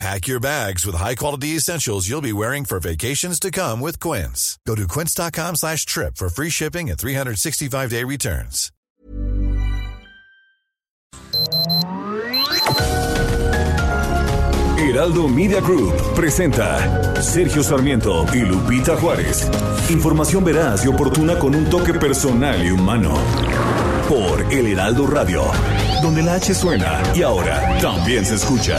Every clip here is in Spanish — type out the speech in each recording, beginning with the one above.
Pack your bags with high-quality essentials you'll be wearing for vacations to come with Quince. Go to quince.com slash trip for free shipping and 365-day returns. Heraldo Media Group presenta Sergio Sarmiento y Lupita Juárez. Información veraz y oportuna con un toque personal y humano. Por El Heraldo Radio, donde la H suena y ahora también se escucha.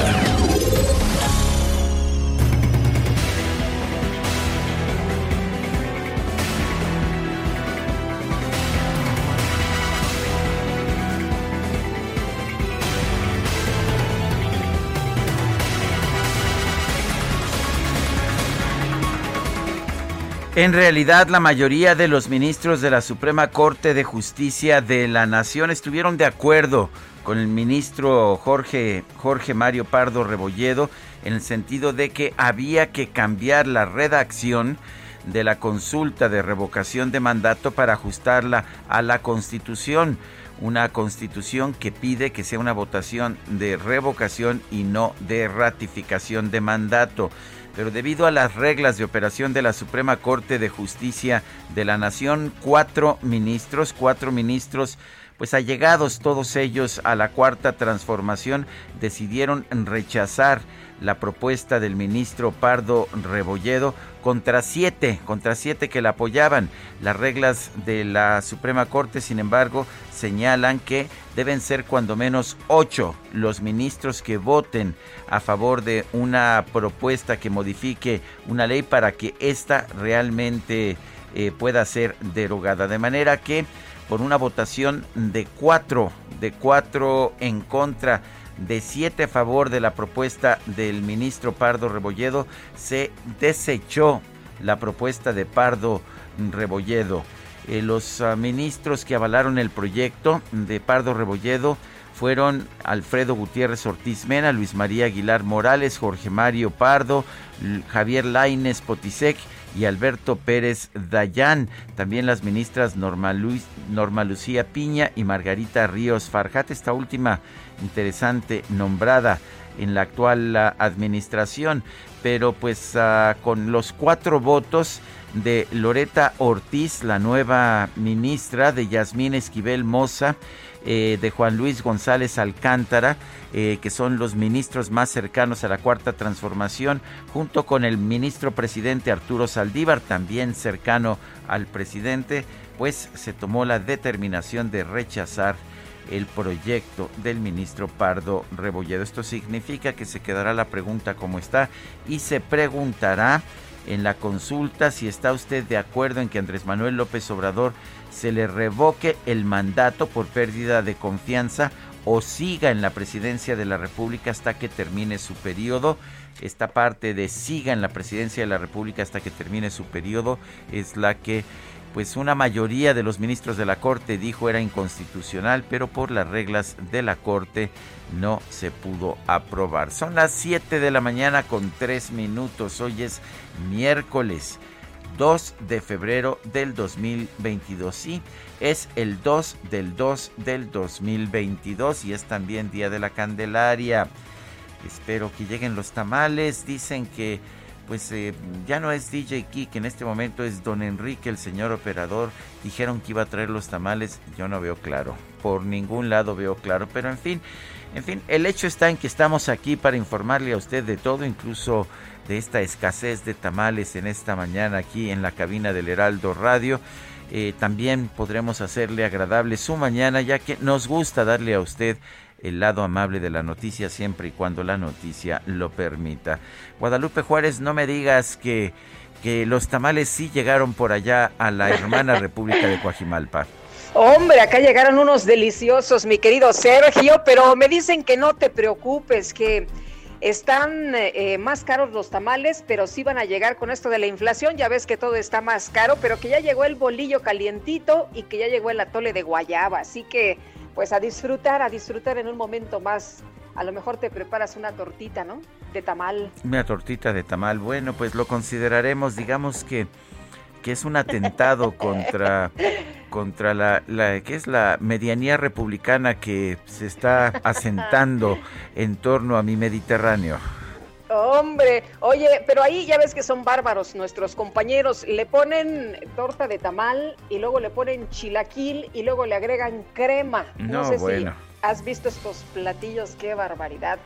En realidad, la mayoría de los ministros de la Suprema Corte de Justicia de la Nación estuvieron de acuerdo con el ministro Jorge, Jorge Mario Pardo Rebolledo en el sentido de que había que cambiar la redacción de la consulta de revocación de mandato para ajustarla a la Constitución. Una constitución que pide que sea una votación de revocación y no de ratificación de mandato pero debido a las reglas de operación de la Suprema Corte de Justicia de la Nación, cuatro ministros, cuatro ministros, pues allegados todos ellos a la cuarta transformación, decidieron rechazar la propuesta del ministro Pardo Rebolledo contra siete, contra siete que la apoyaban. Las reglas de la Suprema Corte, sin embargo, señalan que deben ser cuando menos ocho los ministros que voten a favor de una propuesta que modifique una ley para que ésta realmente eh, pueda ser derogada. De manera que por una votación de cuatro, de cuatro en contra, de siete a favor de la propuesta del ministro Pardo Rebolledo, se desechó la propuesta de Pardo Rebolledo. Eh, los ah, ministros que avalaron el proyecto de Pardo Rebolledo fueron Alfredo Gutiérrez Ortiz Mena, Luis María Aguilar Morales, Jorge Mario Pardo, Javier Laines Potisek y Alberto Pérez Dayán. También las ministras Norma, Norma Lucía Piña y Margarita Ríos Farjat, esta última interesante nombrada en la actual administración, pero pues ah, con los cuatro votos de Loreta Ortiz, la nueva ministra, de Yasmín Esquivel Moza, eh, de Juan Luis González Alcántara, eh, que son los ministros más cercanos a la cuarta transformación, junto con el ministro presidente Arturo Saldívar, también cercano al presidente, pues se tomó la determinación de rechazar el proyecto del ministro Pardo Rebolledo. Esto significa que se quedará la pregunta como está y se preguntará en la consulta si está usted de acuerdo en que Andrés Manuel López Obrador se le revoque el mandato por pérdida de confianza o siga en la presidencia de la República hasta que termine su periodo. Esta parte de siga en la presidencia de la República hasta que termine su periodo es la que pues una mayoría de los ministros de la Corte dijo era inconstitucional, pero por las reglas de la Corte no se pudo aprobar. Son las 7 de la mañana con 3 minutos. Hoy es miércoles 2 de febrero del 2022. Sí, es el 2 del 2 del 2022 y es también Día de la Candelaria. Espero que lleguen los tamales. Dicen que pues eh, ya no es DJ Kik, en este momento es Don Enrique, el señor operador. Dijeron que iba a traer los tamales, yo no veo claro, por ningún lado veo claro, pero en fin, en fin, el hecho está en que estamos aquí para informarle a usted de todo, incluso de esta escasez de tamales en esta mañana aquí en la cabina del Heraldo Radio. Eh, también podremos hacerle agradable su mañana, ya que nos gusta darle a usted el lado amable de la noticia siempre y cuando la noticia lo permita. Guadalupe Juárez, no me digas que, que los tamales sí llegaron por allá a la hermana República de Coajimalpa. Hombre, acá llegaron unos deliciosos, mi querido Sergio, pero me dicen que no te preocupes, que están eh, más caros los tamales, pero sí van a llegar con esto de la inflación. Ya ves que todo está más caro, pero que ya llegó el bolillo calientito y que ya llegó el atole de guayaba. Así que, pues a disfrutar, a disfrutar en un momento más. A lo mejor te preparas una tortita, ¿no? De tamal. Una tortita de tamal. Bueno, pues lo consideraremos. Digamos que que es un atentado contra, contra la, la, que es la medianía republicana que se está asentando en torno a mi Mediterráneo. Hombre, oye, pero ahí ya ves que son bárbaros nuestros compañeros. Le ponen torta de tamal y luego le ponen chilaquil y luego le agregan crema. No, sé si has visto estos platillos, qué barbaridad.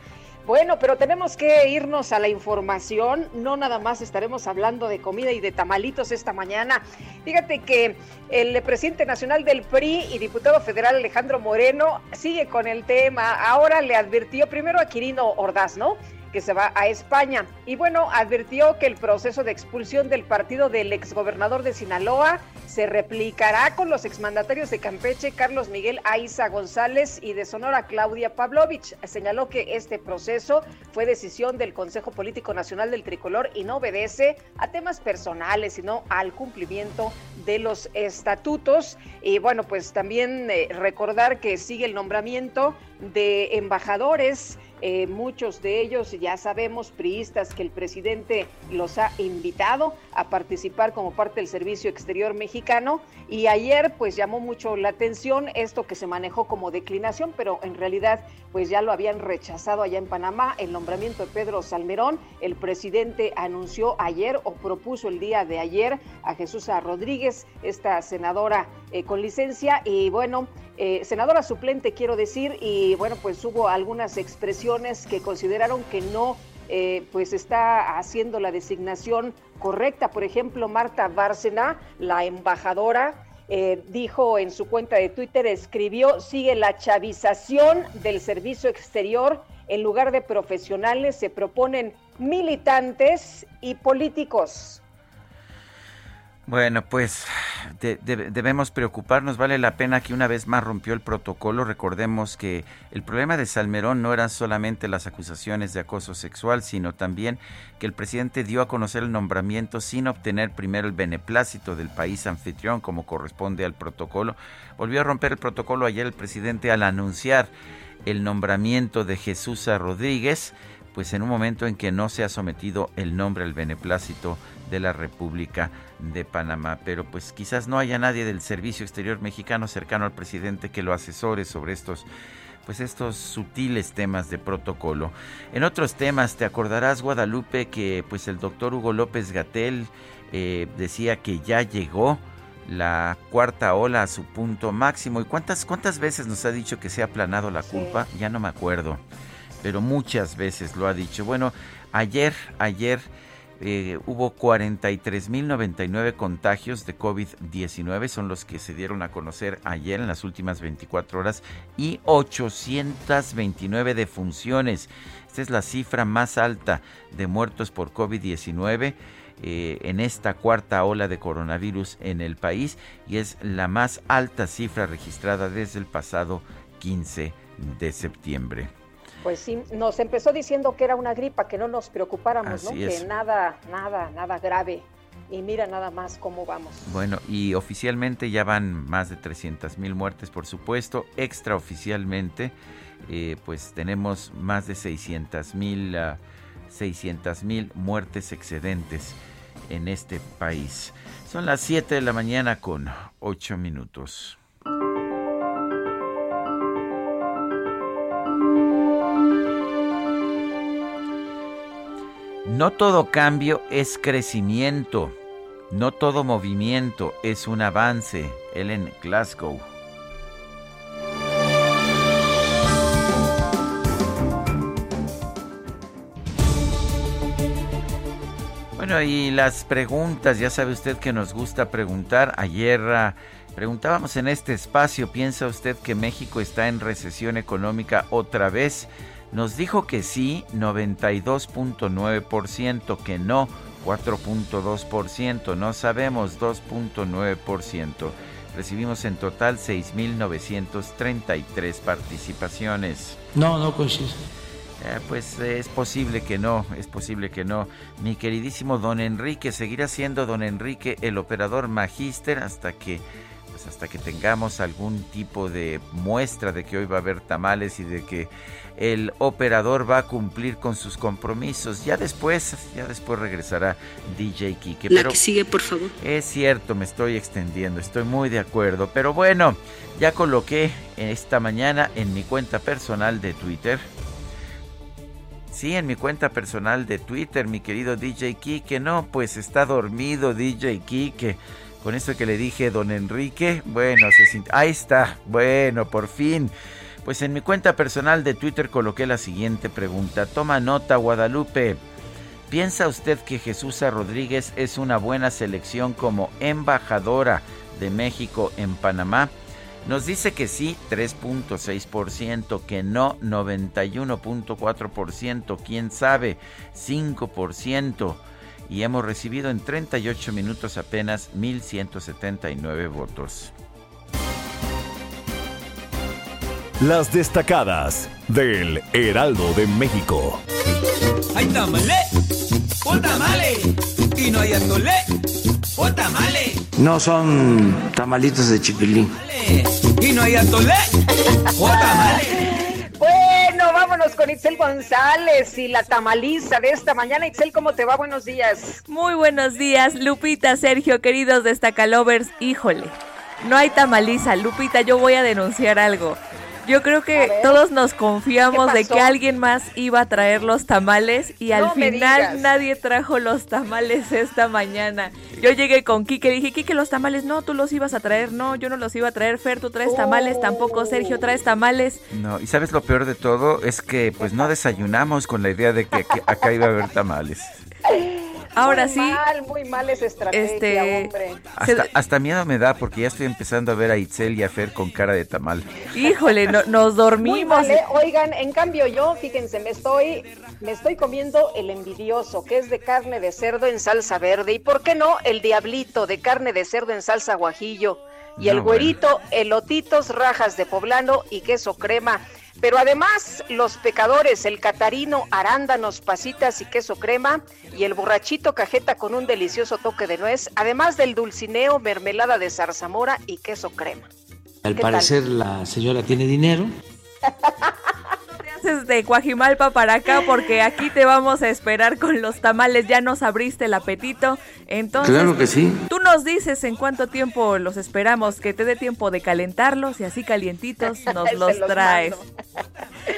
Bueno, pero tenemos que irnos a la información. No nada más estaremos hablando de comida y de tamalitos esta mañana. Fíjate que el presidente nacional del PRI y diputado federal Alejandro Moreno sigue con el tema. Ahora le advirtió primero a Quirino Ordaz, ¿no? Que se va a España. Y bueno, advirtió que el proceso de expulsión del partido del exgobernador de Sinaloa se replicará con los exmandatarios de Campeche, Carlos Miguel Aiza González y de Sonora, Claudia Pavlovich. Señaló que este proceso fue decisión del Consejo Político Nacional del Tricolor y no obedece a temas personales, sino al cumplimiento de los estatutos. Y bueno, pues también eh, recordar que sigue el nombramiento de embajadores eh, muchos de ellos ya sabemos, priistas, que el presidente los ha invitado a participar como parte del Servicio Exterior Mexicano y ayer pues llamó mucho la atención esto que se manejó como declinación, pero en realidad pues ya lo habían rechazado allá en Panamá, el nombramiento de Pedro Salmerón. El presidente anunció ayer o propuso el día de ayer a Jesús Rodríguez, esta senadora eh, con licencia y bueno, eh, senadora suplente quiero decir, y bueno pues hubo algunas expresiones que consideraron que no eh, pues está haciendo la designación correcta. Por ejemplo, Marta Bárcena, la embajadora, eh, dijo en su cuenta de Twitter, escribió, sigue la chavización del servicio exterior, en lugar de profesionales se proponen militantes y políticos. Bueno, pues debemos preocuparnos. Vale la pena que una vez más rompió el protocolo. Recordemos que el problema de Salmerón no eran solamente las acusaciones de acoso sexual, sino también que el presidente dio a conocer el nombramiento sin obtener primero el beneplácito del país anfitrión, como corresponde al protocolo. Volvió a romper el protocolo ayer el presidente al anunciar el nombramiento de Jesús Rodríguez, pues en un momento en que no se ha sometido el nombre al beneplácito de la República de Panamá. Pero pues quizás no haya nadie del Servicio Exterior Mexicano cercano al presidente que lo asesore sobre estos pues estos sutiles temas de protocolo. En otros temas, te acordarás, Guadalupe, que pues el doctor Hugo López Gatel eh, decía que ya llegó la cuarta ola a su punto máximo. ¿Y cuántas, cuántas veces nos ha dicho que se ha aplanado la culpa? Ya no me acuerdo, pero muchas veces lo ha dicho. Bueno, ayer, ayer eh, hubo 43.099 contagios de COVID-19, son los que se dieron a conocer ayer en las últimas 24 horas, y 829 defunciones. Esta es la cifra más alta de muertos por COVID-19. Eh, en esta cuarta ola de coronavirus en el país y es la más alta cifra registrada desde el pasado 15 de septiembre. Pues sí, nos empezó diciendo que era una gripa, que no nos preocupáramos, ¿no? Que nada, nada, nada grave. Y mira nada más cómo vamos. Bueno, y oficialmente ya van más de 300 mil muertes, por supuesto. Extraoficialmente, eh, pues tenemos más de 600 mil uh, mil muertes excedentes en este país. Son las 7 de la mañana con 8 minutos. No todo cambio es crecimiento, no todo movimiento es un avance. Ellen Glasgow. Bueno, y las preguntas, ya sabe usted que nos gusta preguntar. Ayer ah, preguntábamos en este espacio, ¿piensa usted que México está en recesión económica otra vez? Nos dijo que sí, 92.9%, que no, 4.2%, no sabemos, 2.9%. Recibimos en total 6.933 participaciones. No, no coincide. Eh, pues es posible que no, es posible que no. Mi queridísimo don Enrique seguirá siendo don Enrique el operador magíster hasta que pues hasta que tengamos algún tipo de muestra de que hoy va a haber tamales y de que el operador va a cumplir con sus compromisos. Ya después, ya después regresará DJ Kike. La que sigue, por favor. Es cierto, me estoy extendiendo, estoy muy de acuerdo. Pero bueno, ya coloqué esta mañana en mi cuenta personal de Twitter. Sí, en mi cuenta personal de Twitter, mi querido DJ Kike. No, pues está dormido DJ Kike. Con eso que le dije, don Enrique, bueno, ahí está, bueno, por fin. Pues en mi cuenta personal de Twitter coloqué la siguiente pregunta. Toma nota, Guadalupe. ¿Piensa usted que Jesús Rodríguez es una buena selección como embajadora de México en Panamá? Nos dice que sí, 3.6%, que no, 91.4%, quién sabe, 5%. Y hemos recibido en 38 minutos apenas 1.179 votos. Las destacadas del Heraldo de México. Hay tamale, o tamale, y no hay atole, o tamale. No son tamalitos de chipilín. Y no hay atole, o tamale. Vámonos con Itzel González y la tamaliza de esta mañana. Itzel, ¿cómo te va? Buenos días. Muy buenos días, Lupita, Sergio, queridos destacalovers. Híjole, no hay tamaliza. Lupita, yo voy a denunciar algo. Yo creo que todos nos confiamos de que alguien más iba a traer los tamales y al final nadie trajo los tamales esta mañana. Yo llegué con Kike, dije, Kike, los tamales, no, tú los ibas a traer, no, yo no los iba a traer, Fer, tú traes tamales, tampoco, Sergio, traes tamales. No, y sabes lo peor de todo, es que pues no desayunamos con la idea de que acá iba a haber tamales. Ahora sí. Muy mal, muy mal esa estrategia, este, hombre. Hasta, miedo me da porque ya estoy empezando a ver a Itzel y a Fer con cara de tamal. Híjole, nos dormimos. ¿eh? Oigan, en cambio yo, fíjense, me estoy, me estoy comiendo el envidioso, que es de carne de cerdo en salsa verde. ¿Y por qué no el diablito de carne de cerdo en salsa guajillo? Y el güerito, elotitos, rajas de poblano y queso crema. Pero además, los pecadores, el catarino, arándanos, pasitas y queso crema, y el borrachito cajeta con un delicioso toque de nuez, además del dulcineo, mermelada de zarzamora y queso crema. Al parecer la señora tiene dinero. de Coajimalpa para acá porque aquí te vamos a esperar con los tamales. Ya nos abriste el apetito. Entonces, claro que sí. Tú nos dices en cuánto tiempo los esperamos, que te dé tiempo de calentarlos y así calientitos nos los traes.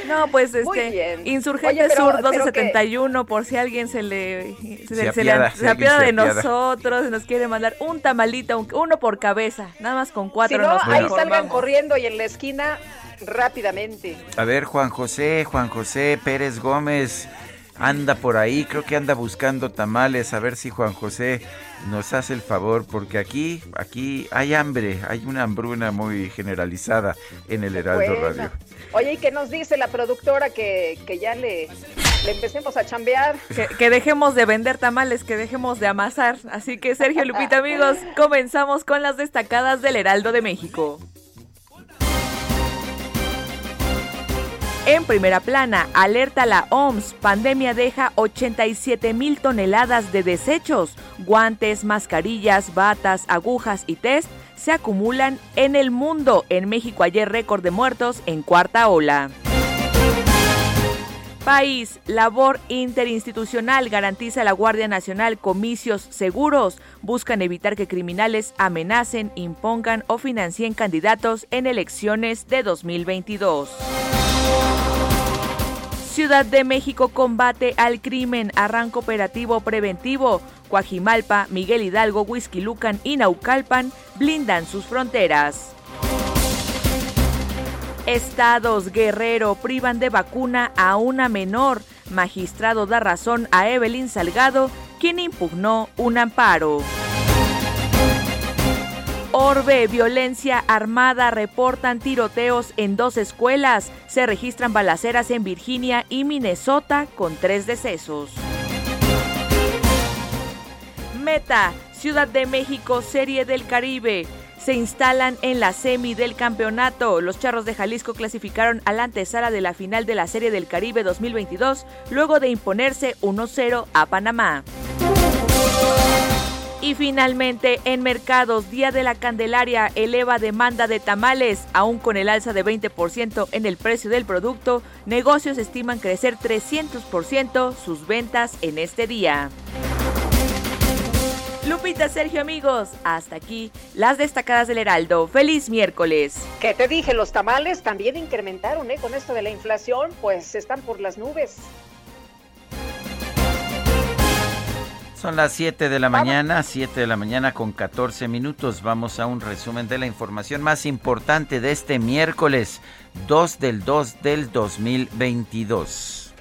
No, pues este Insurgente Sur 271 por si alguien se le se, apiada, de nosotros, nos quiere mandar un tamalito, uno por cabeza, nada más con cuatro. Si no, ahí salgan corriendo y en la esquina rápidamente. A ver, Juan José, Juan José Pérez Gómez anda por ahí, creo que anda buscando tamales, a ver si Juan José nos hace el favor, porque aquí, aquí hay hambre, hay una hambruna muy generalizada en el Heraldo Radio. Oye, ¿y qué nos dice la productora que, que ya le, le, empecemos a chambear? Que, que, dejemos de vender tamales, que dejemos de amasar. Así que Sergio Lupita, amigos, comenzamos con las destacadas del Heraldo de México. En primera plana, alerta la OMS, pandemia deja 87 mil toneladas de desechos, guantes, mascarillas, batas, agujas y test se acumulan en el mundo. En México ayer récord de muertos en cuarta ola. País, labor interinstitucional garantiza la Guardia Nacional comicios seguros. Buscan evitar que criminales amenacen, impongan o financien candidatos en elecciones de 2022. Ciudad de México combate al crimen, arranco operativo preventivo. Coajimalpa, Miguel Hidalgo, Lucan y Naucalpan blindan sus fronteras. Estados Guerrero privan de vacuna a una menor. Magistrado da razón a Evelyn Salgado, quien impugnó un amparo. Orbe, violencia armada, reportan tiroteos en dos escuelas. Se registran balaceras en Virginia y Minnesota con tres decesos. Meta, Ciudad de México, Serie del Caribe. se instalan en la semi del campeonato. Los Charros de Jalisco clasificaron a la antesala de la final de la Serie del Caribe 2022 luego de imponerse 1-0 a Panamá. Y finalmente, en mercados, Día de la Candelaria eleva demanda de tamales. Aún con el alza de 20% en el precio del producto, negocios estiman crecer 300% sus ventas en este día. Lupita, Sergio, amigos, hasta aquí las destacadas del Heraldo. Feliz miércoles. ¿Qué te dije? Los tamales también incrementaron, ¿eh? Con esto de la inflación, pues están por las nubes. Son las 7 de la mañana, 7 de la mañana con 14 minutos. Vamos a un resumen de la información más importante de este miércoles 2 del 2 del 2022.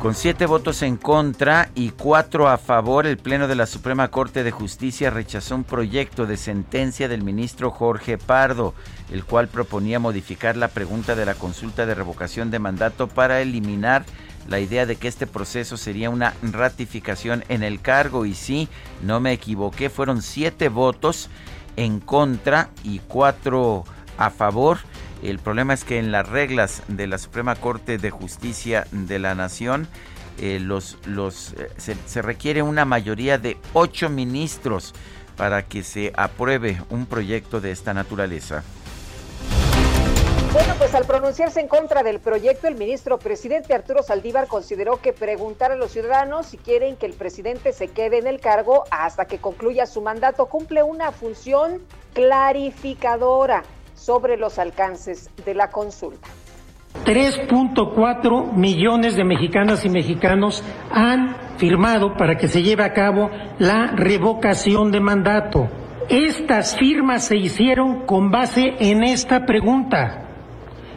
Con siete votos en contra y cuatro a favor, el Pleno de la Suprema Corte de Justicia rechazó un proyecto de sentencia del ministro Jorge Pardo, el cual proponía modificar la pregunta de la consulta de revocación de mandato para eliminar la idea de que este proceso sería una ratificación en el cargo y sí, no me equivoqué, fueron siete votos en contra y cuatro a favor. El problema es que en las reglas de la Suprema Corte de Justicia de la Nación eh, los, los, eh, se, se requiere una mayoría de ocho ministros para que se apruebe un proyecto de esta naturaleza. Bueno, pues al pronunciarse en contra del proyecto, el ministro presidente Arturo Saldívar consideró que preguntar a los ciudadanos si quieren que el presidente se quede en el cargo hasta que concluya su mandato cumple una función clarificadora sobre los alcances de la consulta. 3.4 millones de mexicanas y mexicanos han firmado para que se lleve a cabo la revocación de mandato. Estas firmas se hicieron con base en esta pregunta.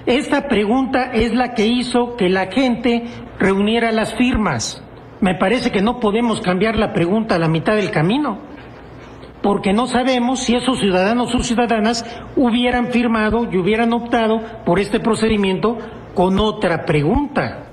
Esta pregunta es la que hizo que la gente reuniera las firmas. Me parece que no podemos cambiar la pregunta a la mitad del camino, porque no sabemos si esos ciudadanos o ciudadanas hubieran firmado y hubieran optado por este procedimiento con otra pregunta.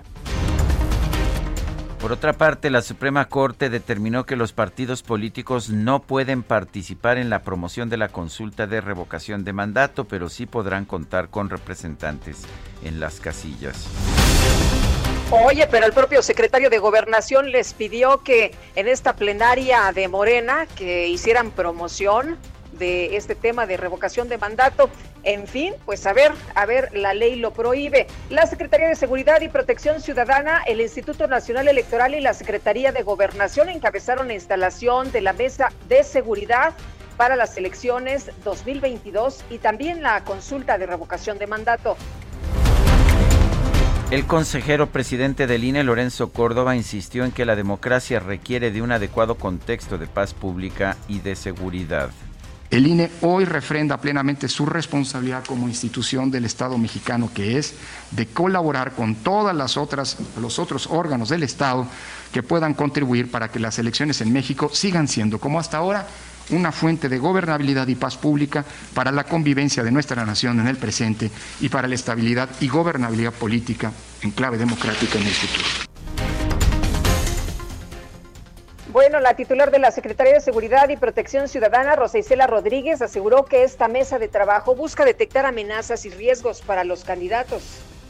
Por otra parte, la Suprema Corte determinó que los partidos políticos no pueden participar en la promoción de la consulta de revocación de mandato, pero sí podrán contar con representantes en las casillas. Oye, pero el propio secretario de Gobernación les pidió que en esta plenaria de Morena que hicieran promoción de este tema de revocación de mandato. En fin, pues a ver, a ver, la ley lo prohíbe. La Secretaría de Seguridad y Protección Ciudadana, el Instituto Nacional Electoral y la Secretaría de Gobernación encabezaron la instalación de la Mesa de Seguridad para las elecciones 2022 y también la consulta de revocación de mandato. El consejero presidente del INE, Lorenzo Córdoba, insistió en que la democracia requiere de un adecuado contexto de paz pública y de seguridad. El INE hoy refrenda plenamente su responsabilidad como institución del Estado mexicano que es de colaborar con todas las otras los otros órganos del Estado que puedan contribuir para que las elecciones en México sigan siendo como hasta ahora una fuente de gobernabilidad y paz pública para la convivencia de nuestra nación en el presente y para la estabilidad y gobernabilidad política en clave democrática en el futuro. Bueno, la titular de la Secretaría de Seguridad y Protección Ciudadana, Rosa Isela Rodríguez, aseguró que esta mesa de trabajo busca detectar amenazas y riesgos para los candidatos.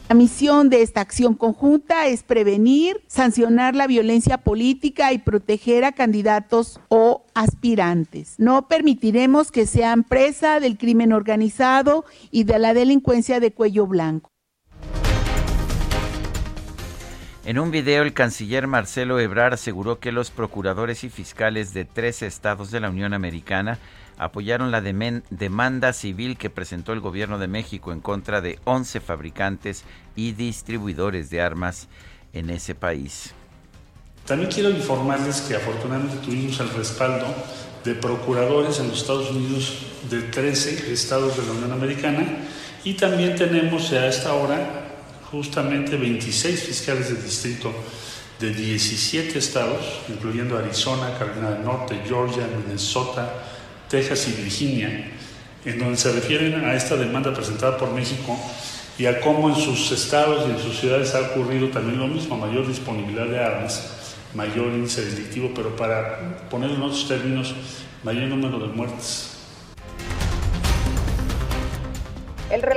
La misión de esta acción conjunta es prevenir, sancionar la violencia política y proteger a candidatos o aspirantes. No permitiremos que sean presa del crimen organizado y de la delincuencia de cuello blanco. En un video, el canciller Marcelo Ebrard aseguró que los procuradores y fiscales de tres estados de la Unión Americana apoyaron la demanda civil que presentó el gobierno de México en contra de 11 fabricantes y distribuidores de armas en ese país. También quiero informarles que afortunadamente tuvimos el respaldo de procuradores en los Estados Unidos de 13 estados de la Unión Americana y también tenemos a esta hora justamente 26 fiscales de distrito de 17 estados, incluyendo Arizona, Carolina del Norte, Georgia, Minnesota, Texas y Virginia, en donde se refieren a esta demanda presentada por México y a cómo en sus estados y en sus ciudades ha ocurrido también lo mismo, mayor disponibilidad de armas, mayor índice delictivo, pero para ponerlo en otros términos, mayor número de muertes.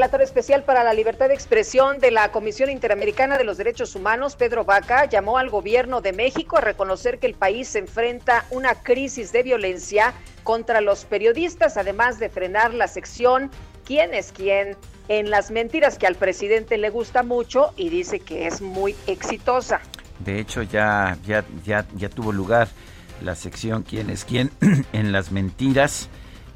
Relator especial para la libertad de expresión de la Comisión Interamericana de los Derechos Humanos, Pedro Vaca, llamó al gobierno de México a reconocer que el país se enfrenta una crisis de violencia contra los periodistas, además de frenar la sección ¿Quién es quién? en las mentiras que al presidente le gusta mucho y dice que es muy exitosa. De hecho, ya, ya, ya, ya tuvo lugar la sección ¿Quién es quién? en las mentiras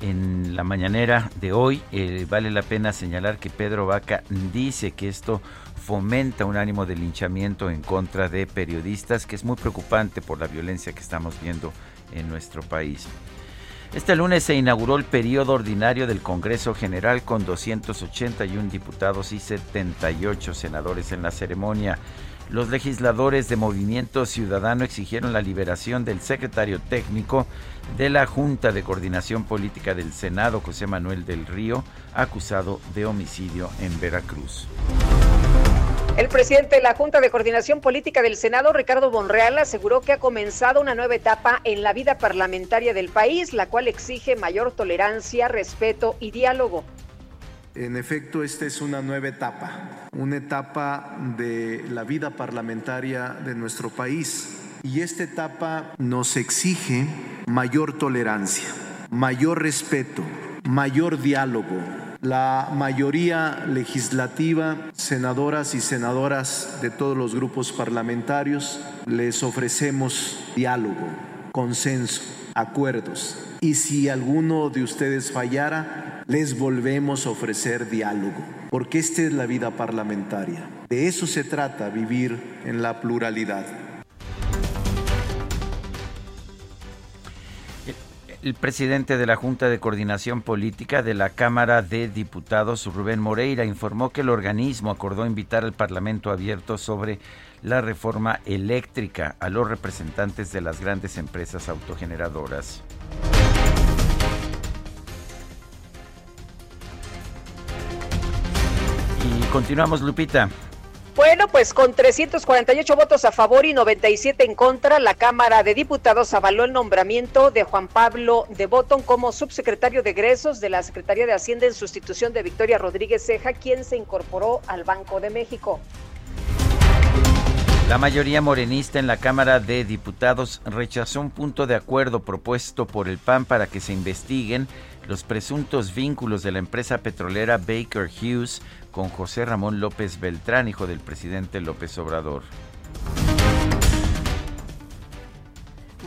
en la mañanera de hoy. Eh, vale la pena señalar que Pedro Vaca dice que esto fomenta un ánimo de linchamiento en contra de periodistas, que es muy preocupante por la violencia que estamos viendo en nuestro país. Este lunes se inauguró el periodo ordinario del Congreso General con 281 diputados y 78 senadores en la ceremonia. Los legisladores de Movimiento Ciudadano exigieron la liberación del secretario técnico de la Junta de Coordinación Política del Senado, José Manuel del Río, acusado de homicidio en Veracruz. El presidente de la Junta de Coordinación Política del Senado, Ricardo Bonreal, aseguró que ha comenzado una nueva etapa en la vida parlamentaria del país, la cual exige mayor tolerancia, respeto y diálogo. En efecto, esta es una nueva etapa, una etapa de la vida parlamentaria de nuestro país. Y esta etapa nos exige mayor tolerancia, mayor respeto, mayor diálogo. La mayoría legislativa, senadoras y senadoras de todos los grupos parlamentarios, les ofrecemos diálogo, consenso, acuerdos. Y si alguno de ustedes fallara, les volvemos a ofrecer diálogo, porque esta es la vida parlamentaria. De eso se trata, vivir en la pluralidad. El presidente de la Junta de Coordinación Política de la Cámara de Diputados, Rubén Moreira, informó que el organismo acordó invitar al Parlamento abierto sobre la reforma eléctrica a los representantes de las grandes empresas autogeneradoras. Continuamos, Lupita. Bueno, pues con 348 votos a favor y 97 en contra, la Cámara de Diputados avaló el nombramiento de Juan Pablo de Botón como subsecretario de egresos de la Secretaría de Hacienda en sustitución de Victoria Rodríguez Ceja, quien se incorporó al Banco de México. La mayoría morenista en la Cámara de Diputados rechazó un punto de acuerdo propuesto por el PAN para que se investiguen los presuntos vínculos de la empresa petrolera Baker Hughes con José Ramón López Beltrán, hijo del presidente López Obrador.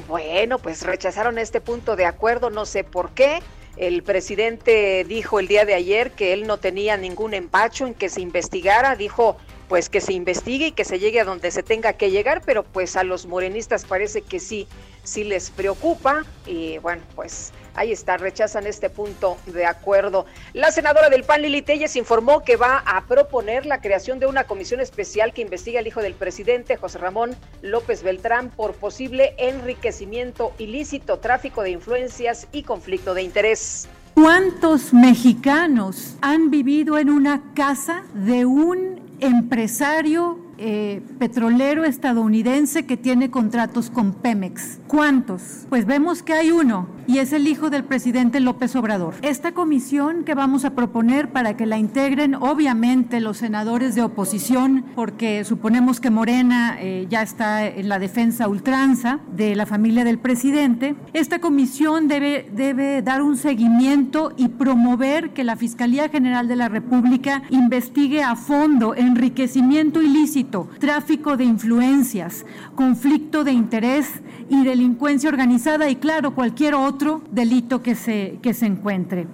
Bueno, pues rechazaron este punto de acuerdo, no sé por qué. El presidente dijo el día de ayer que él no tenía ningún empacho en que se investigara, dijo pues que se investigue y que se llegue a donde se tenga que llegar, pero pues a los morenistas parece que sí, sí les preocupa y bueno, pues ahí está, rechazan este punto de acuerdo. La senadora del PAN, Lili Telles, informó que va a proponer la creación de una comisión especial que investigue al hijo del presidente, José Ramón López Beltrán, por posible enriquecimiento ilícito, tráfico de influencias y conflicto de interés. ¿Cuántos mexicanos han vivido en una casa de un empresario eh, petrolero estadounidense que tiene contratos con Pemex. ¿Cuántos? Pues vemos que hay uno y es el hijo del presidente López Obrador. Esta comisión que vamos a proponer para que la integren obviamente los senadores de oposición, porque suponemos que Morena eh, ya está en la defensa ultranza de la familia del presidente, esta comisión debe, debe dar un seguimiento y promover que la Fiscalía General de la República investigue a fondo enriquecimiento ilícito tráfico de influencias, conflicto de interés y delincuencia organizada y claro, cualquier otro delito que se, que se encuentre.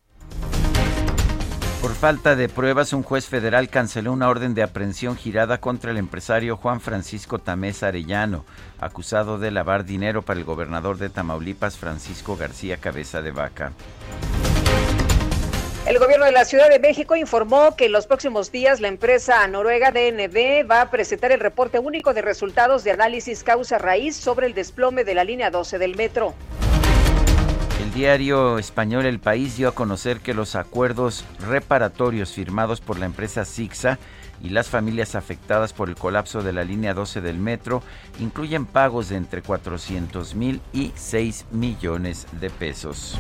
Por falta de pruebas, un juez federal canceló una orden de aprehensión girada contra el empresario Juan Francisco Tamés Arellano, acusado de lavar dinero para el gobernador de Tamaulipas, Francisco García Cabeza de Vaca. El gobierno de la Ciudad de México informó que en los próximos días la empresa noruega DNB va a presentar el reporte único de resultados de análisis causa-raíz sobre el desplome de la línea 12 del metro. diario español El País dio a conocer que los acuerdos reparatorios firmados por la empresa Sixa y las familias afectadas por el colapso de la línea 12 del metro incluyen pagos de entre 400 mil y 6 millones de pesos.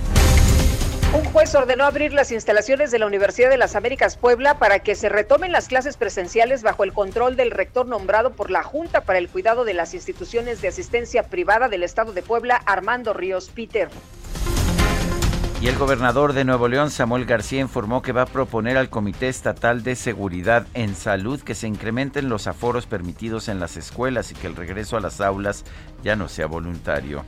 Un juez ordenó abrir las instalaciones de la Universidad de las Américas Puebla para que se retomen las clases presenciales bajo el control del rector nombrado por la Junta para el Cuidado de las Instituciones de Asistencia Privada del Estado de Puebla, Armando Ríos Peter. Y el gobernador de Nuevo León, Samuel García, informó que va a proponer al Comité Estatal de Seguridad en Salud que se incrementen los aforos permitidos en las escuelas y que el regreso a las aulas ya no sea voluntario.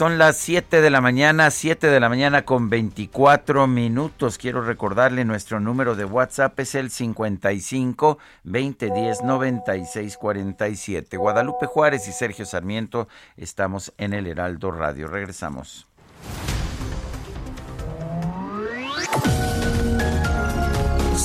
Son las 7 de la mañana, 7 de la mañana con 24 minutos. Quiero recordarle nuestro número de WhatsApp es el 55 2010 96 47. Guadalupe Juárez y Sergio Sarmiento estamos en el Heraldo Radio. Regresamos.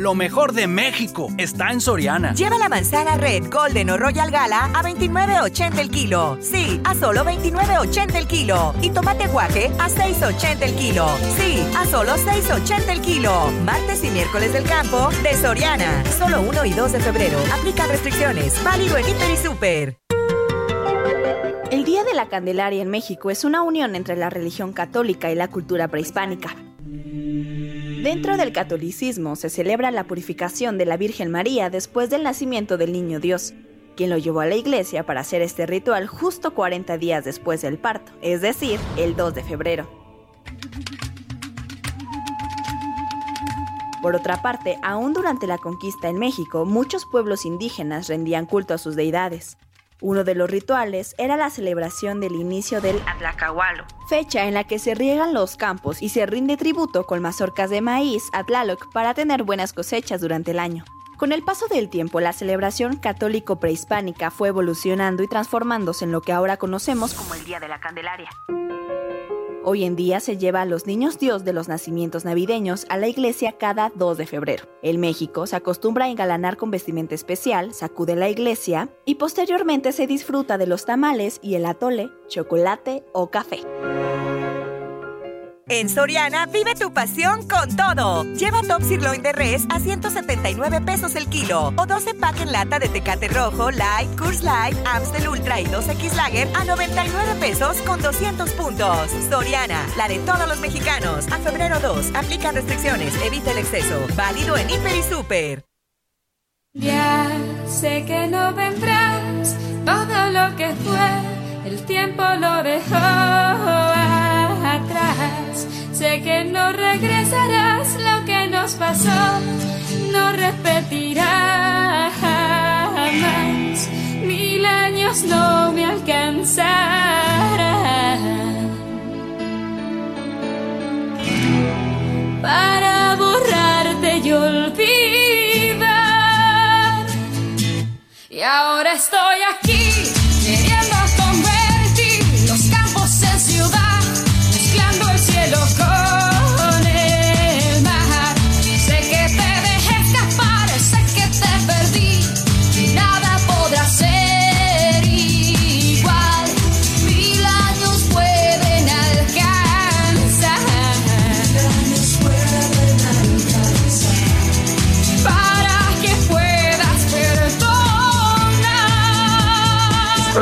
Lo mejor de México está en Soriana. Lleva la manzana Red, Golden o Royal Gala a 29.80 el kilo. Sí, a solo 29.80 el kilo. Y tomate guaje a 6.80 el kilo. Sí, a solo 6.80 el kilo. Martes y miércoles del campo de Soriana. Solo 1 y 2 de febrero. Aplica restricciones. Válido en Hiper y Super. El Día de la Candelaria en México es una unión entre la religión católica y la cultura prehispánica. Dentro del catolicismo se celebra la purificación de la Virgen María después del nacimiento del Niño Dios, quien lo llevó a la iglesia para hacer este ritual justo 40 días después del parto, es decir, el 2 de febrero. Por otra parte, aún durante la conquista en México, muchos pueblos indígenas rendían culto a sus deidades. Uno de los rituales era la celebración del inicio del Atlacahualo, fecha en la que se riegan los campos y se rinde tributo con mazorcas de maíz a Tlaloc para tener buenas cosechas durante el año. Con el paso del tiempo, la celebración católico prehispánica fue evolucionando y transformándose en lo que ahora conocemos como el Día de la Candelaria. Hoy en día se lleva a los niños Dios de los nacimientos navideños a la iglesia cada 2 de febrero. En México se acostumbra a engalanar con vestimenta especial, sacude la iglesia y posteriormente se disfruta de los tamales y el atole, chocolate o café. En Soriana vive tu pasión con todo. Lleva Top Sirloin de Res a 179 pesos el kilo o 12 pack en lata de Tecate Rojo, Light, Curse Light, Amstel Ultra y 2X Lager a 99 pesos con 200 puntos. Soriana, la de todos los mexicanos. A febrero 2, aplica restricciones, evita el exceso. Válido en Hiper y Super. Ya sé que no vendrás, todo lo que fue, el tiempo lo dejó atrás. Sé que no regresarás lo que nos pasó, no repetirá jamás. Mil años no me alcanzarán para borrarte y olvidar. Y ahora estoy aquí.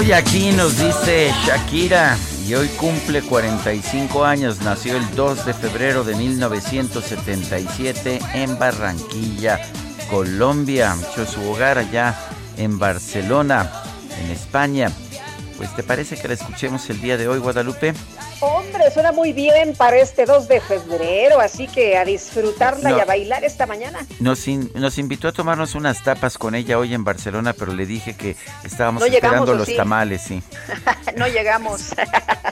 Y aquí, nos dice Shakira, y hoy cumple 45 años, nació el 2 de febrero de 1977 en Barranquilla, Colombia, echó su hogar allá en Barcelona, en España. Pues te parece que la escuchemos el día de hoy, Guadalupe? Hombre, suena muy bien para este 2 de febrero, así que a disfrutarla y a bailar esta mañana. Nos, nos invitó a tomarnos unas tapas con ella hoy en Barcelona, pero le dije que estábamos esperando los tamales, sí. no llegamos.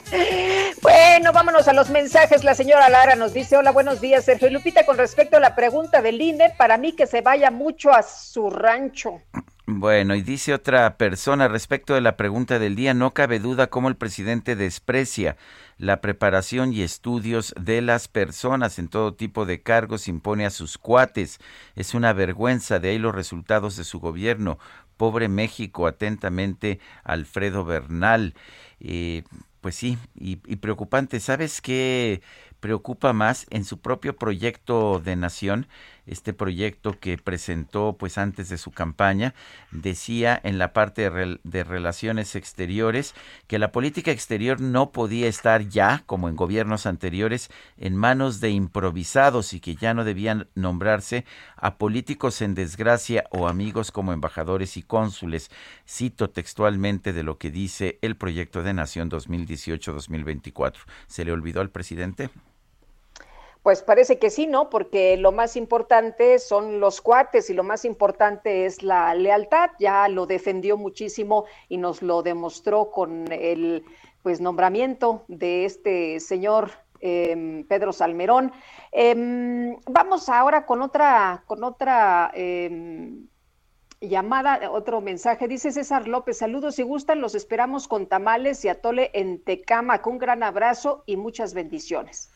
bueno, vámonos a los mensajes. La señora Lara nos dice, hola, buenos días, Sergio Lupita, con respecto a la pregunta del INE, para mí que se vaya mucho a su rancho. Bueno, y dice otra persona respecto de la pregunta del día, no cabe duda cómo el presidente desprecia la preparación y estudios de las personas en todo tipo de cargos, impone a sus cuates. Es una vergüenza, de ahí los resultados de su gobierno. Pobre México, atentamente, Alfredo Bernal. Eh, pues sí, y, y preocupante. ¿Sabes qué preocupa más en su propio proyecto de nación? Este proyecto que presentó pues antes de su campaña, decía en la parte de, relaciones exteriores que la política exterior no podía estar ya, como en gobiernos anteriores, en manos de improvisados y que ya no debían nombrarse a políticos en desgracia o amigos como embajadores y cónsules. Cito textualmente de lo que dice el proyecto de Nación 2018-2024. ¿Se le olvidó al presidente? Pues parece que sí, ¿no? Porque lo más importante son los cuates y lo más importante es la lealtad. Ya lo defendió muchísimo y nos lo demostró con el pues nombramiento de este señor em, Pedro Salmerón. Em, vamos ahora con otra, con otra em, llamada, otro mensaje. Dice César López, saludos si gustan, los esperamos con tamales y atole en Tecama. Un gran abrazo y muchas bendiciones.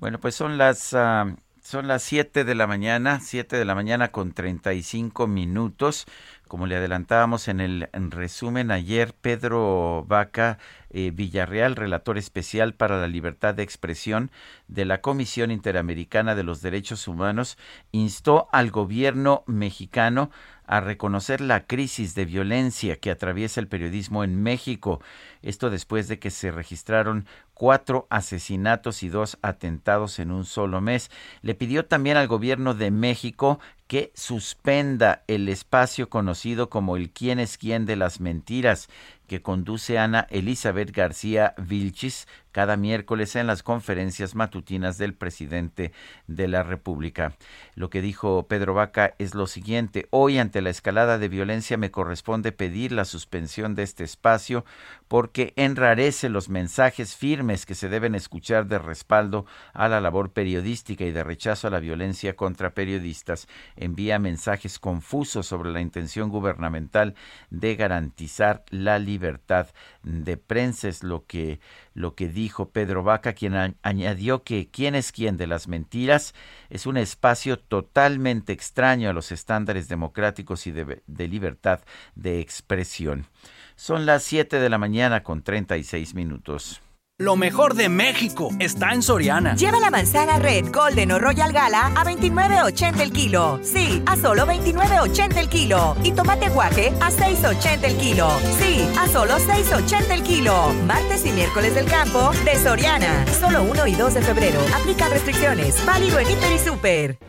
Bueno, pues son las uh, son las 7 de la mañana, 7 de la mañana con 35 minutos. Como le adelantábamos en el resumen ayer, Pedro Vaca eh, Villarreal, relator especial para la libertad de expresión de la Comisión Interamericana de los Derechos Humanos, instó al gobierno mexicano a reconocer la crisis de violencia que atraviesa el periodismo en México. Esto después de que se registraron cuatro asesinatos y dos atentados en un solo mes. Le pidió también al gobierno de México que suspenda el espacio conocido como el quién es quién de las mentiras que conduce Ana Elizabeth García Vilchis cada miércoles en las conferencias matutinas del presidente de la República. Lo que dijo Pedro Vaca es lo siguiente, hoy ante la escalada de violencia me corresponde pedir la suspensión de este espacio porque enrarece los mensajes firmes que se deben escuchar de respaldo a la labor periodística y de rechazo a la violencia contra periodistas. Envía mensajes confusos sobre la intención gubernamental de garantizar la libertad de prensa, es lo que lo que dijo Pedro Vaca, quien añadió que quién es quién de las mentiras es un espacio totalmente extraño a los estándares democráticos y de, libertad de expresión. Son las 7 de la mañana con 36 minutos. Lo mejor de México está en Soriana. Lleva la manzana Red, Golden o Royal Gala a 29.80 el kilo. Sí, a solo 29.80 el kilo. Y tomate guaje a 6.80 el kilo. Sí, a solo 6.80 el kilo. Martes y miércoles del campo de Soriana. Solo 1 y 2 de febrero. Aplica restricciones. Válido en Hiper y Super.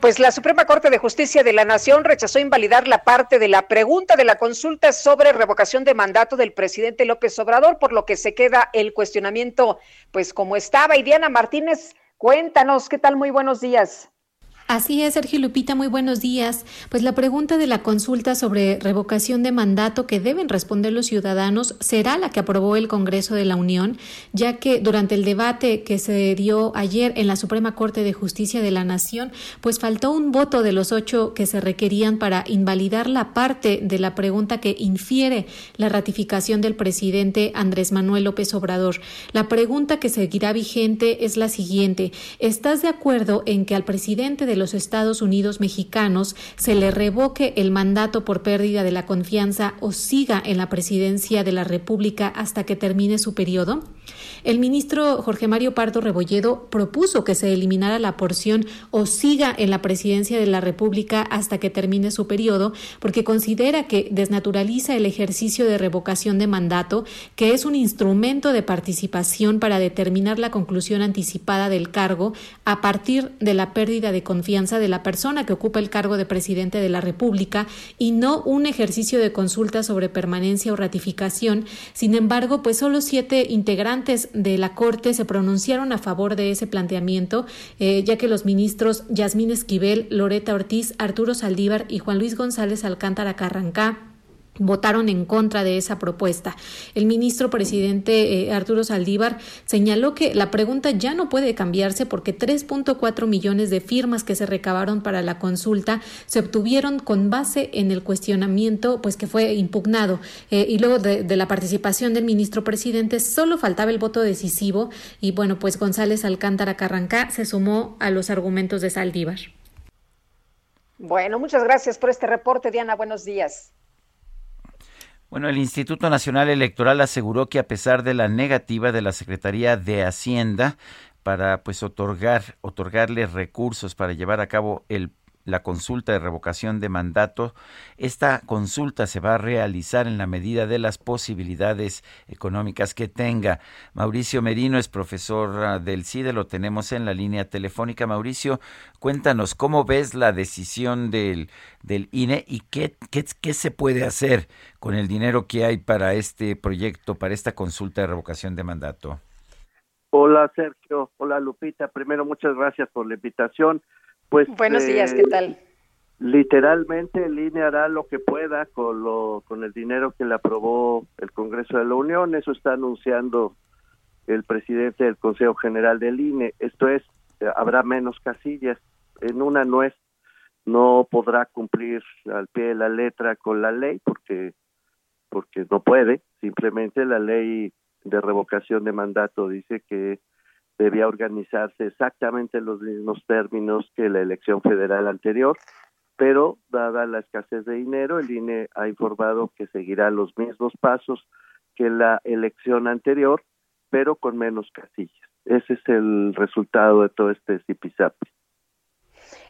Pues la Suprema Corte de Justicia de la Nación rechazó invalidar la parte de la pregunta de la consulta sobre revocación de mandato del presidente López Obrador, por lo que se queda el cuestionamiento pues como estaba. Y Diana Martínez, cuéntanos, ¿qué tal? Muy buenos días. Así es, Sergio Lupita, muy buenos días. Pues la pregunta de la consulta sobre revocación de mandato que deben responder los ciudadanos será la que aprobó el Congreso de la Unión, ya que durante el debate que se dio ayer en la Suprema Corte de Justicia de la Nación, pues faltó un voto de los ocho que se requerían para invalidar la parte de la pregunta que infiere la ratificación del presidente Andrés Manuel López Obrador. La pregunta que seguirá vigente es la siguiente. ¿Estás de acuerdo en que al presidente de los Estados Unidos mexicanos se le revoque el mandato por pérdida de la confianza o siga en la presidencia de la República hasta que termine su periodo? El ministro Jorge Mario Pardo Rebolledo propuso que se eliminara la porción o siga en la presidencia de la República hasta que termine su periodo, porque considera que desnaturaliza el ejercicio de revocación de mandato, que es un instrumento de participación para determinar la conclusión anticipada del cargo a partir de la pérdida de confianza de la persona que ocupa el cargo de presidente de la República y no un ejercicio de consulta sobre permanencia o ratificación. Sin embargo, pues solo siete integrantes de la Corte se pronunciaron a favor de ese planteamiento, eh, ya que los ministros Yasmín Esquivel, Loreta Ortiz, Arturo Saldívar y Juan Luis González Alcántara Carrancá votaron en contra de esa propuesta. El ministro presidente eh, Arturo Saldívar señaló que la pregunta ya no puede cambiarse porque 3.4 millones de firmas que se recabaron para la consulta se obtuvieron con base en el cuestionamiento pues que fue impugnado eh, y luego de, de, la participación del ministro presidente solo faltaba el voto decisivo y bueno pues González Alcántara Carrancá se sumó a los argumentos de Saldívar. Bueno, muchas gracias por este reporte, Diana. Buenos días. Bueno, el Instituto Nacional Electoral aseguró que a pesar de la negativa de la Secretaría de Hacienda para pues otorgar otorgarle recursos para llevar a cabo el la consulta de revocación de mandato. Esta consulta se va a realizar en la medida de las posibilidades económicas que tenga. Mauricio Merino es profesor ah, del CIDE, lo tenemos en la línea telefónica. Mauricio, cuéntanos, ¿cómo ves la decisión del, del INE y qué, qué, qué se puede hacer con el dinero que hay para este proyecto, para esta consulta de revocación de mandato? Hola Sergio, hola Lupita. Primero, muchas gracias por la invitación. Pues, Buenos días, ¿qué tal? Literalmente el INE hará lo que pueda con, lo, con el dinero que le aprobó el Congreso de la Unión. Eso está anunciando el presidente del Consejo General del INE. Esto es, habrá menos casillas. En una no es, no podrá cumplir al pie de la letra con la ley porque, porque no puede. Simplemente la ley de revocación de mandato dice que debía organizarse exactamente en los mismos términos que la elección federal anterior, pero dada la escasez de dinero, el INE ha informado que seguirá los mismos pasos que la elección anterior, pero con menos casillas. Ese es el resultado de todo este zipizapi.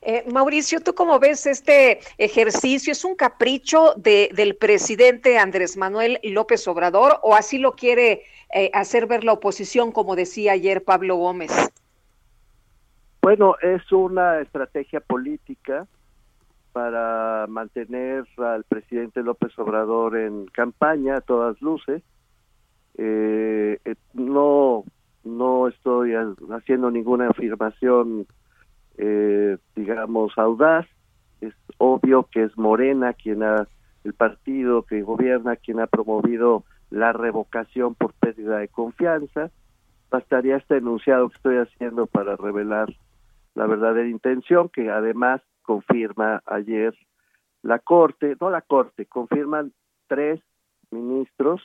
Eh, Mauricio, ¿tú cómo ves este ejercicio? ¿Es un capricho de, del presidente Andrés Manuel López Obrador o así lo quiere eh, hacer ver la oposición, como decía ayer Pablo Gómez? Bueno, es una estrategia política para mantener al presidente López Obrador en campaña a todas luces. Eh, no, no estoy haciendo ninguna afirmación eh, digamos, audaz. Es obvio que es Morena quien ha, el partido que gobierna, quien ha promovido la revocación por pérdida de confianza. Bastaría este enunciado que estoy haciendo para revelar la verdadera intención, que además confirma ayer la Corte, no la Corte, confirman tres ministros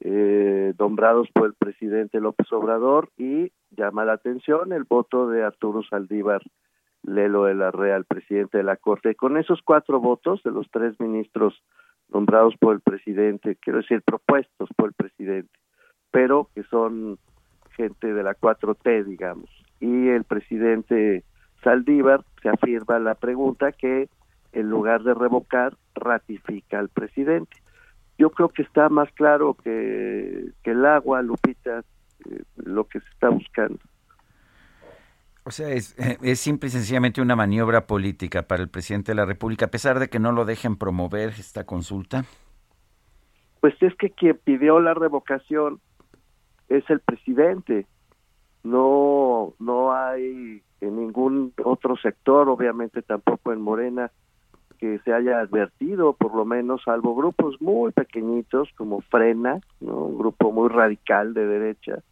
eh, nombrados por el presidente López Obrador y llama la atención el voto de Arturo Saldívar Lelo de la Real, presidente de la Corte. Con esos cuatro votos de los tres ministros nombrados por el presidente, quiero decir propuestos por el presidente, pero que son gente de la 4T, digamos, y el presidente Saldívar se afirma la pregunta que en lugar de revocar, ratifica al presidente yo creo que está más claro que, el agua, Lupita, eh, lo que se está buscando. O sea, es, es, simple y sencillamente una maniobra política para el presidente de la República, a pesar de que no lo dejen promover esta consulta. Pues es que quien pidió la revocación es el presidente. No, no hay en ningún otro sector, obviamente tampoco en Morena, que se haya advertido, por lo menos, salvo grupos muy pequeñitos como Frena, ¿no? un grupo muy radical de derecha,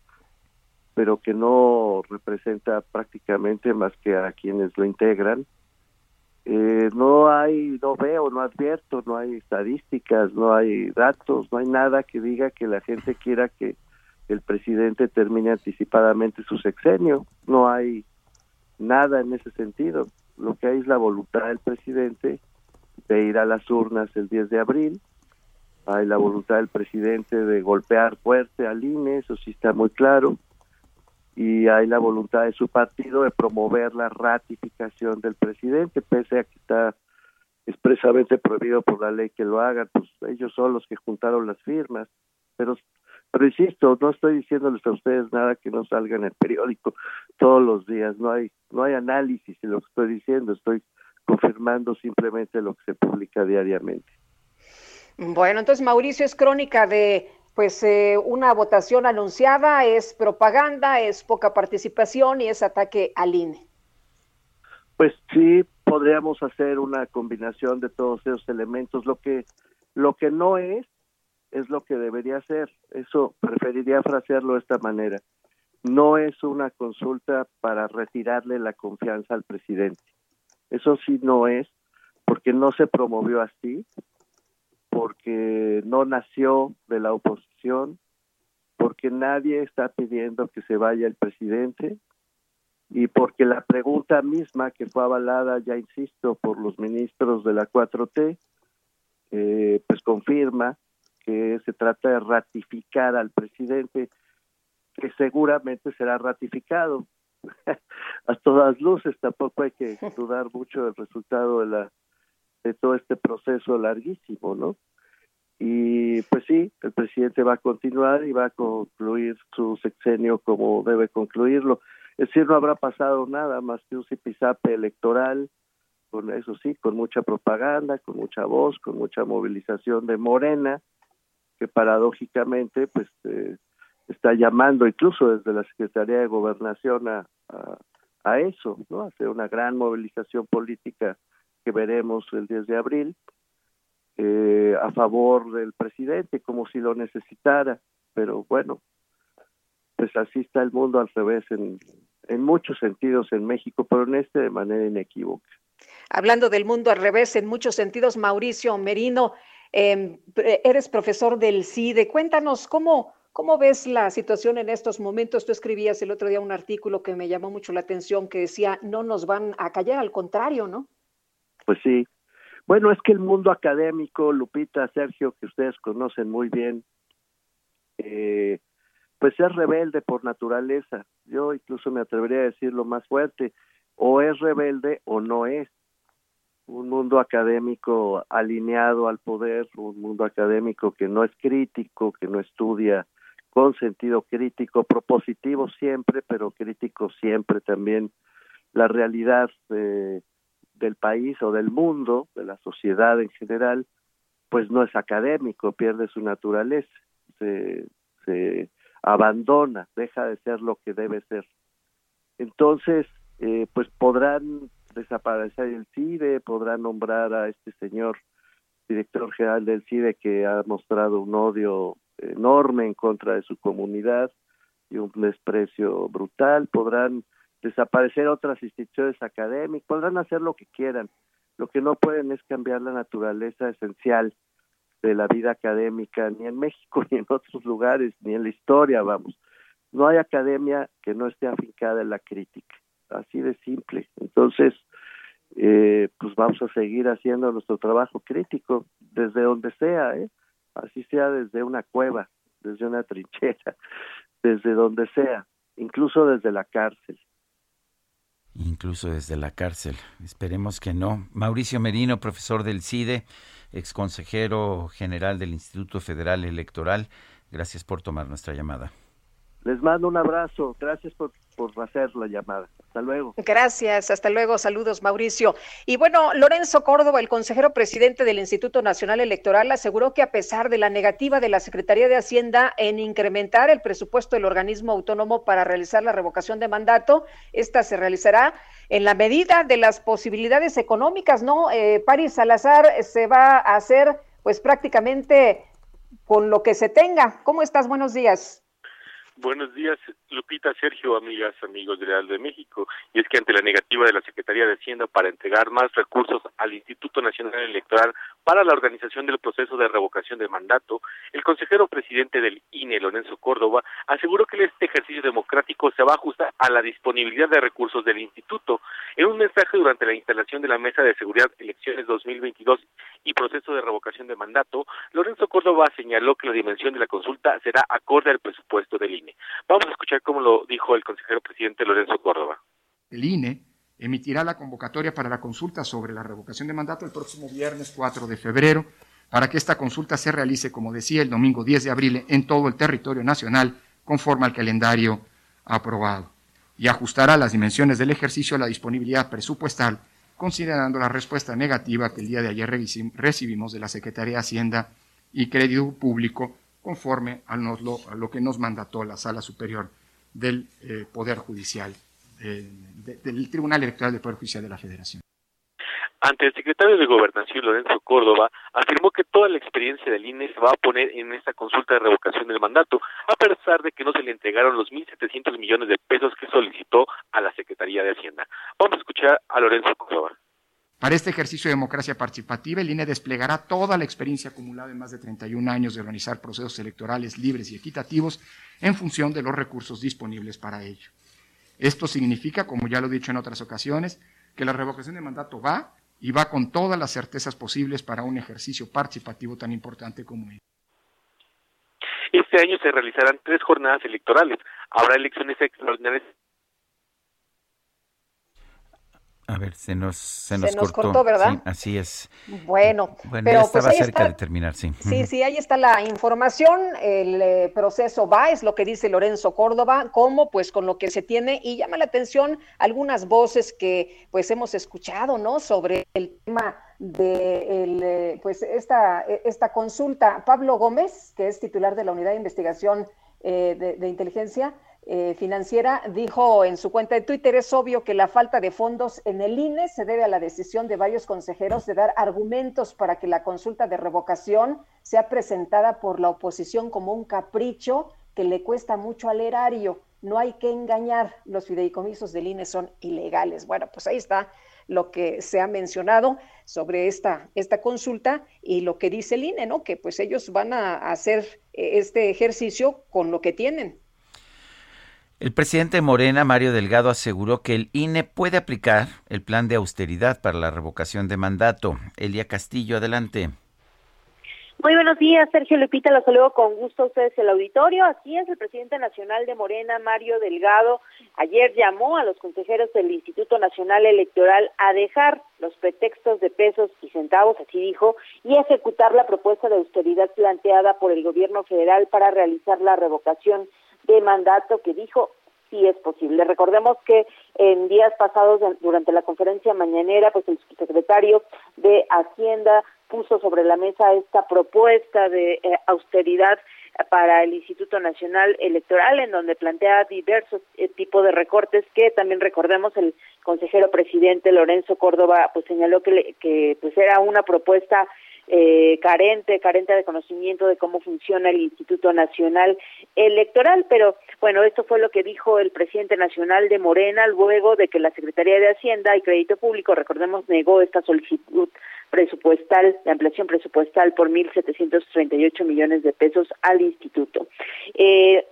pero que no representa prácticamente más que a quienes lo integran. Eh, no hay, no veo, no advierto, no hay estadísticas, no hay datos, no hay nada que diga que la gente quiera que el presidente termine anticipadamente su sexenio. No hay nada en ese sentido. Lo que hay es la voluntad del presidente de ir a las urnas el 10 de abril. Hay la voluntad del presidente de golpear fuerte al INE, eso sí está muy claro, y hay la voluntad de su partido de promover la ratificación del presidente, pese a que está expresamente prohibido por la ley que lo hagan, pues ellos son los que juntaron las firmas, pero pero insisto, no estoy diciéndoles a ustedes nada que no salga en el periódico todos los días, no hay no hay análisis de lo que estoy diciendo, estoy confirmando simplemente lo que se publica diariamente. Bueno, entonces Mauricio es crónica de pues eh, una votación anunciada, es propaganda, es poca participación y es ataque al INE. Pues sí, podríamos hacer una combinación de todos esos elementos. Lo que lo que no es es lo que debería ser. Eso preferiría frasearlo de esta manera. No es una consulta para retirarle la confianza al presidente. Eso sí no es, porque no se promovió así, porque no nació de la oposición, porque nadie está pidiendo que se vaya el presidente y porque la pregunta misma que fue avalada, ya insisto, por los ministros de la 4T, eh, pues confirma que se trata de ratificar al presidente, que seguramente será ratificado a todas luces. Tampoco hay que dudar mucho del resultado de la de todo este proceso larguísimo, ¿no? Y pues sí, el presidente va a continuar y va a concluir su sexenio como debe concluirlo. Es decir, no habrá pasado nada más que un zipizape electoral, con eso sí, con mucha propaganda, con mucha voz, con mucha movilización de Morena, que paradójicamente pues eh, está llamando incluso desde la Secretaría de Gobernación a, a, eso, ¿no? Hacer una gran movilización política que veremos el 10 de abril eh, a favor del presidente, como si lo necesitara, pero bueno, pues así está el mundo al revés en, en muchos sentidos en México, pero en este de manera inequívoca. Hablando del mundo al revés en muchos sentidos, Mauricio Merino, eh, eres profesor del CIDE, cuéntanos cómo, ¿Cómo ves la situación en estos momentos? Tú escribías el otro día un artículo que me llamó mucho la atención que decía, no nos van a callar, al contrario, ¿no? Pues sí. Bueno, es que el mundo académico, Lupita, Sergio, que ustedes conocen muy bien, eh, pues es rebelde por naturaleza. Yo incluso me atrevería a decirlo más fuerte, o es rebelde o no es. Un mundo académico alineado al poder, un mundo académico que no es crítico, que no estudia con sentido crítico, propositivo siempre, pero crítico siempre también la realidad de del país o del mundo, de la sociedad en general, pues no es académico, pierde su naturaleza, se, se abandona, deja de ser lo que debe ser. Entonces, eh, pues podrán desaparecer el CIDE, podrán nombrar a este señor director general del CIDE que ha mostrado un odio enorme en contra de su comunidad y un desprecio brutal, podrán desaparecer otras instituciones académicas, podrán hacer lo que quieran. Lo que no pueden es cambiar la naturaleza esencial de la vida académica, ni en México, ni en otros lugares, ni en la historia, vamos. No hay academia que no esté afincada en la crítica, así de simple. Entonces, eh, pues vamos a seguir haciendo nuestro trabajo crítico desde donde sea, ¿eh? Así sea desde una cueva, desde una trinchera, desde donde sea, incluso desde la cárcel incluso desde la cárcel. Esperemos que no. Mauricio Merino, profesor del CIDE, ex consejero general del Instituto Federal Electoral, gracias por tomar nuestra llamada. Les mando un abrazo. Gracias por, por hacer la llamada. Hasta luego. Gracias. Hasta luego. Saludos, Mauricio. Y bueno, Lorenzo Córdoba, el consejero presidente del Instituto Nacional Electoral, aseguró que a pesar de la negativa de la Secretaría de Hacienda en incrementar el presupuesto del organismo autónomo para realizar la revocación de mandato, esta se realizará en la medida de las posibilidades económicas, ¿no? Eh, Paris Salazar se va a hacer pues prácticamente con lo que se tenga. ¿Cómo estás? Buenos días. Buenos días, Lupita, Sergio, amigas, amigos de Real de México. Y es que ante la negativa de la Secretaría de Hacienda para entregar más recursos al Instituto Nacional Electoral para la organización del proceso de revocación de mandato, el consejero presidente del INE, Lorenzo Córdoba, aseguró que este ejercicio democrático se va a ajustar a la disponibilidad de recursos del instituto. En un mensaje durante la instalación de la Mesa de Seguridad Elecciones 2022 y proceso de revocación de mandato, Lorenzo Córdoba señaló que la dimensión de la consulta será acorde al presupuesto del INE. Vamos a escuchar cómo lo dijo el consejero presidente Lorenzo Córdoba. El INE emitirá la convocatoria para la consulta sobre la revocación de mandato el próximo viernes 4 de febrero para que esta consulta se realice, como decía, el domingo 10 de abril en todo el territorio nacional conforme al calendario aprobado y ajustará las dimensiones del ejercicio a la disponibilidad presupuestal, considerando la respuesta negativa que el día de ayer recibimos de la Secretaría de Hacienda y Crédito Público, conforme a, lo, que nos mandató la Sala Superior del eh, Poder Judicial, del Tribunal Electoral del Poder Judicial de la Federación. Ante el secretario de Gobernación, Lorenzo Córdoba, afirmó que toda la experiencia del INE se va a poner en esta consulta de revocación del mandato, a pesar de que no se le entregaron los 1.700 millones de pesos que solicitó a la Secretaría de Hacienda. Vamos a escuchar a Lorenzo Córdoba. Para este ejercicio de democracia participativa, el INE desplegará toda la experiencia acumulada en más de 31 años de organizar procesos electorales libres y equitativos en función de los recursos disponibles para ello. Esto significa, como ya lo he dicho en otras ocasiones, que la revocación de mandato va y va con todas las certezas posibles para un ejercicio participativo tan importante como este. Este año se realizarán tres jornadas electorales. Habrá elecciones extraordinarias a ver, se nos, se nos, cortó. ¿verdad? así es. Bueno, bueno pero ya pues estaba cerca de terminar, sí. Sí, sí, ahí está la información. El eh, proceso va, es lo que dice Lorenzo Córdoba, como pues con lo que se tiene y llama la atención algunas voces que pues hemos escuchado, ¿no? Sobre el tema de el, eh, pues esta, esta consulta. Pablo Gómez, que es titular de la Unidad de Investigación eh, de, de Inteligencia, eh, financiera dijo en su cuenta de Twitter, es obvio que la falta de fondos en el INE se debe a la decisión de varios consejeros de dar argumentos para que la consulta de revocación sea presentada por la oposición como un capricho que le cuesta mucho al erario. No hay que engañar, los fideicomisos del INE son ilegales. Bueno, pues ahí está lo que se ha mencionado sobre esta, esta consulta y lo que dice el INE, ¿no? Que pues ellos van a hacer eh, este ejercicio con lo que tienen. El presidente Morena, Mario Delgado, aseguró que el INE puede aplicar el plan de austeridad para la revocación de mandato. Elia Castillo, adelante. Muy buenos días, Sergio Lupita, los saludo con gusto a ustedes el auditorio. Así es, el presidente nacional de Morena, Mario Delgado, ayer llamó a los consejeros del Instituto Nacional Electoral a dejar los pretextos de pesos y centavos, así dijo, y ejecutar la propuesta de austeridad planteada por el gobierno federal para realizar la revocación de mandato que dijo sí es posible. Recordemos que en días pasados, durante la conferencia mañanera, pues el secretario de Hacienda puso sobre la mesa esta propuesta de eh, austeridad para el Instituto Nacional Electoral, en donde plantea diversos eh, tipos de recortes que también recordemos el consejero presidente Lorenzo Córdoba pues señaló que, que pues era una propuesta eh, carente, carente de conocimiento de cómo funciona el Instituto Nacional Electoral, pero bueno, esto fue lo que dijo el presidente nacional de Morena luego de que la Secretaría de Hacienda y Crédito Público, recordemos, negó esta solicitud presupuestal, de ampliación presupuestal por 1.738 millones de pesos al instituto. Eh,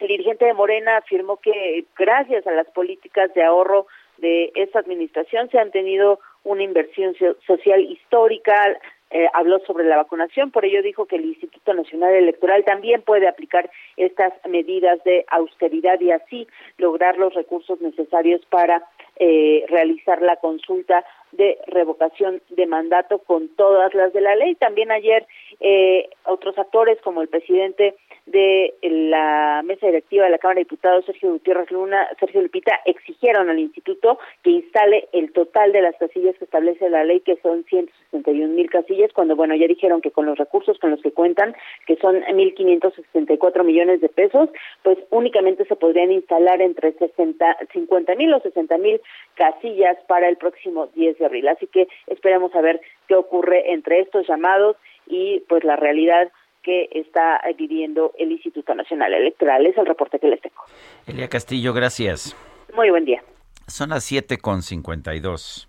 el dirigente de Morena afirmó que gracias a las políticas de ahorro de esta administración se han tenido una inversión social histórica, eh, habló sobre la vacunación, por ello dijo que el Instituto Nacional Electoral también puede aplicar estas medidas de austeridad y así lograr los recursos necesarios para eh, realizar la consulta de revocación de mandato con todas las de la ley. También ayer eh, otros actores como el presidente de la mesa directiva de la Cámara de Diputados, Sergio Gutiérrez Luna, Sergio Lupita, exigieron al instituto que instale el total de las casillas que establece la ley, que son 161 mil casillas, cuando, bueno, ya dijeron que con los recursos con los que cuentan, que son 1.564 millones de pesos, pues únicamente se podrían instalar entre 60, 50 mil o 60 mil casillas para el próximo 10 de abril. Así que esperemos a ver qué ocurre entre estos llamados y pues la realidad que está viviendo el Instituto Nacional Electoral. Es el reporte que les tengo. Elia Castillo, gracias. Muy buen día. Son las 7 con 52.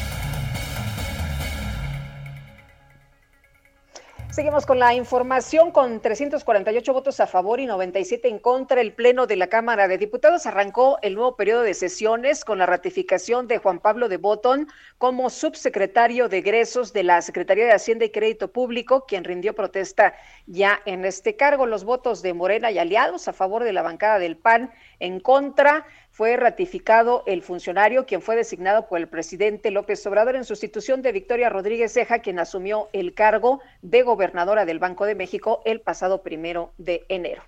Seguimos con la información. Con 348 votos a favor y 97 en contra, el Pleno de la Cámara de Diputados arrancó el nuevo periodo de sesiones con la ratificación de Juan Pablo de Botón como subsecretario de egresos de la Secretaría de Hacienda y Crédito Público, quien rindió protesta ya en este cargo. Los votos de Morena y aliados a favor de la bancada del PAN en contra fue ratificado el funcionario quien fue designado por el presidente López Obrador en sustitución de Victoria Rodríguez Ceja, quien asumió el cargo de gobernadora del Banco de México el pasado primero de enero.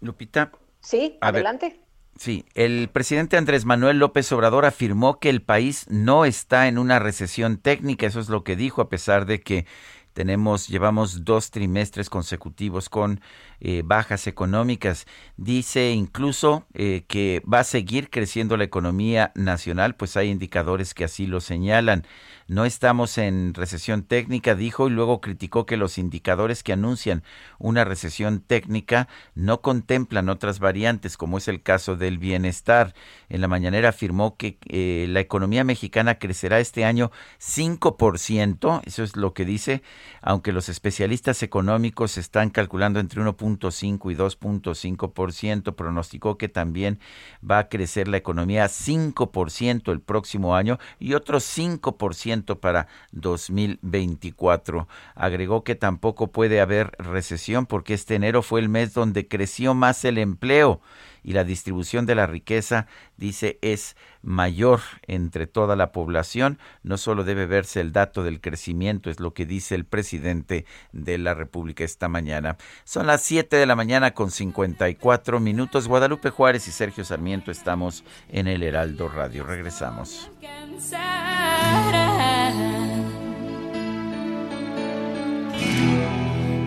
Lupita. Sí, adelante. sí, el presidente Andrés Manuel López Obrador afirmó que el país no está en una recesión técnica, eso es lo que dijo, a pesar de que tenemos, llevamos dos trimestres consecutivos con eh, bajas económicas. Dice incluso eh, que va a seguir creciendo la economía nacional, pues hay indicadores que así lo señalan. No estamos en recesión técnica, dijo, y luego criticó que los indicadores que anuncian una recesión técnica no contemplan otras variantes, como es el caso del bienestar. En la mañanera afirmó que eh, la economía mexicana crecerá este año 5%, eso es lo que dice, aunque los especialistas económicos están calculando entre 1.5 y 2.5%, pronosticó que también va a crecer la economía 5% el próximo año y otro 5% para 2024. Agregó que tampoco puede haber recesión porque este enero fue el mes donde creció más el empleo y la distribución de la riqueza, dice, es mayor entre toda la población. No solo debe verse el dato del crecimiento, es lo que dice el presidente de la República esta mañana. Son las 7 de la mañana con 54 minutos. Guadalupe Juárez y Sergio Sarmiento estamos en el Heraldo Radio. Regresamos.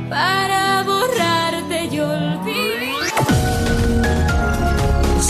Para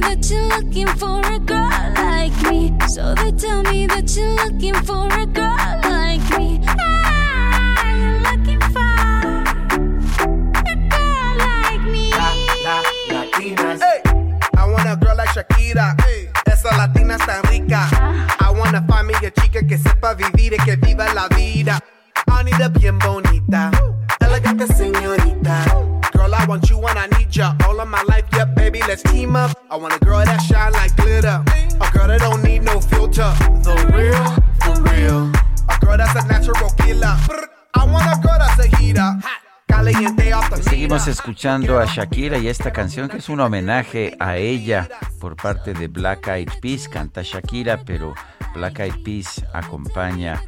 Me that you're looking for a girl like me. So they tell me that you're looking for a girl like me. Ah, you're looking for a girl like me. La, la, latinas. Hey, I want a girl like Shakira. Hey, esa latina está rica. I wanna find me a chica que sepa vivir y que viva la vida. Anita bien bonita, elegante señorita. Girl, I want you and I need ya all of my life. Baby, let's team up. I want a girl that shine like glitter, a girl that don't need no filter. The real, the real. A girl that's a natural killer. I want a girl that's a heater. Pues seguimos escuchando a Shakira y esta canción que es un homenaje a ella por parte de Black Eyed Peas. Canta Shakira, pero Black Eyed Peas acompaña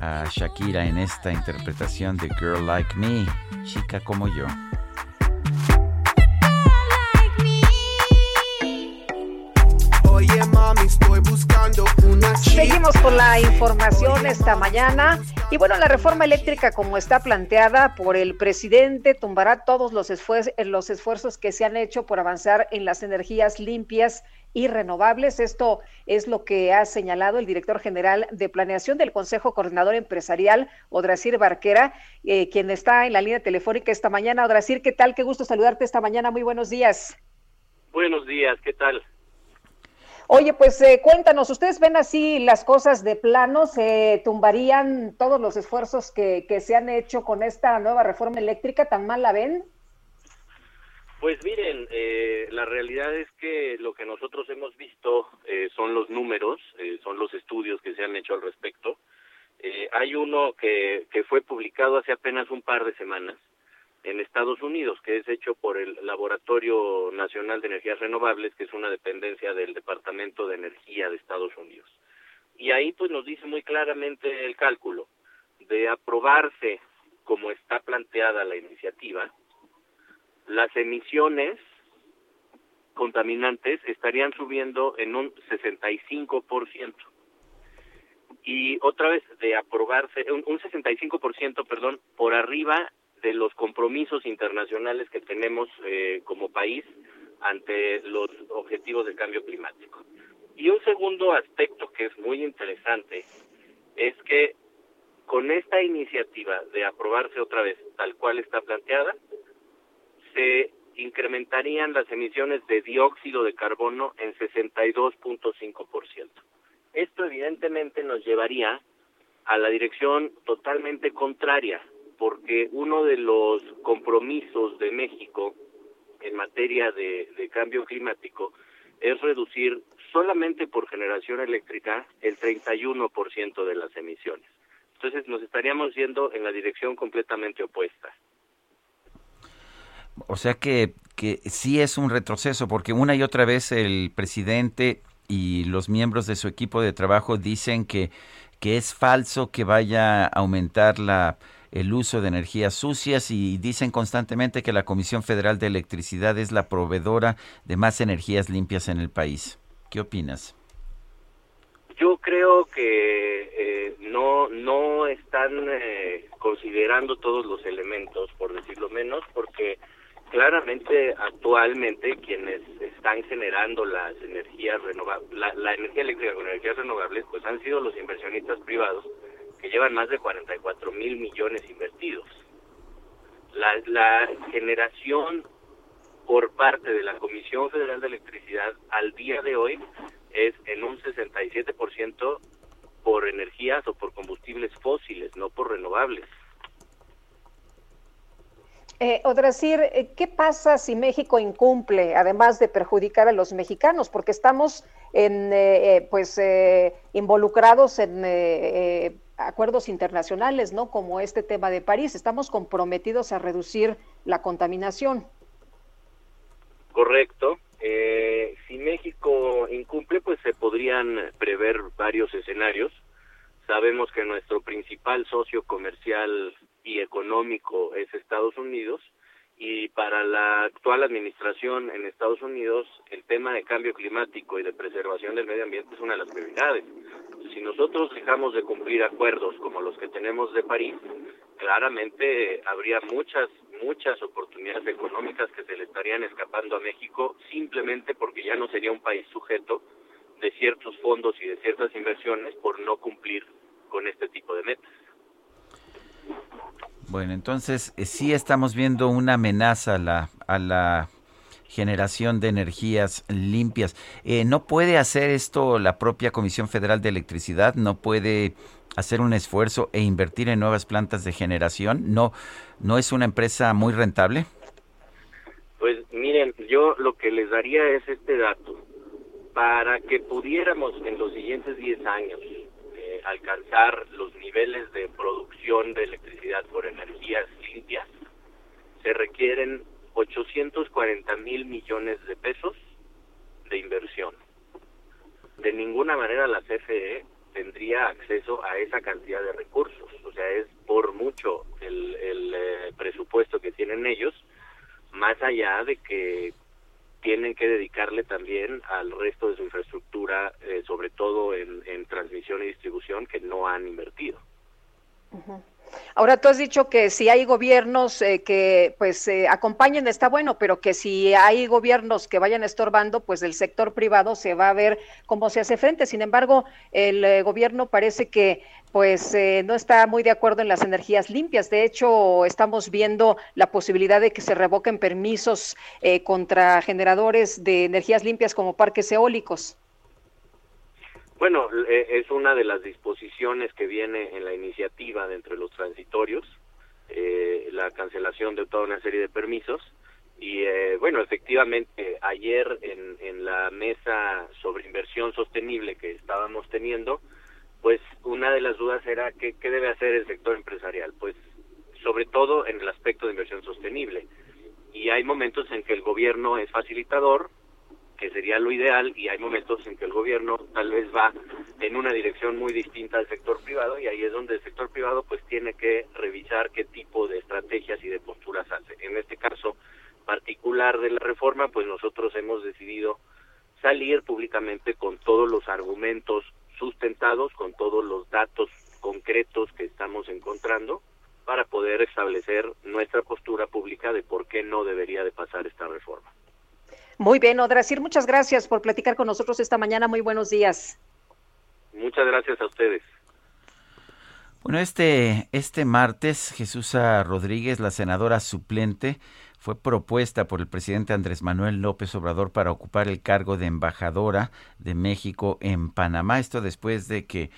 a Shakira en esta interpretación de Girl Like Me, chica como yo. Mami, estoy buscando una chica. Seguimos con la información esta mañana. Y bueno, la reforma eléctrica, como está planteada por el presidente, tumbará todos los, esfuer- los esfuerzos que se han hecho por avanzar en las energías limpias y renovables. Esto es lo que ha señalado el director general de planeación del Consejo Coordinador Empresarial, Odrasir Barquera, eh, quien está en la línea telefónica esta mañana. Odrasir, ¿qué tal? Qué gusto saludarte esta mañana. Muy buenos días. Buenos días, ¿qué tal? Oye, pues eh, cuéntanos, ¿ustedes ven así las cosas de plano? ¿Se tumbarían todos los esfuerzos que, que se han hecho con esta nueva reforma eléctrica? ¿Tan mal la ven? Pues miren, eh, la realidad es que lo que nosotros hemos visto eh, son los números, eh, son los estudios que se han hecho al respecto. hay uno que, que fue publicado hace apenas un par de semanas en Estados Unidos, que es hecho por el Laboratorio Nacional de Energías Renovables, que es una dependencia del Departamento de Energía de Estados Unidos. Y ahí pues nos dice muy claramente el cálculo de aprobarse como está planteada la iniciativa, las emisiones contaminantes estarían subiendo en un 65%. Y otra vez, de aprobarse, un, un 65%, perdón, por arriba de los compromisos internacionales que tenemos eh, como país ante los objetivos de cambio climático. Y un segundo aspecto que es muy interesante es que con esta iniciativa de aprobarse otra vez tal cual está planteada, se incrementarían las emisiones de dióxido de carbono en 62.5%. Esto evidentemente nos llevaría a la dirección totalmente contraria, porque uno de los compromisos de México en materia de, cambio climático es reducir solamente por generación eléctrica el 31% de las emisiones. Entonces nos estaríamos yendo en la dirección completamente opuesta. O sea que, que sí es un retroceso, porque una y otra vez el presidente y los miembros de su equipo de trabajo dicen que, que es falso que vaya a aumentar la, el uso de energías sucias y dicen constantemente que la Comisión Federal de Electricidad es la proveedora de más energías limpias en el país. ¿Qué opinas? Yo creo que eh, no no están eh, considerando todos los elementos, por decirlo menos, porque claramente actualmente quienes están generando las energías renovables, la, energía eléctrica con energías renovables, pues han sido los inversionistas privados que llevan más de 44 mil millones invertidos. La, generación por parte de la Comisión Federal de Electricidad al día de hoy es en un 67% por energías o por combustibles fósiles, no por renovables. Eh, decir, eh, ¿qué pasa si México incumple, además de perjudicar a los mexicanos? Porque estamos en, eh, eh, pues, involucrados en acuerdos internacionales, ¿no? Como este tema de París. Estamos comprometidos a reducir la contaminación. Correcto. si México incumple, pues se podrían prever varios escenarios. Sabemos que nuestro principal socio comercial y económico es Estados Unidos y para la actual administración en Estados Unidos el tema de cambio climático y de preservación del medio ambiente es una de las prioridades. Si nosotros dejamos de cumplir acuerdos como los que tenemos de París, claramente habría muchas, muchas oportunidades económicas que se le estarían escapando a México simplemente porque ya no sería un país sujeto de ciertos fondos y de ciertas inversiones por no cumplir con este tipo de metas. Bueno, entonces eh, sí estamos viendo una amenaza a la, a la generación de energías limpias. Eh, ¿No puede hacer esto la propia Comisión Federal de Electricidad? ¿No puede hacer un esfuerzo e invertir en nuevas plantas de generación? ¿No, no es una empresa muy rentable? Pues miren, yo lo que les daría es este dato. Para que pudiéramos en los siguientes 10 años alcanzar los niveles de producción de electricidad por energías limpias, se requieren 840 mil millones de pesos de inversión. De ninguna manera la CFE tendría acceso a esa cantidad de recursos, o sea, es por mucho el, eh, presupuesto que tienen ellos, más allá de que tienen que dedicarle también al resto de su infraestructura, eh, sobre todo en, transmisión y distribución, que no han invertido. Ahora tú has dicho que si hay gobiernos eh, que pues eh, acompañen está bueno, pero que si hay gobiernos que vayan estorbando, pues el sector privado se va a ver cómo se hace frente. Sin embargo, el eh, gobierno parece que pues no está muy de acuerdo en las energías limpias. De hecho, estamos viendo la posibilidad de que se revoquen permisos contra generadores de energías limpias como parques eólicos. Bueno, eh, es una de las disposiciones que viene en la iniciativa de entre los transitorios, eh, la cancelación de toda una serie de permisos Y eh, bueno, efectivamente, ayer en, la mesa sobre inversión sostenible que estábamos teniendo, pues una de las dudas era qué, qué debe hacer el sector empresarial. Pues sobre todo en el aspecto de inversión sostenible. Y hay momentos en que el gobierno es facilitador, que sería lo ideal, y hay momentos en que el gobierno tal vez va en una dirección muy distinta al sector privado, y ahí es donde el sector privado pues tiene que revisar qué tipo de estrategias y de posturas hace. En este caso particular de la reforma, pues nosotros hemos decidido salir públicamente con todos los argumentos sustentados, con todos los datos concretos que estamos encontrando, para poder establecer nuestra postura pública de por qué no debería de pasar esta reforma. Muy bien, Odrasir, muchas gracias por platicar con nosotros esta mañana. Muy buenos días. Muchas gracias a ustedes. Bueno, este, este martes, Jesús Rodríguez, la senadora suplente, fue propuesta por el presidente Andrés Manuel López Obrador para ocupar el cargo de embajadora de México en Panamá. Esto después de que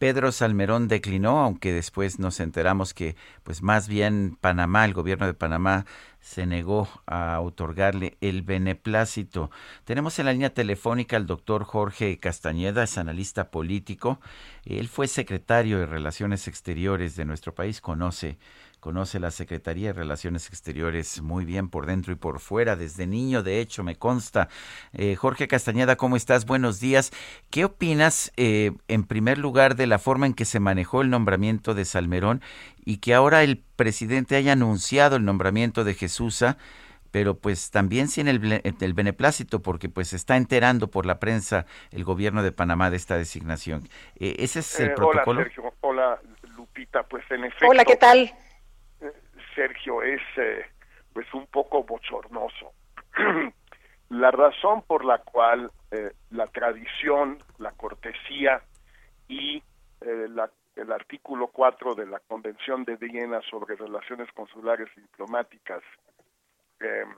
Pedro Salmerón declinó, aunque después nos enteramos que, pues más bien Panamá, el gobierno de Panamá, se negó a otorgarle el beneplácito. Tenemos en la línea telefónica al doctor Jorge Castañeda, es analista político. Él fue secretario de Relaciones Exteriores de nuestro país, conoce conoce la Secretaría de Relaciones Exteriores muy bien por dentro y por fuera, desde niño, de hecho, me consta. Eh, Jorge Castañeda, ¿cómo estás? Buenos días. ¿Qué opinas, eh, en primer lugar, de la forma en que se manejó el nombramiento de Salmerón y que ahora el presidente haya anunciado el nombramiento de Jesusa? pero pues también sin el, el, beneplácito, porque pues está enterando por la prensa el gobierno de Panamá de esta designación. Eh, ¿Ese es el protocolo? Hola, Sergio. Hola, Lupita. Pues en efecto. Hola, ¿qué tal? Sergio, es eh, pues un poco bochornoso. la razón por la cual eh, la tradición, la cortesía y eh, el artículo 4 de la Convención de Viena sobre relaciones consulares y diplomáticas em,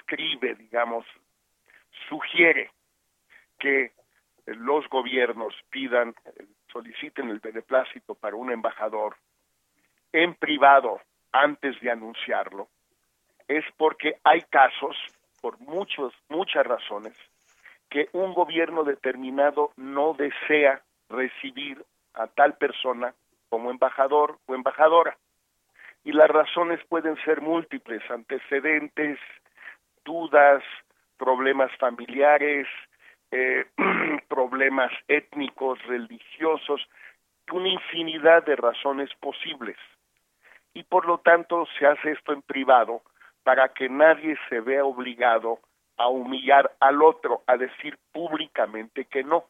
escribe, digamos, sugiere que los gobiernos pidan soliciten el beneplácito para un embajador en privado antes de anunciarlo, es porque hay casos, por muchos, muchas razones, que un gobierno determinado no desea recibir a tal persona como embajador o embajadora. Y las razones pueden ser múltiples, antecedentes, dudas, problemas familiares, eh, problemas étnicos, religiosos, una infinidad de razones posibles. Y por lo tanto se hace esto en privado para que nadie se vea obligado a humillar al otro, a decir públicamente que no.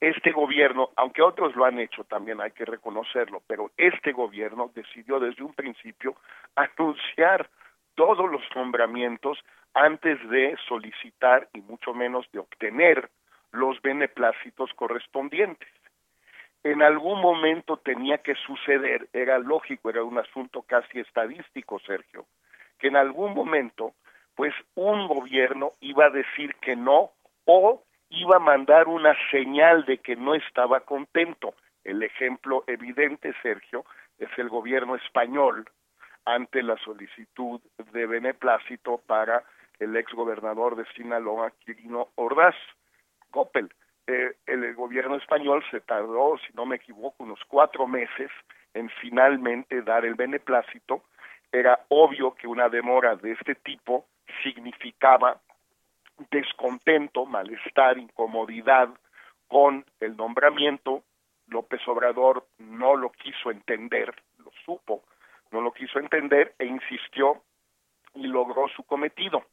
Este gobierno, aunque otros lo han hecho también, hay que reconocerlo, pero este gobierno decidió desde un principio anunciar todos los nombramientos antes de solicitar y mucho menos de obtener los beneplácitos correspondientes. En algún momento tenía que suceder, era lógico, era un asunto casi estadístico, Sergio, que en algún momento, pues un gobierno iba a decir que no o iba a mandar una señal de que no estaba contento. El ejemplo evidente, Sergio, es el gobierno español ante la solicitud de beneplácito para el ex gobernador de Sinaloa, Quirino Ordaz. Coppel, eh, el gobierno español se tardó, si no me equivoco, unos cuatro meses en finalmente dar el beneplácito. Era obvio que una demora de este tipo significaba descontento, malestar, incomodidad con el nombramiento. López Obrador no lo quiso entender, lo supo, no lo quiso entender e insistió y logró su cometido.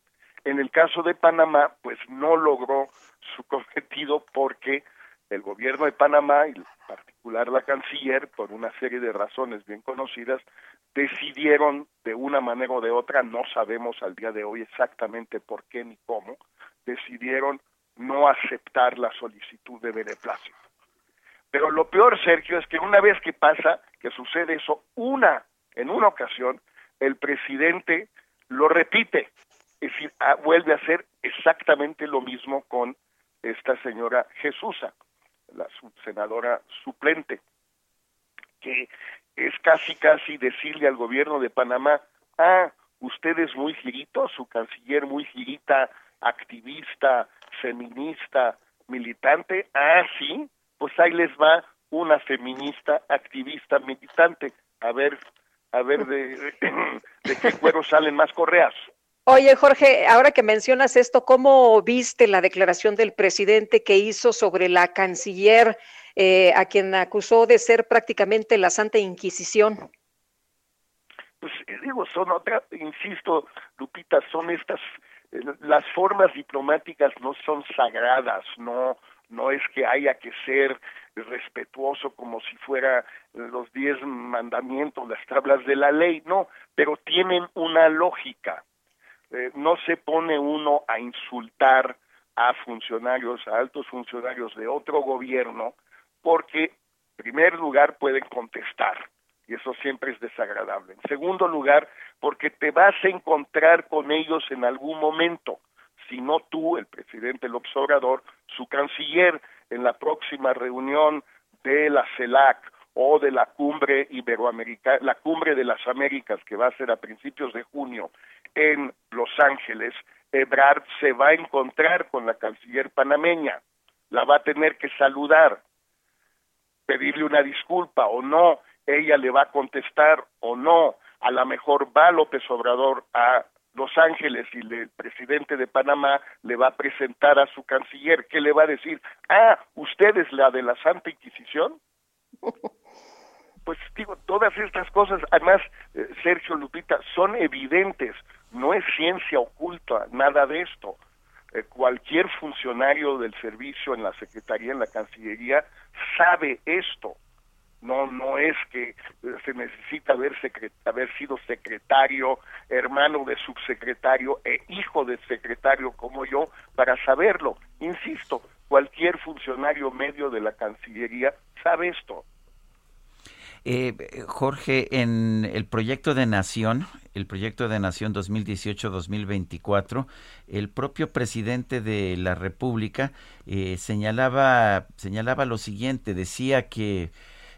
En el caso de Panamá, pues no logró su cometido porque el gobierno de Panamá, y en particular la canciller, por una serie de razones bien conocidas, decidieron de una manera o de otra, no sabemos al día de hoy exactamente por qué ni cómo, decidieron no aceptar la solicitud de beneplácito. Pero lo peor, Sergio, es que una vez que pasa, que sucede eso, una, en una ocasión, el presidente lo repite es decir, ah, vuelve a hacer exactamente lo mismo con esta señora Jesusa, la senadora suplente, porque es casi casi decirle al gobierno de Panamá, ah, usted es muy girito, su canciller muy girita, activista, feminista, militante, ah, sí, pues ahí les va una feminista, activista, militante, a ver, a ver de, de qué cuero salen más correas. Oye, Jorge, ahora que mencionas esto, ¿cómo viste la declaración del presidente que hizo sobre la canciller, eh, a quien acusó de ser prácticamente la Santa Inquisición? Pues eh, digo, son otras, insisto, Lupita, son estas, eh, las formas diplomáticas no son sagradas, no, no es que haya que ser respetuoso como si fuera los diez mandamientos, las tablas de la ley, no, pero tienen una lógica eh, no se pone uno a insultar a funcionarios, a altos funcionarios de otro gobierno, porque en primer lugar pueden contestar, y eso siempre es desagradable. En segundo lugar, porque te vas a encontrar con ellos en algún momento, si no tú, el presidente López Obrador, su canciller, en la próxima reunión de la CELAC o de la cumbre iberoamericana, la cumbre de las Américas que va a ser a principios de junio en Los Ángeles, Ebrard se va a encontrar con la canciller panameña, la va a tener que saludar, pedirle una disculpa o no, ella le va a contestar o no, a lo mejor va López Obrador a Los Ángeles y el presidente de Panamá le va a presentar a su canciller, ¿qué le va a decir? Ah, ¿usted es la de la Santa Inquisición? Pues digo, todas estas cosas, además, eh, Sergio Lupita, son evidentes no es ciencia oculta, nada de esto. Eh, cualquier funcionario del servicio en la Secretaría, en la Cancillería, sabe esto. No, no es que eh, se necesita haber, haber sido secretario, hermano de subsecretario e hijo de secretario como yo para saberlo. Insisto, cualquier funcionario medio de la Cancillería sabe esto. Eh, Jorge, en el proyecto de Nación, el proyecto de Nación 2018-2024, el propio presidente de la República eh, señalaba, señalaba lo siguiente, decía que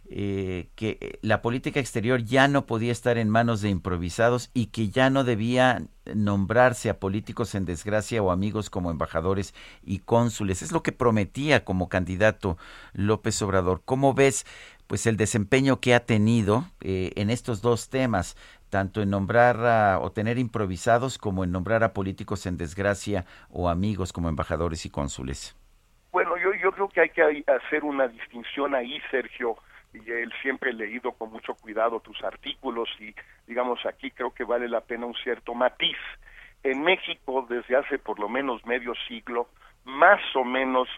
eh, que la política exterior ya no podía estar en manos de improvisados y que ya no debía nombrarse a políticos en desgracia o amigos como embajadores y cónsules. Es lo que prometía como candidato López Obrador. ¿Cómo ves pues el desempeño que ha tenido eh, en estos dos temas, tanto en nombrar o tener improvisados como en nombrar a políticos en desgracia o amigos como embajadores y cónsules? Bueno, yo, yo creo que hay que hacer una distinción ahí, Sergio, y él siempre he leído con mucho cuidado tus artículos y digamos aquí creo que vale la pena un cierto matiz. En México, desde hace por lo menos medio siglo, más o menos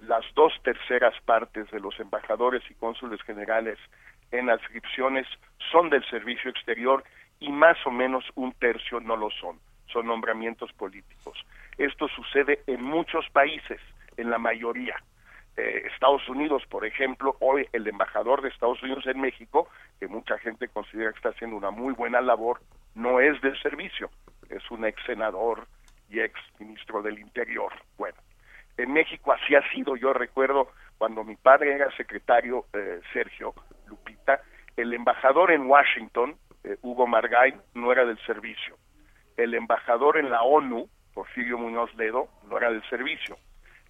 las dos terceras partes de los embajadores y cónsules generales en adscripciones son del servicio exterior y más o menos un tercio no lo son, son nombramientos políticos. Esto sucede en muchos países, en la mayoría. Eh, Estados Unidos, por ejemplo, hoy el embajador de Estados Unidos en México, que mucha gente considera que está haciendo una muy buena labor, no es del servicio, es un ex senador y ex ministro del Interior. Bueno, en México así ha sido. Yo recuerdo cuando mi padre era secretario, eh, Sergio Lupita, el embajador en Washington, eh, Hugo Margain, no era del servicio. El embajador en la ONU, Porfirio Muñoz Ledo, no era del servicio.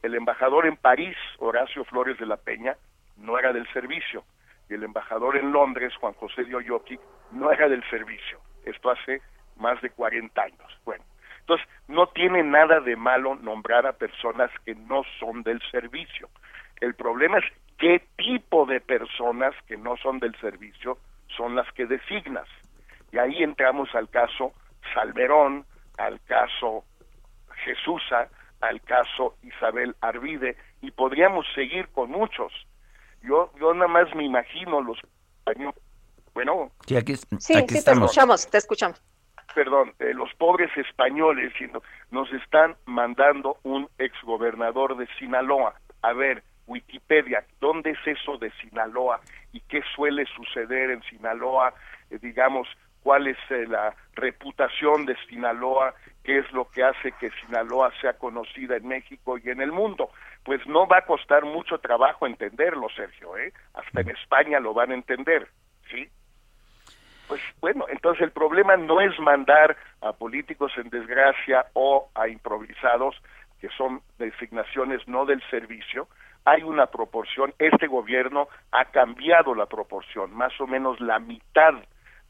El embajador en París, Horacio Flores de la Peña, no era del servicio. Y el embajador en Londres, Juan José de no era del servicio. Esto hace más de 40 años. Bueno, entonces, no tiene nada de malo nombrar a personas que no son del servicio. El problema es qué tipo de personas que no son del servicio son las que designas. Y ahí entramos al caso Salverón, al caso Jesusa, al caso Isabel Arvide, y podríamos seguir con muchos. Yo, yo nada más me imagino los Bueno, sí, aquí, sí, sí te escuchamos, te escuchamos perdón, eh, los pobres españoles nos están mandando un exgobernador de Sinaloa. A ver, Wikipedia, ¿dónde es eso de Sinaloa y qué suele suceder en Sinaloa? Eh, digamos, cuál es eh, la reputación de Sinaloa, qué es lo que hace que Sinaloa sea conocida en México y en el mundo. Pues no va a costar mucho trabajo entenderlo, Sergio, ¿eh? Hasta en España lo van a entender. Pues bueno, entonces el problema no es mandar a políticos en desgracia o a improvisados, que son designaciones no del servicio, hay una proporción, este gobierno ha cambiado la proporción, más o menos la mitad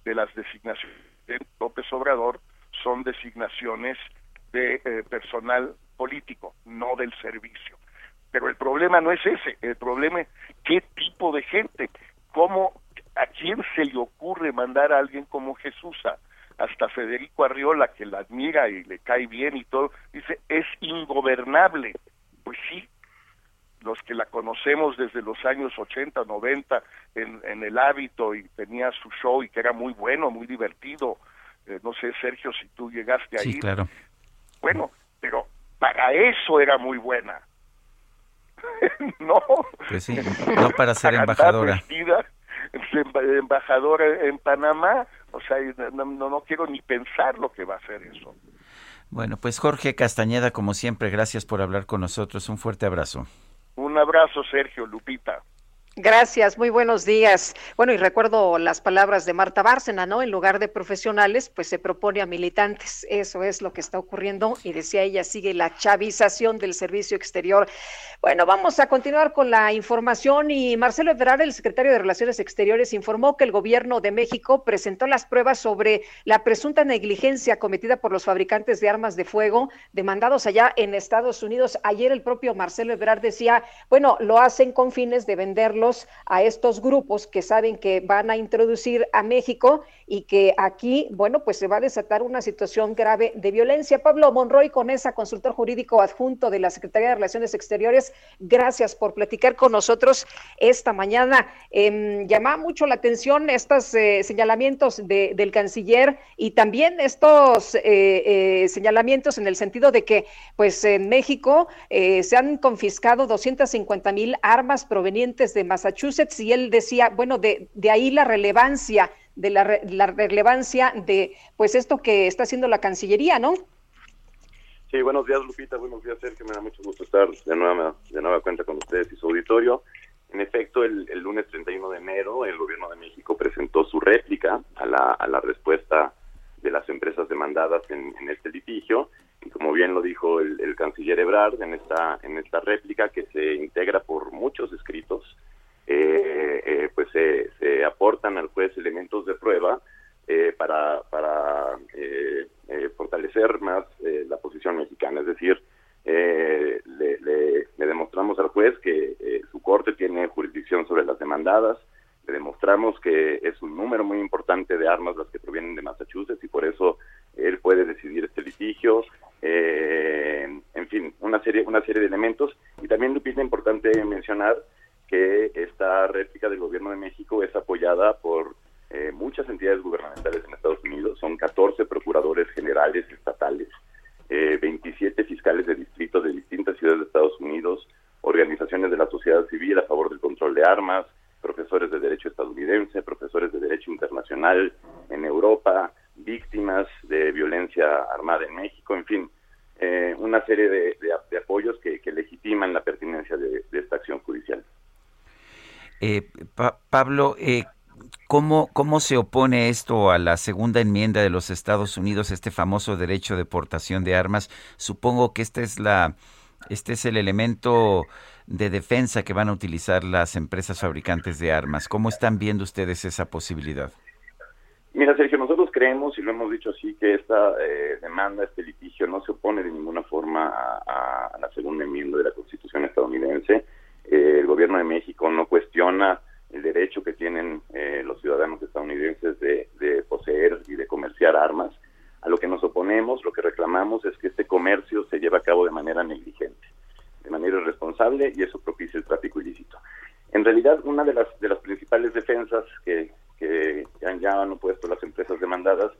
de las designaciones de López Obrador son designaciones de eh, personal político, no del servicio. Pero el problema no es ese, el problema es qué tipo de gente, cómo, a quién se le ocurre mandar a alguien como Jesús, hasta Federico Arriola, que la admira y le cae bien y todo, dice, es ingobernable. Pues sí, los que la conocemos desde los años 80, 90 en, en el hábito y tenía su show y que era muy bueno, muy divertido. Eh, no sé, Sergio, si tú llegaste ahí. Sí, claro. Bueno, pero para eso era muy buena. no. Pues sí, no para ser embajadora. Vestida, embajadora en Panamá, o sea, no, no, no quiero ni pensar lo que va a hacer eso. Bueno, pues Jorge Castañeda, como siempre, gracias por hablar con nosotros. Un fuerte abrazo. Un abrazo, Sergio Lupita. Gracias, muy buenos días. Bueno, y recuerdo las palabras de Marta Bárcena, ¿no? En lugar de profesionales, pues se propone a militantes. Eso es lo que está ocurriendo. Y decía ella, sigue la chavización del servicio exterior. Bueno, vamos a continuar con la información. Y Marcelo Ebrard, el secretario de Relaciones Exteriores, informó que el gobierno de México presentó las pruebas sobre la presunta negligencia cometida por los fabricantes de armas de fuego demandados allá en Estados Unidos. Ayer el propio Marcelo Ebrard decía, bueno, lo hacen con fines de venderlo a estos grupos que saben que van a introducir a México y que aquí, bueno, pues se va a desatar una situación grave de violencia. Pablo Monroy, con esa consultor jurídico adjunto de la Secretaría de Relaciones Exteriores, gracias por platicar con nosotros esta mañana. Eh, llama mucho la atención estos eh, señalamientos de, del canciller y también estos eh, eh señalamientos en el sentido de que, pues en México se han confiscado 250 mil armas provenientes de Massachusetts y él decía, bueno, de, de ahí la relevancia, de la, la, relevancia de pues esto que está haciendo la Cancillería, ¿no? Sí, buenos días Lupita, buenos días Sergio, me da mucho gusto estar de nueva, de nueva cuenta con ustedes y su auditorio. En efecto, el, el lunes 31 de enero el gobierno de México presentó su réplica a la, a la respuesta de las empresas demandadas en, este litigio y como bien lo dijo el, el, canciller Ebrard en esta en esta réplica que se integra por muchos escritos eh, eh, pues se, aportan al juez elementos de prueba eh, para, para fortalecer más la posición mexicana. Es decir, le, le, le, demostramos al juez que su corte tiene jurisdicción sobre las demandadas, le demostramos que es un número muy importante de armas las que provienen de Massachusetts y por eso él puede decidir este litigio. Eh, en fin, una serie, una serie de elementos. Y también, Lupita, importante mencionar que esta réplica del gobierno de México es apoyada por eh, muchas entidades gubernamentales en Estados Unidos, son 14 procuradores generales estatales, eh, 27 fiscales de distrito de distintas ciudades de Estados Unidos, organizaciones de la sociedad civil a favor del control de armas, profesores de derecho estadounidense, profesores de derecho internacional en Europa, víctimas de violencia armada en México, en fin, eh, una serie de, de, apoyos que, legitiman la pertinencia de esta acción judicial. Eh, pa Pablo, eh, ¿cómo, ¿cómo se opone esto a la segunda enmienda de los Estados Unidos, este famoso derecho de portación de armas? Supongo que esta es la, este es el elemento de defensa que van a utilizar las empresas fabricantes de armas. ¿Cómo están viendo ustedes esa posibilidad? Mira, Sergio, nosotros creemos, y lo hemos dicho así, que esta eh, demanda, este litigio, no se opone de ninguna forma a, a la segunda enmienda de la Constitución estadounidense eh, el gobierno de México no cuestiona el derecho que tienen eh, los ciudadanos estadounidenses de, poseer y de comerciar armas. A lo que nos oponemos, lo que reclamamos es que este comercio se lleve a cabo de manera negligente, de manera irresponsable y eso propicia el tráfico ilícito. En realidad, una de las, de las principales defensas que, que ya han opuesto las empresas demandadas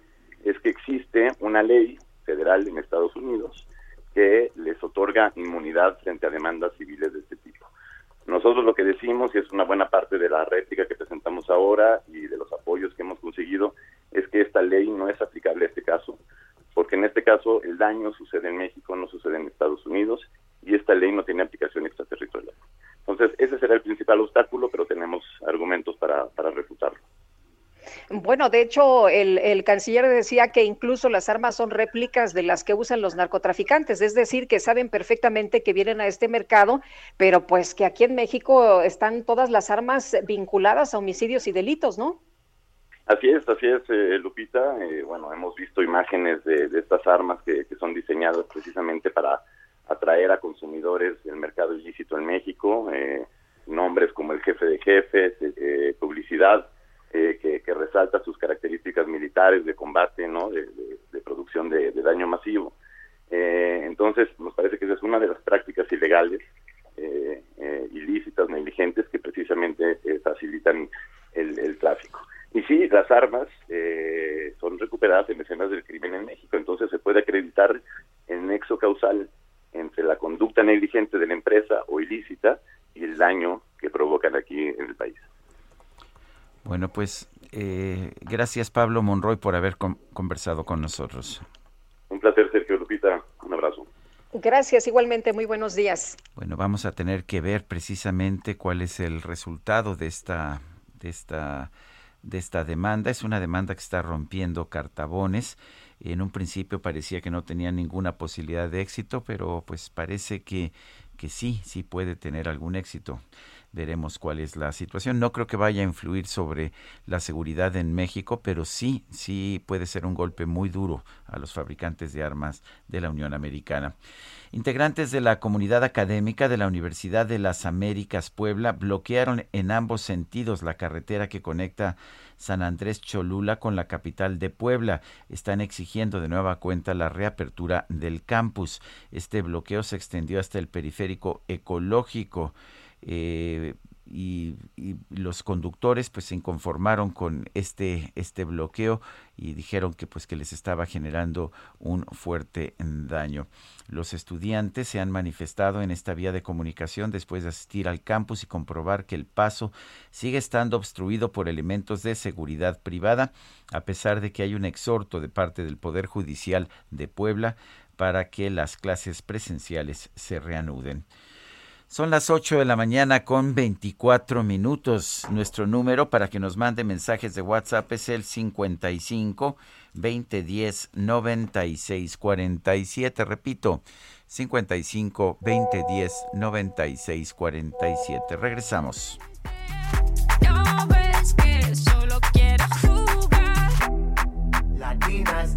es que existe una ley federal en Estados Unidos que les otorga inmunidad frente a demandas civiles de este tipo. Nosotros lo que decimos, y es una buena parte de la réplica que presentamos ahora y de los apoyos que hemos conseguido, es que esta ley no es aplicable a este caso, porque en este caso el daño sucede en México, no sucede en Estados Unidos, y esta ley no tiene aplicación extraterritorial. Entonces, ese será el principal obstáculo, pero tenemos argumentos para, para refutarlo. Bueno, de hecho, el, canciller decía que incluso las armas son réplicas de las que usan los narcotraficantes, es decir, que saben perfectamente que vienen a este mercado, pero pues que aquí en México están todas las armas vinculadas a homicidios y delitos, ¿no? Así es, así es, eh, Lupita. Eh, bueno, hemos visto imágenes de, estas armas que, son diseñadas precisamente para atraer a consumidores del mercado ilícito en México. Eh, nombres como el jefe de jefes, publicidad eh, que, resalta sus características militares de combate, ¿no? de, producción de, daño masivo. Eh, entonces, nos parece que esa es una de las prácticas ilegales, eh, ilícitas, negligentes, que precisamente facilitan el, tráfico. Y sí, las armas son recuperadas en escenas del crimen en México, entonces se puede acreditar el nexo causal entre la conducta negligente de la empresa o ilícita y el daño que provocan aquí en el país. Bueno, pues eh, gracias Pablo Monroy por haber conversado con nosotros. Un placer, Sergio Lupita. Un abrazo. Gracias, igualmente. Muy buenos días. Bueno, vamos a tener que ver precisamente cuál es el resultado de esta, de esta, de esta demanda. Es una demanda que está rompiendo cartabones. En un principio parecía que no tenía ninguna posibilidad de éxito, pero pues parece que, que sí, sí puede tener algún éxito veremos cuál es la situación. No creo que vaya a influir sobre la seguridad en México, pero sí, sí puede ser un golpe muy duro a los fabricantes de armas de la Unión Americana. Integrantes de la comunidad académica de la Universidad de las Américas Puebla bloquearon en ambos sentidos la carretera que conecta San Andrés Cholula con la capital de Puebla. Están exigiendo de nueva cuenta la reapertura del campus. Este bloqueo se extendió hasta el periférico ecológico. Eh, y, los conductores pues se inconformaron con este este bloqueo y dijeron que pues que les estaba generando un fuerte daño. Los estudiantes se han manifestado en esta vía de comunicación después de asistir al campus y comprobar que el paso sigue estando obstruido por elementos de seguridad privada, a pesar de que hay un exhorto de parte del Poder Judicial de Puebla para que las clases presenciales se reanuden. Son las 8 de la mañana con 24 minutos. Nuestro número para que nos mande mensajes de WhatsApp es el 55 2010 96 47. Repito, 55 2010 96 47. Regresamos. Latinas,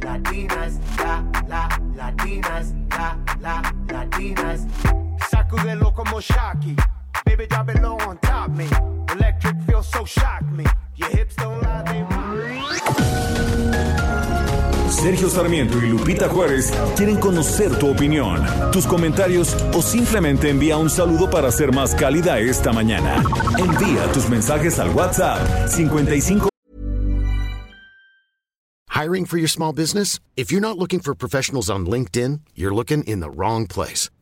latinas, la, la, latinas, la, la, latinas. Sacudelo como Shocky. Baby, drop it low on top me. Electric feels so shock me. Your hips don't lie, they Sergio Sarmiento y Lupita Juárez quieren conocer tu opinión, tus comentarios o simplemente envía un saludo para ser más cálida esta mañana. Envía tus mensajes al WhatsApp 55 Hiring for your small business? If you're not looking for professionals on LinkedIn, you're looking in the wrong place.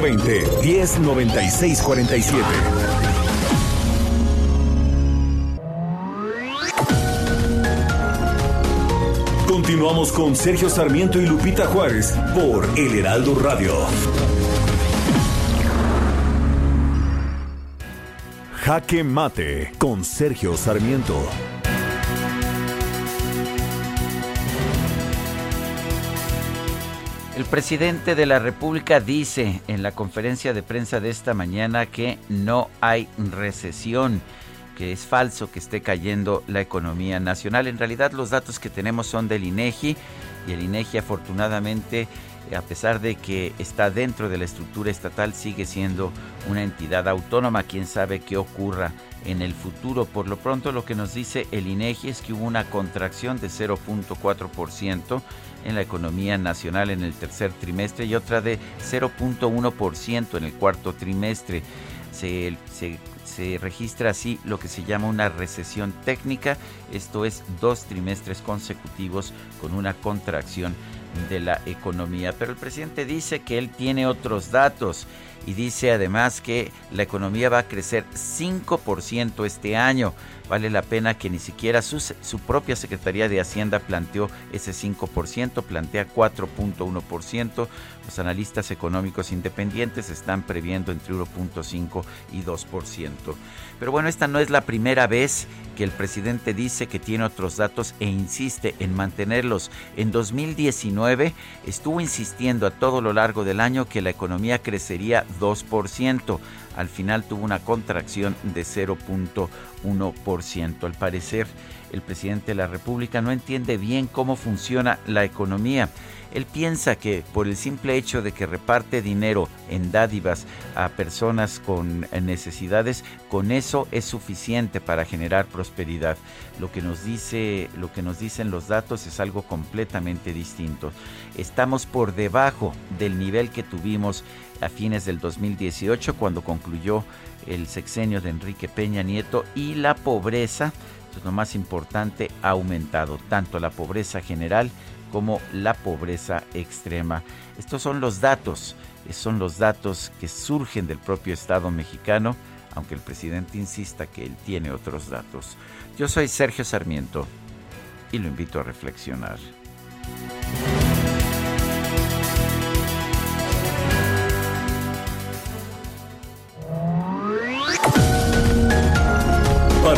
20 10 96 47 Continuamos con Sergio Sarmiento y Lupita Juárez por El Heraldo Radio. Jaque Mate con Sergio Sarmiento. El presidente de la República dice en la conferencia de prensa de esta mañana que no hay recesión que es falso que esté cayendo la economía nacional. En realidad los datos que tenemos son del INEGI y el INEGI afortunadamente a pesar de que está dentro de la estructura estatal sigue siendo una entidad autónoma, quién sabe qué ocurra en el futuro. Por lo pronto lo que nos dice el INEGI es que hubo una contracción de 0.4% en la economía nacional en el tercer trimestre y otra de 0.1% en el cuarto trimestre. Se, se registra así lo que se llama una recesión técnica Esto es dos trimestres consecutivos con una contracción de la economía. Pero el presidente dice que él tiene otros datos y dice además que la economía va a crecer 5% este año. Vale la pena que ni siquiera su, su propia Secretaría de Hacienda planteó ese 5%, plantea 4.1%. Los analistas económicos independientes están previendo entre 1.5 y 2%. Pero bueno, esta no es la primera vez que el presidente dice que tiene otros datos e insiste en mantenerlos. En 2019 estuvo insistiendo a todo lo largo del año que la economía crecería 2%. Al final tuvo una contracción de 0.1%. Al parecer, el presidente de la República no entiende bien cómo funciona la economía. Él piensa que por el simple hecho de que reparte dinero en dádivas a personas con necesidades, con eso es suficiente para generar prosperidad. Lo que nos dice, lo que nos dicen los datos es algo completamente distinto. Estamos por debajo del nivel que tuvimos a fines del 2018 cuando concluyó el sexenio de Enrique Peña Nieto y la pobreza, es lo más importante, ha aumentado tanto la pobreza general como la pobreza extrema. Estos son los datos, son los datos que surgen del propio Estado mexicano, aunque el presidente insista que él tiene otros datos. Yo soy Sergio Sarmiento y lo invito a reflexionar.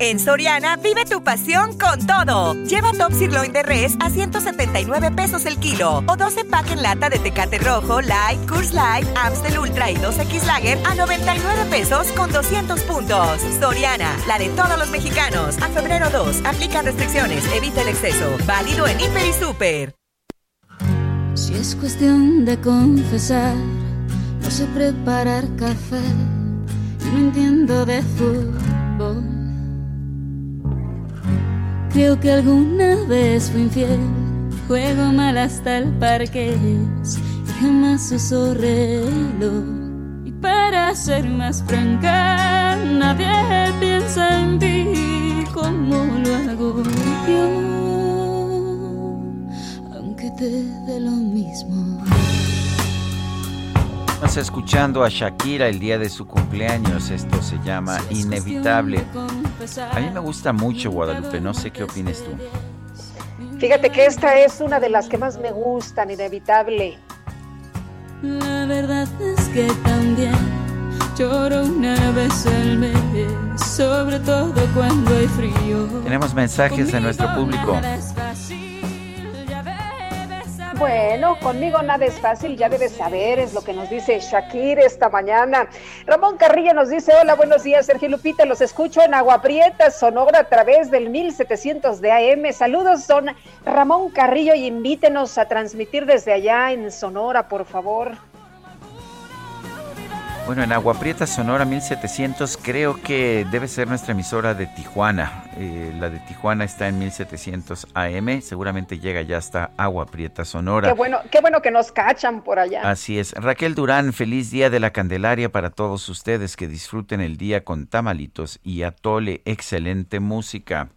En Soriana, vive tu pasión con todo. Lleva Top Sirloin de Res a 179 pesos el kilo. O 12 pack en lata de Tecate Rojo, Light, Curse Light, Amstel Ultra y 2X Lager a 99 pesos con 200 puntos. Soriana, la de todos los mexicanos. A febrero 2, aplica restricciones, evita el exceso. Válido en Hiper y Super. Si es cuestión de confesar, no sé preparar café, no entiendo de fútbol. Creo que alguna vez fui infiel, juego mal hasta el parque y jamás uso reloj. Y para ser más franca, nadie piensa en ti como lo hago yo, aunque te dé lo mismo. Estamos escuchando a Shakira el día de su cumpleaños. Esto se llama Inevitable. A mí me gusta mucho Guadalupe. No sé qué opinas tú. Fíjate que esta es una de las que más me gustan, Inevitable. La verdad es que también lloro una vez al mes, sobre todo cuando hay frío. Tenemos mensajes de nuestro público. Bueno, conmigo nada es fácil, ya debes saber, es lo que nos dice Shakir esta mañana. Ramón Carrillo nos dice, hola, buenos días, Sergio Lupita, los escucho en Agua Prieta, Sonora, a través del 1700 de AM. Saludos, don Ramón Carrillo, y invítenos a transmitir desde allá en Sonora, por favor. Bueno, en Agua Prieta, Sonora 1700, creo que debe ser nuestra emisora de Tijuana. Eh, la de Tijuana está en 1700 AM, seguramente llega ya hasta Agua Prieta, Sonora. Qué bueno, qué bueno que nos cachan por allá. Así es. Raquel Durán, feliz día de la Candelaria para todos ustedes que disfruten el día con tamalitos y atole. Excelente música.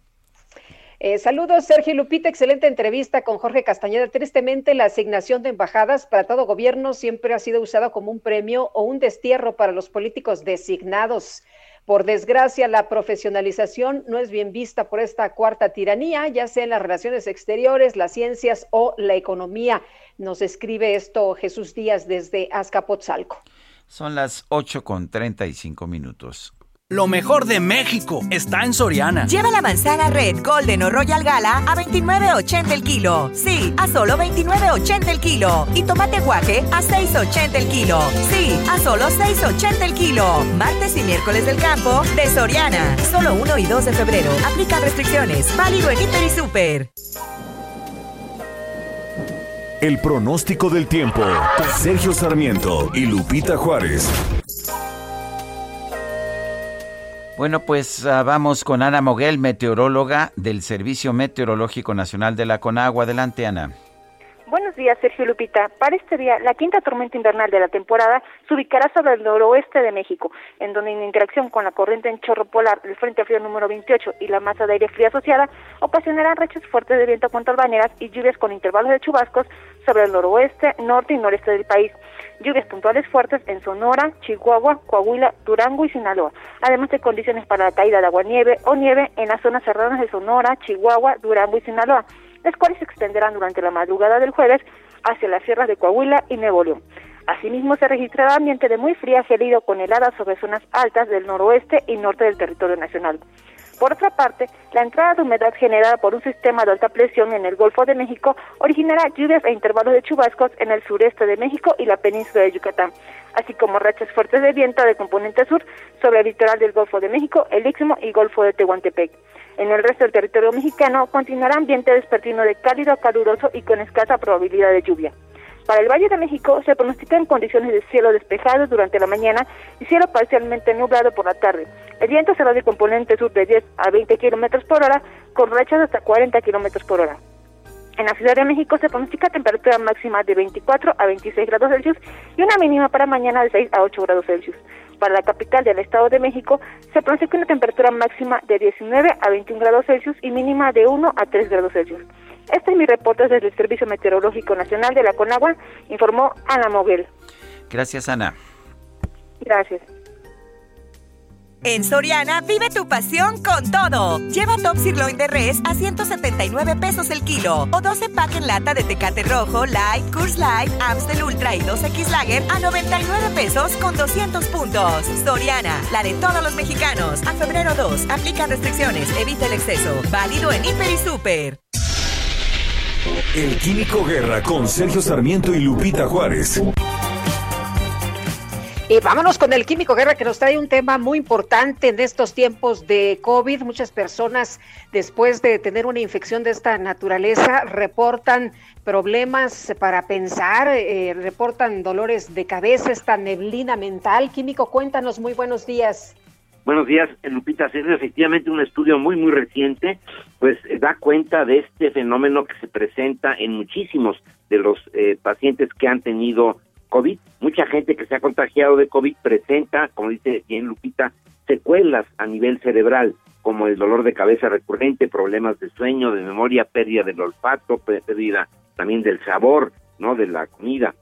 Eh, saludos, Sergio Lupita. Excelente entrevista con Jorge Castañeda. Tristemente, la asignación de embajadas para todo gobierno siempre ha sido usada como un premio o un destierro para los políticos designados. Por desgracia, la profesionalización no es bien vista por esta cuarta tiranía, ya sea en las relaciones exteriores, las ciencias o la economía. Nos escribe esto Jesús Díaz desde Azcapotzalco. Son las 8 con 35 minutos. Lo mejor de México está en Soriana. Lleva la manzana Red, Golden o Royal Gala a 29.80 el kilo. Sí, a solo 29.80 el kilo. Y tomate guaje a 6.80 el kilo. Sí, a solo 6.80 el kilo. Martes y miércoles del campo de Soriana. Solo 1 y 2 de febrero. Aplica restricciones. Válido en Hiper y Super. El pronóstico del tiempo. Sergio Sarmiento y Lupita Juárez. Bueno, pues ah, vamos con Ana Moguel, meteoróloga del Servicio Meteorológico Nacional de la Conagua. Adelante, Ana. Buenos días, Sergio Lupita. Para este día, la quinta tormenta invernal de la temporada se ubicará sobre el noroeste de México, en donde en interacción con la corriente en chorro polar del Frente Frío número 28 y la masa de aire frío asociada, ocasionarán rachas fuertes de viento con torbaneras y lluvias con intervalos de chubascos sobre el noroeste, norte y noreste del país. Lluvias puntuales fuertes en Sonora, Chihuahua, Coahuila, Durango y Sinaloa, además de condiciones para la caída de agua nieve o nieve en las zonas serranas de Sonora, Chihuahua, Durango y Sinaloa las cuales se extenderán durante la madrugada del jueves hacia las sierras de Coahuila y Nuevo León. Asimismo, se registrará ambiente de muy fría gelido con heladas sobre zonas altas del noroeste y norte del territorio nacional. Por otra parte, la entrada de humedad generada por un sistema de alta presión en el Golfo de México originará lluvias e intervalos de chubascos en el sureste de México y la península de Yucatán, así como rachas fuertes de viento de componente sur sobre el litoral del Golfo de México, el Istmo y Golfo de Tehuantepec. En el resto del territorio mexicano continuará ambiente despertino de cálido a caluroso y con escasa probabilidad de lluvia. Para el Valle de México se pronostican condiciones de cielo despejado durante la mañana y cielo parcialmente nublado por la tarde. El viento será de componente sur de 10 a 20 kilómetros por hora, con rachas hasta 40 kilómetros por hora. En la Ciudad de México se pronostica temperatura máxima de 24 a 26 grados Celsius y una mínima para mañana de 6 a 8 grados Celsius. Para la capital del Estado de México se pronostica una temperatura máxima de 19 a 21 grados Celsius y mínima de 1 a 3 grados Celsius. Este es mi reporte desde el Servicio Meteorológico Nacional de la Conagua, informó Ana Moguel. Gracias, Ana. Gracias. En Soriana vive tu pasión con todo. Lleva top sirloin de res a 179 pesos el kilo o 12 pack en lata de Tecate Rojo, Light, Curse Light, Amstel Ultra y 2X Lager a 99 pesos con 200 puntos. Soriana, la de todos los mexicanos. A febrero 2, aplica restricciones, evita el exceso. Válido en Hiper y Super. El Químico Guerra con Sergio Sarmiento y Lupita Juárez. Y vámonos con el Químico Guerra que nos trae un tema muy importante en estos tiempos de COVID. Muchas personas después de tener una infección de esta naturaleza reportan problemas para pensar, eh, reportan dolores de cabeza, esta neblina mental. Químico, cuéntanos, muy buenos días. Buenos días, Lupita. Es efectivamente un estudio muy, muy reciente, pues da cuenta de este fenómeno que se presenta en muchísimos de los eh, pacientes que han tenido COVID. Mucha gente que se ha contagiado de COVID presenta, como dice bien Lupita, secuelas a nivel cerebral, como el dolor de cabeza recurrente, problemas de sueño, de memoria, pérdida del olfato, pérdida también del sabor, ¿no? De la comida.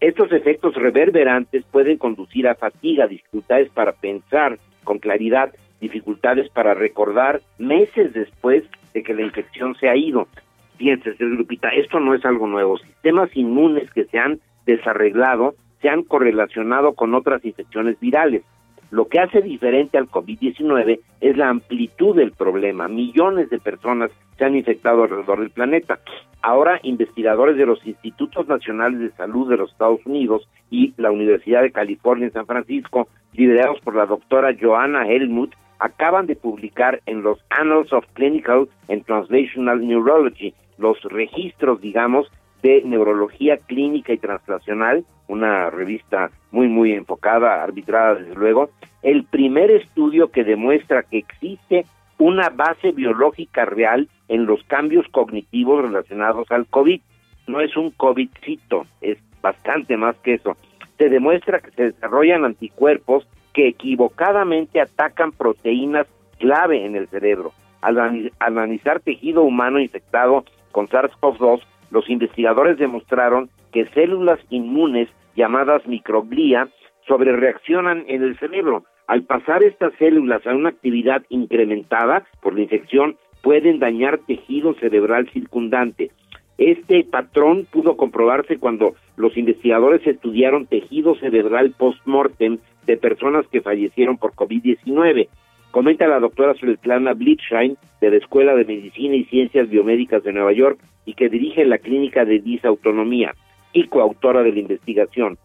Estos efectos reverberantes pueden conducir a fatiga, dificultades para pensar con claridad, dificultades para recordar meses después de que la infección se ha ido. Fíjense, Lupita, esto no es algo nuevo. Sistemas inmunes que se han desarreglado se han correlacionado con otras infecciones virales. Lo que hace diferente al COVID-19 es la amplitud del problema. Millones de personas se han infectado alrededor del planeta. Ahora, investigadores de los Institutos Nacionales de Salud de los Estados Unidos y la Universidad de California en San Francisco, liderados por la doctora Joanna Helmut, acaban de publicar en los Annals of Clinical and Translational Neurology los registros, digamos, de Neurología Clínica y Translacional, una revista muy, muy enfocada, arbitrada desde luego, el primer estudio que demuestra que existe una base biológica real en los cambios cognitivos relacionados al COVID. No es un COVIDcito, es bastante más que eso. Se demuestra que se desarrollan anticuerpos que equivocadamente atacan proteínas clave en el cerebro. Al analizar tejido humano infectado con SARS-CoV-2, los investigadores demostraron que células inmunes llamadas microglía sobrereaccionan en el cerebro. Al pasar estas células a una actividad incrementada por la infección, pueden dañar tejido cerebral circundante. Este patrón pudo comprobarse cuando los investigadores estudiaron tejido cerebral post-mortem de personas que fallecieron por COVID-19. Comenta la doctora Svetlana Blitzschein de la Escuela de Medicina y Ciencias Biomédicas de Nueva York y que dirige la clínica de disautonomía y coautora de la investigación.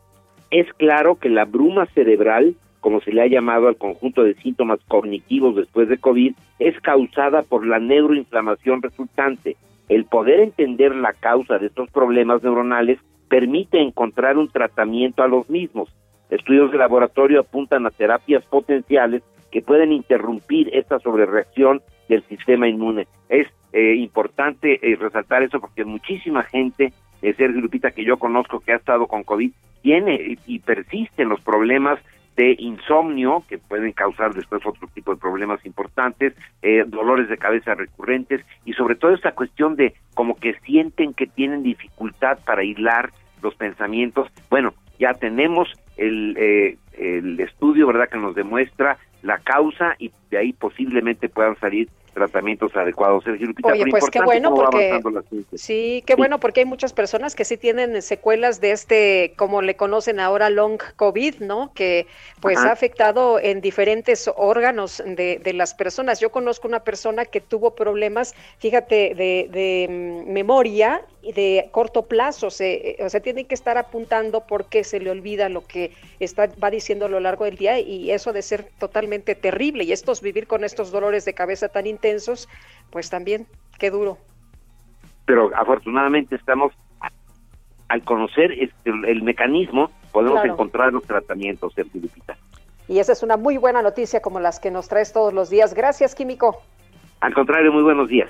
Es claro que la bruma cerebral, como se le ha llamado al conjunto de síntomas cognitivos después de COVID, es causada por la neuroinflamación resultante. El poder entender la causa de estos problemas neuronales permite encontrar un tratamiento a los mismos. Estudios de laboratorio apuntan a terapias potenciales que pueden interrumpir esta sobrereacción del sistema inmune. Es eh, importante eh, resaltar eso porque muchísima gente eh, Sergio Lupita, que yo conozco que ha estado con COVID, tiene y persisten los problemas de insomnio que pueden causar después otro tipo de problemas importantes, eh, dolores de cabeza recurrentes y sobre todo esta cuestión de como que sienten que tienen dificultad para hilar los pensamientos. Bueno, ya tenemos el, eh, el estudio, ¿verdad?, que nos demuestra la causa y de ahí posiblemente puedan salir tratamientos adecuados. Sergio Lupita, Oye, pues qué bueno porque sí, qué bueno porque hay muchas personas que sí tienen secuelas de este, como le conocen ahora, long COVID, ¿no? Que pues ha afectado en diferentes órganos de, de, las personas. Yo conozco una persona que tuvo problemas, fíjate, de, de mm, memoria de corto plazo, se, o sea, tienen que estar apuntando porque se le olvida lo que está va diciendo a lo largo del día y eso de ser totalmente terrible y estos vivir con estos dolores de cabeza tan intensos, pues también qué duro. Pero afortunadamente estamos al conocer este, el mecanismo podemos Claro. encontrar los tratamientos, Sergio Lupita. Y esa es una muy buena noticia como las que nos traes todos los días. Gracias, Químico. Al contrario, muy buenos días.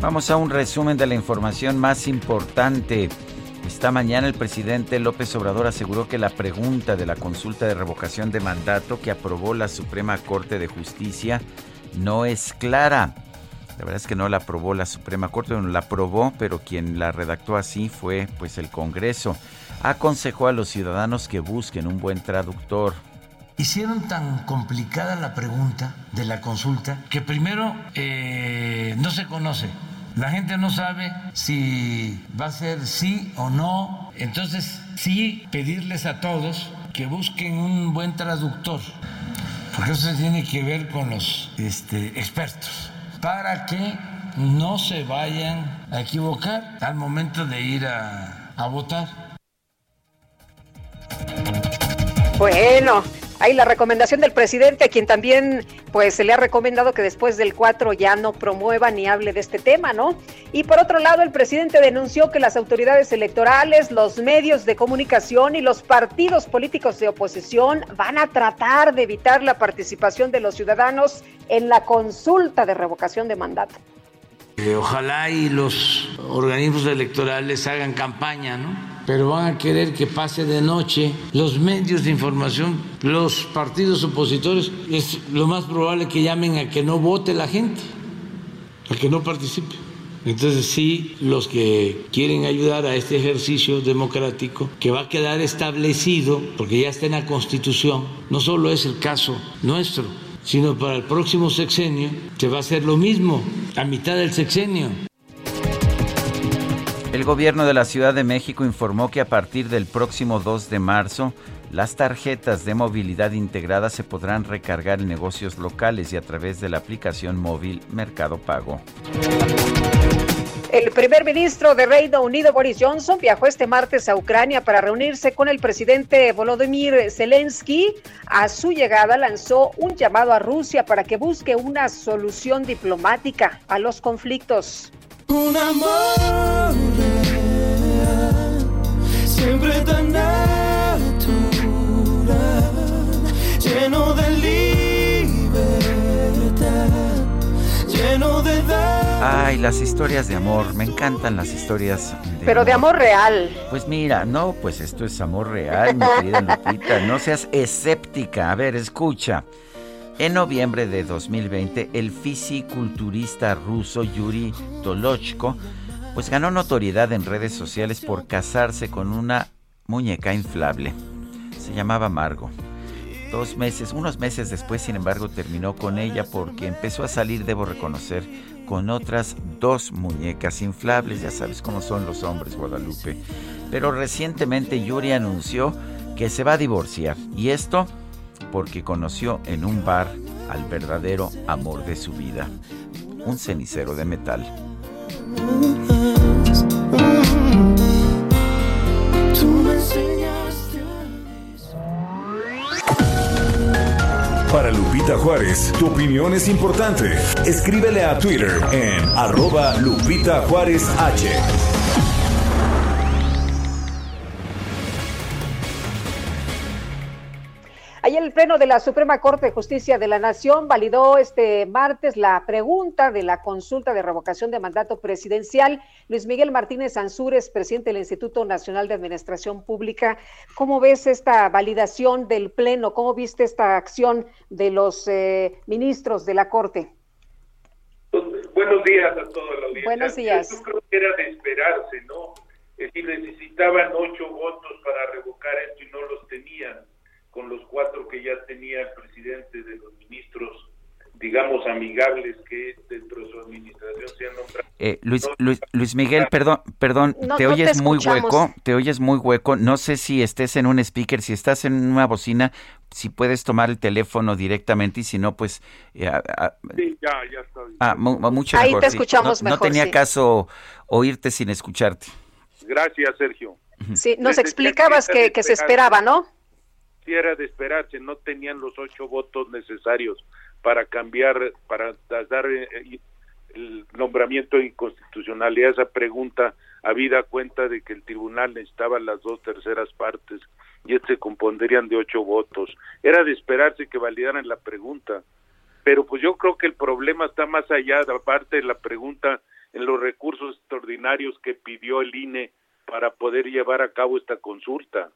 Vamos a un resumen de la información más importante. Esta mañana el presidente López Obrador aseguró que la pregunta de la consulta de revocación de mandato que aprobó la Suprema Corte de Justicia no es clara. La verdad es que no la aprobó la Suprema Corte, no la aprobó, pero quien la redactó así fue pues el Congreso. Aconsejó a los ciudadanos que busquen un buen traductor. Hicieron tan complicada la pregunta de la consulta que primero eh, no se conoce. La gente no sabe si va a ser sí o no. Entonces, sí pedirles a todos que busquen un buen traductor, porque eso tiene que ver con los este, expertos, para que no se vayan a equivocar al momento de ir a, a votar. Bueno, hay la recomendación del presidente, a quien también pues se le ha recomendado que después del 4 ya no promueva ni hable de este tema, ¿no? Y por otro lado, el presidente denunció que las autoridades electorales, los medios de comunicación y los partidos políticos de oposición van a tratar de evitar la participación de los ciudadanos en la consulta de revocación de mandato. Eh, ojalá y los organismos electorales hagan campaña, ¿no? Pero van a querer que pase de noche. Los medios de información, los partidos opositores, es lo más probable que llamen a que no vote la gente, a que no participe. Entonces sí, los que quieren ayudar a este ejercicio democrático, que va a quedar establecido, porque ya está en la Constitución, no solo es el caso nuestro, sino para el próximo sexenio se va a hacer lo mismo, a mitad del sexenio. El gobierno de la Ciudad de México informó que a partir del próximo 2 de marzo, las tarjetas de movilidad integrada se podrán recargar en negocios locales y a través de la aplicación móvil Mercado Pago. El primer ministro de Reino Unido, Boris Johnson, viajó este martes a Ucrania para reunirse con el presidente Volodymyr Zelensky. A su llegada lanzó un llamado a Rusia para que busque una solución diplomática a los conflictos. Un amor real, siempre tan natural, lleno de libertad, lleno de Ay, las historias de amor, me encantan las historias de Pero de amor real. Pues mira, no, pues esto es amor real, mi querida Lupita. No seas escéptica. A ver, escucha. En noviembre de 2020, el fisiculturista ruso Yuri Tolochko pues ganó notoriedad en redes sociales por casarse con una muñeca inflable. Se llamaba Margo. Dos meses, unos meses después, sin embargo, terminó con ella porque empezó a salir, debo reconocer, con otras dos muñecas inflables. Ya sabes cómo son los hombres, Guadalupe. Pero recientemente Yuri anunció que se va a divorciar. Y esto porque conoció en un bar al verdadero amor de su vida. un cenicero de metal. Para Lupita Juárez, tu opinión es importante. Escríbele a Twitter en arroba Lupita Juárez H. Ayer el Pleno de la Suprema Corte de Justicia de la Nación validó este martes la pregunta de la consulta de revocación de mandato presidencial. Luis Miguel Martínez Ansúrez, presidente del Instituto Nacional de Administración Pública, ¿cómo ves esta validación del Pleno? ¿Cómo viste esta acción de los eh, ministros de la Corte? Pues, buenos días a todos la audiencia. Buenos días. Yo creo que era de esperarse, ¿no? Es decir, necesitaban ocho votos para revocar esto y no los tenían con los cuatro que ya tenía el presidente de los ministros, digamos, amigables que dentro de su administración se han nombrado. Eh, Luis, Luis, Luis Miguel, perdón, perdón, No, te no oyes te muy hueco, te oyes muy hueco. No sé si estés en un speaker, si estás en una bocina, si puedes tomar el teléfono directamente y si no, pues... eh, Sí, ya, ya estoy. ah, mu- mucho Ahí mejor, te sí. escuchamos no, no mejor, tenía sí. caso oírte sin escucharte. Gracias, Sergio. Sí, nos Les decía explicabas que que, se esperaba, ¿no? Era de esperarse, no tenían los ocho votos necesarios para cambiar, para dar eh, eh, el nombramiento de inconstitucionalidad. Esa pregunta, habida cuenta de que el tribunal necesitaba las dos terceras partes y este se compondrían de ocho votos. Era de esperarse que validaran la pregunta. Pero pues yo creo que el problema está más allá, aparte de la pregunta, en los recursos extraordinarios que pidió el INE para poder llevar a cabo esta consulta.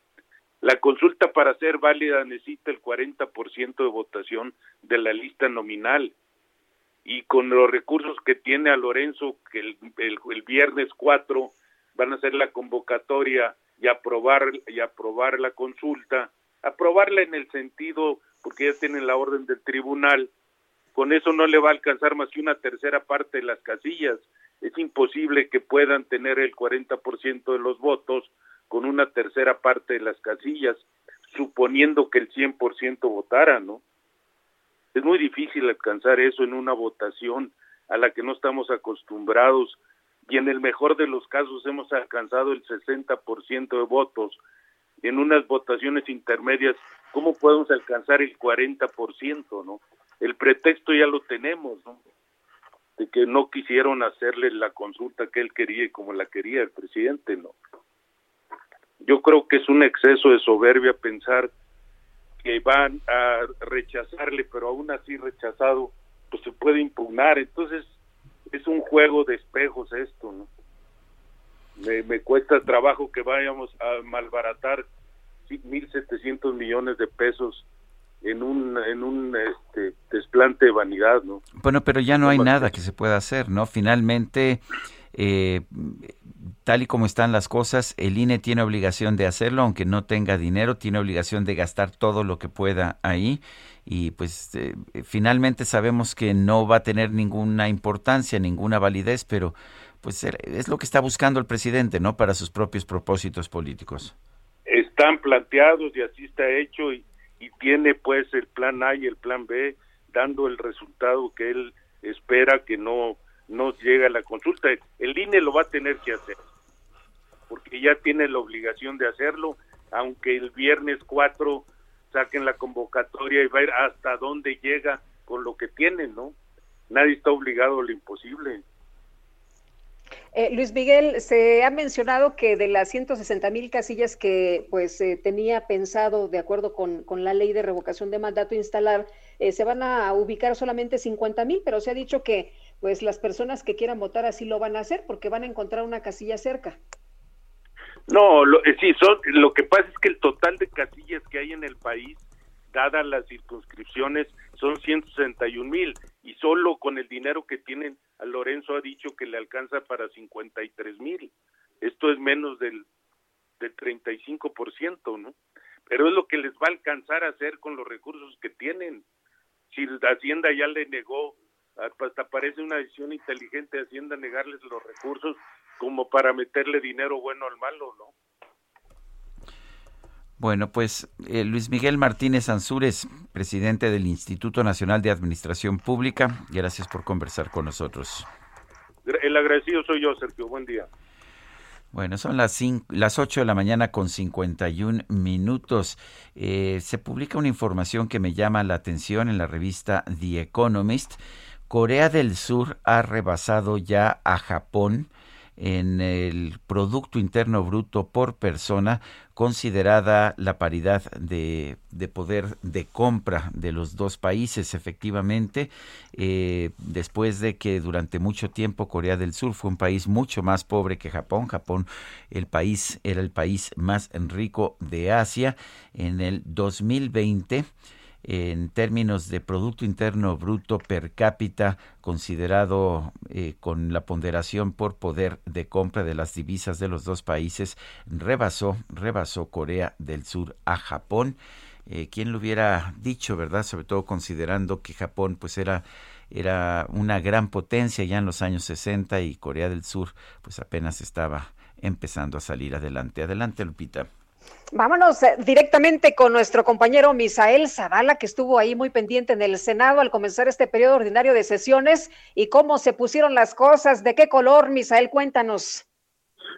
La consulta para ser válida necesita el 40% de votación de la lista nominal. Y con los recursos que tiene a Lorenzo, que el, el- viernes 4 van a hacer la convocatoria y aprobar, y aprobar la consulta, aprobarla en el sentido, porque ya tienen la orden del tribunal, con eso no le va a alcanzar más que una tercera parte de las casillas. Es imposible que puedan tener el 40% de los votos con una tercera parte de las casillas, suponiendo que el 100% votara, ¿no? Es muy difícil alcanzar eso en una votación a la que no estamos acostumbrados y en el mejor de los casos hemos alcanzado el 60% de votos. En unas votaciones intermedias, ¿cómo podemos alcanzar el 40%, no? El pretexto ya lo tenemos, ¿no? De que no quisieron hacerle la consulta que él quería y como la quería el presidente, ¿no? Yo creo que es un exceso de soberbia pensar que van a rechazarle, pero aún así rechazado, pues se puede impugnar. Entonces, es un juego de espejos esto, ¿no? Me, me cuesta trabajo que vayamos a malbaratar sí, 1.700 millones de pesos en un, en un este, desplante de vanidad, ¿no? Bueno, pero ya no hay nada que se pueda hacer, ¿no? Finalmente, eh, tal y como están las cosas, el INE tiene obligación de hacerlo, aunque no tenga dinero, tiene obligación de gastar todo lo que pueda ahí y pues eh, finalmente sabemos que no va a tener ninguna importancia, ninguna validez, pero pues eh, es lo que está buscando el presidente, ¿no? Para sus propios propósitos políticos. Están planteados y así está hecho y, y tiene pues el plan A y el plan B dando el resultado que él espera que no no llegue a la consulta. El INE lo va a tener que hacer porque ya tiene la obligación de hacerlo, aunque el viernes 4 saquen la convocatoria y va a ir hasta dónde llega con lo que tienen, ¿no? Nadie está obligado a lo imposible. Eh, Luis Miguel, se ha mencionado que de las 160 mil casillas que pues eh, tenía pensado, de acuerdo con, con, la ley de revocación de mandato instalar, eh, se van a ubicar solamente 50 mil, pero se ha dicho que pues las personas que quieran votar así lo van a hacer porque van a encontrar una casilla cerca. No, lo, eh, sí, son, lo que pasa es que el total de casillas que hay en el país, dadas las circunscripciones, son 161 mil y solo con el dinero que tienen, a Lorenzo ha dicho que le alcanza para 53 mil. Esto es menos del, del 35%, ¿no? Pero es lo que les va a alcanzar a hacer con los recursos que tienen. Si Hacienda ya le negó, hasta parece una decisión inteligente de Hacienda negarles los recursos como para meterle dinero bueno al malo, ¿no? Bueno, pues eh, Luis Miguel Martínez Ansúrez, presidente del Instituto Nacional de Administración Pública, gracias por conversar con nosotros. El agradecido soy yo, Sergio. Buen día. Bueno, son las, las 8 de la mañana con 51 minutos. Eh, se publica una información que me llama la atención en la revista The Economist. Corea del Sur ha rebasado ya a Japón en el Producto Interno Bruto por persona, considerada la paridad de, poder de compra de los dos países, efectivamente, eh, después de que durante mucho tiempo Corea del Sur fue un país mucho más pobre que Japón. Japón, el país, era el país más rico de Asia. En el 2020, en términos de Producto Interno Bruto per cápita, considerado eh, con la ponderación por poder de compra de las divisas de los dos países, rebasó, rebasó Corea del Sur a Japón. Eh, ¿Quién lo hubiera dicho, verdad? Sobre todo considerando que Japón pues era era una gran potencia ya en los años 60 y Corea del Sur pues apenas estaba empezando a salir adelante. Adelante, Lupita. Vámonos eh, directamente con nuestro compañero Misael Zavala, que estuvo ahí muy pendiente en el Senado al comenzar este periodo ordinario de sesiones y cómo se pusieron las cosas, de qué color, Misael, cuéntanos.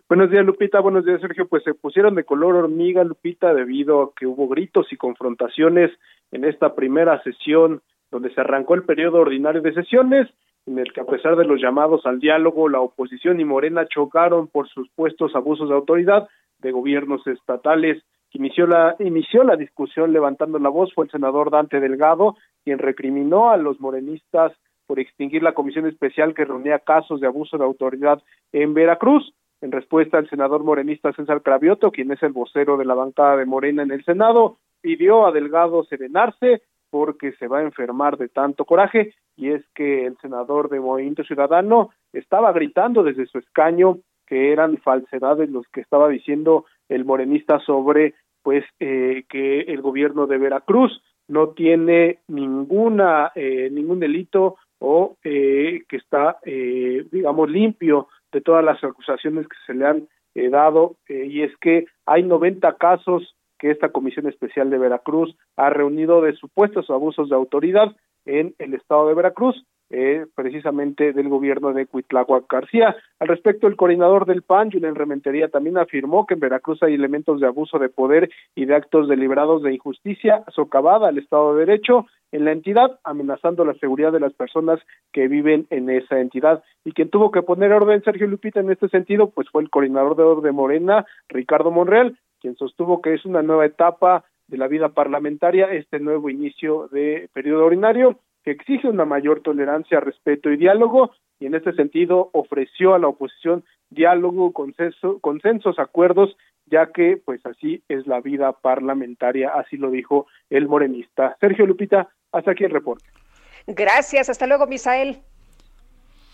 Buenos días, Lupita. Buenos días, Sergio. Pues se pusieron de color hormiga, Lupita, debido a que hubo gritos y confrontaciones en esta primera sesión donde se arrancó el periodo ordinario de sesiones, en el que a pesar de los llamados al diálogo, la oposición y Morena chocaron por sus puestos abusos de autoridad, de gobiernos estatales. Inició la, inició la discusión levantando la voz fue el senador Dante Delgado, quien recriminó a los morenistas por extinguir la comisión especial que reunía casos de abuso de autoridad en Veracruz. En respuesta, el senador morenista César Cravioto, quien es el vocero de la bancada de Morena en el Senado, pidió a Delgado serenarse porque se va a enfermar de tanto coraje y es que el senador de Movimiento Ciudadano estaba gritando desde su escaño que eran falsedades los que estaba diciendo el morenista sobre pues eh, que el gobierno de Veracruz no tiene ninguna eh, ningún delito o eh, que está eh, digamos limpio de todas las acusaciones que se le han eh, dado. Eh, y es que hay 90 casos que esta comisión especial de Veracruz ha reunido de supuestos abusos de autoridad en el estado de Veracruz eh, precisamente del gobierno de Cuitláhuac García. Al respecto, el coordinador del PAN, Julián Rementería, también afirmó que en Veracruz hay elementos de abuso de poder y de actos deliberados de injusticia socavada al Estado de Derecho en la entidad, amenazando la seguridad de las personas que viven en esa entidad. Y quien tuvo que poner orden, Sergio Lupita, en este sentido, pues fue el coordinador de, de Morena, Ricardo Monreal, quien sostuvo que es una nueva etapa de la vida parlamentaria, este nuevo inicio de periodo ordinario, que exige una mayor tolerancia, respeto y diálogo, y en este sentido ofreció a la oposición diálogo, consenso, consensos, acuerdos, ya que pues así es la vida parlamentaria, así lo dijo el morenista. Sergio Lupita, hasta aquí el reporte. Gracias, hasta luego, Misael.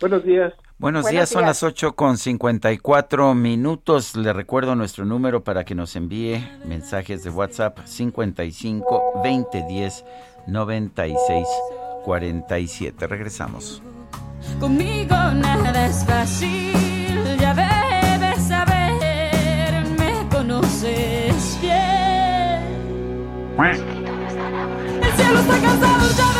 Buenos días. Buenos, días, son las 8 con 54 minutos. Le recuerdo nuestro número para que nos envíe mensajes de WhatsApp 55 20 10 96 47. Regresamos. Conmigo nada es fácil, ya debes saber, me conoces bien. El cielo está cansado ya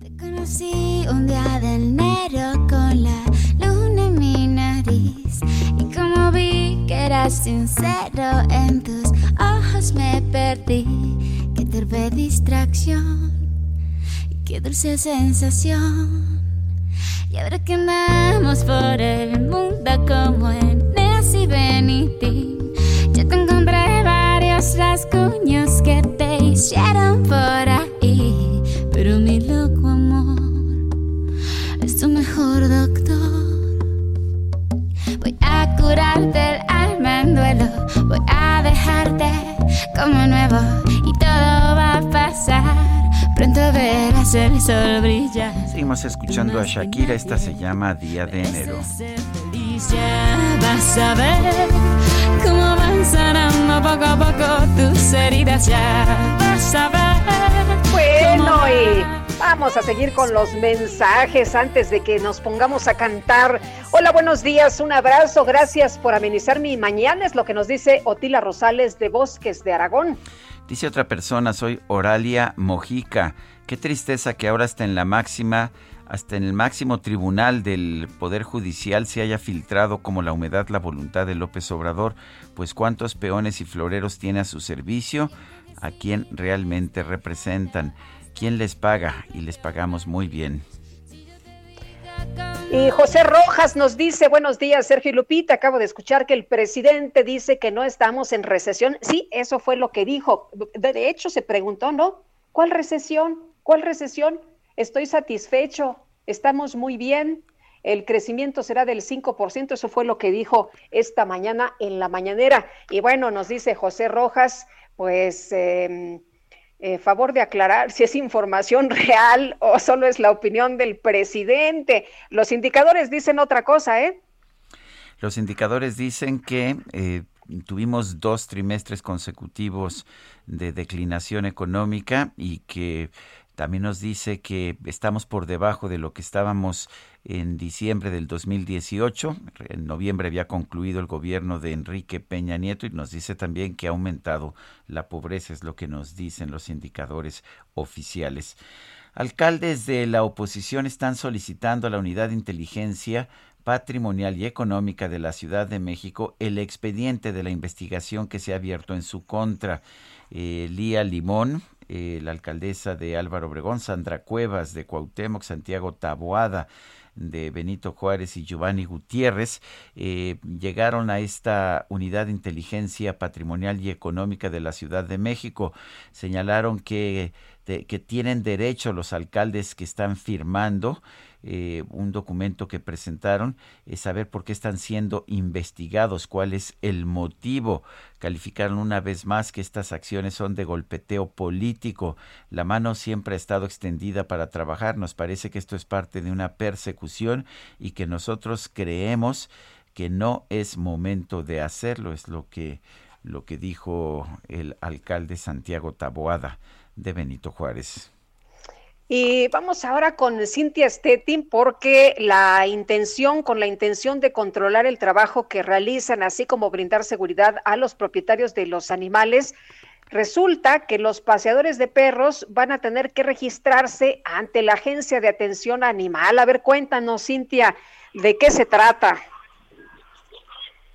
Te conocí un día de enero con la luna en mi nariz y como vi que eras sincero, en tus ojos me perdí. Qué torpe distracción, qué dulce sensación. Y ahora que andamos por el mundo como en Nancy Benitín, yo te encontré varios rasguños que te hicieron por ahí. Pero mi loco es tu mejor doctor. Voy a curarte el alma en duelo. Voy a dejarte como nuevo y todo va a pasar. Pronto verás el sol brillar. Seguimos escuchando a Shakira, esta se llama Día de Enero. Ya vas a ver cómo van sanando poco a poco tus heridas. Ya vas a ver. Bueno, cómo y vamos a seguir con los mensajes antes de que nos pongamos a cantar. Hola, buenos días, un abrazo, gracias por amenizar mi mañana, es lo que nos dice Otila Rosales de Bosques de Aragón. Dice otra persona, soy Oralia Mojica. Qué tristeza que ahora hasta en la máxima, hasta en el máximo tribunal del Poder Judicial se haya filtrado como la humedad la voluntad de López Obrador, pues cuántos peones y floreros tiene a su servicio, a quién realmente representan, quién les paga y les pagamos muy bien. Y José Rojas nos dice, buenos días, Sergio y Lupita, acabo de escuchar que el presidente dice que no estamos en recesión. Sí, eso fue lo que dijo. De hecho, se preguntó, ¿no? ¿Cuál recesión? ¿Cuál recesión? Estoy satisfecho, estamos muy bien. El crecimiento será del 5%, eso fue lo que dijo esta mañana en la mañanera. Y bueno, nos dice José Rojas, pues eh, eh, favor de aclarar si es información real o solo es la opinión del presidente. Los indicadores dicen otra cosa, ¿eh? Los indicadores dicen que eh, tuvimos dos trimestres consecutivos de declinación económica y que también nos dice que estamos por debajo de lo que estábamos en diciembre del 2018. En noviembre había concluido el gobierno de Enrique Peña Nieto y nos dice también que ha aumentado la pobreza, es lo que nos dicen los indicadores oficiales. Alcaldes de la oposición están solicitando a la unidad de inteligencia patrimonial y económica de la Ciudad de México el expediente de la investigación que se ha abierto en su contra. Eh, Lía Limón, eh, la alcaldesa de Álvaro Obregón, Sandra Cuevas de Cuauhtémoc, Santiago Taboada de Benito Juárez y Giovanni Gutiérrez eh, llegaron a esta unidad de inteligencia patrimonial y económica de la Ciudad de México. Señalaron que, de- que tienen derecho los alcaldes que están firmando eh, un documento que presentaron, es saber por qué están siendo investigados, cuál es el motivo. Calificaron una vez más que estas acciones son de golpeteo político. La mano siempre ha estado extendida para trabajar. Nos parece que esto es parte de una persecución y que nosotros creemos que no es momento de hacerlo, es lo que lo que dijo el alcalde Santiago Taboada de Benito Juárez. Y vamos ahora con Cintia Stettin porque la intención, con la intención de controlar el trabajo que realizan, así como brindar seguridad a los propietarios de los animales, resulta que los paseadores de perros van a tener que registrarse ante la Agencia de Atención Animal. A ver, cuéntanos, Cintia, ¿de qué se trata?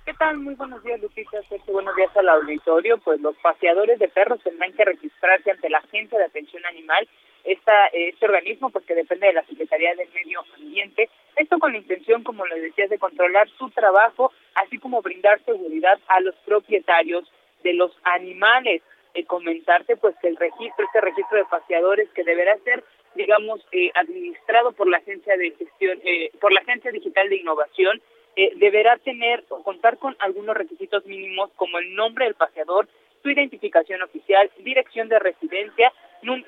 ¿Qué tal? Muy buenos días, Lupita. Buenos días al auditorio. Pues los paseadores de perros tendrán que registrarse ante la Agencia de Atención Animal, esta, este organismo pues que depende de la Secretaría del Medio Ambiente. Esto con la intención, como les decías, de controlar su trabajo, así como brindar seguridad a los propietarios de los animales. Eh, comentarte pues que el registro, este registro de paseadores que deberá ser digamos, eh, administrado por la Agencia de Gestión, eh, por la Agencia Digital de Innovación, eh, deberá tener o contar con algunos requisitos mínimos como el nombre del paseador, su identificación oficial, dirección de residencia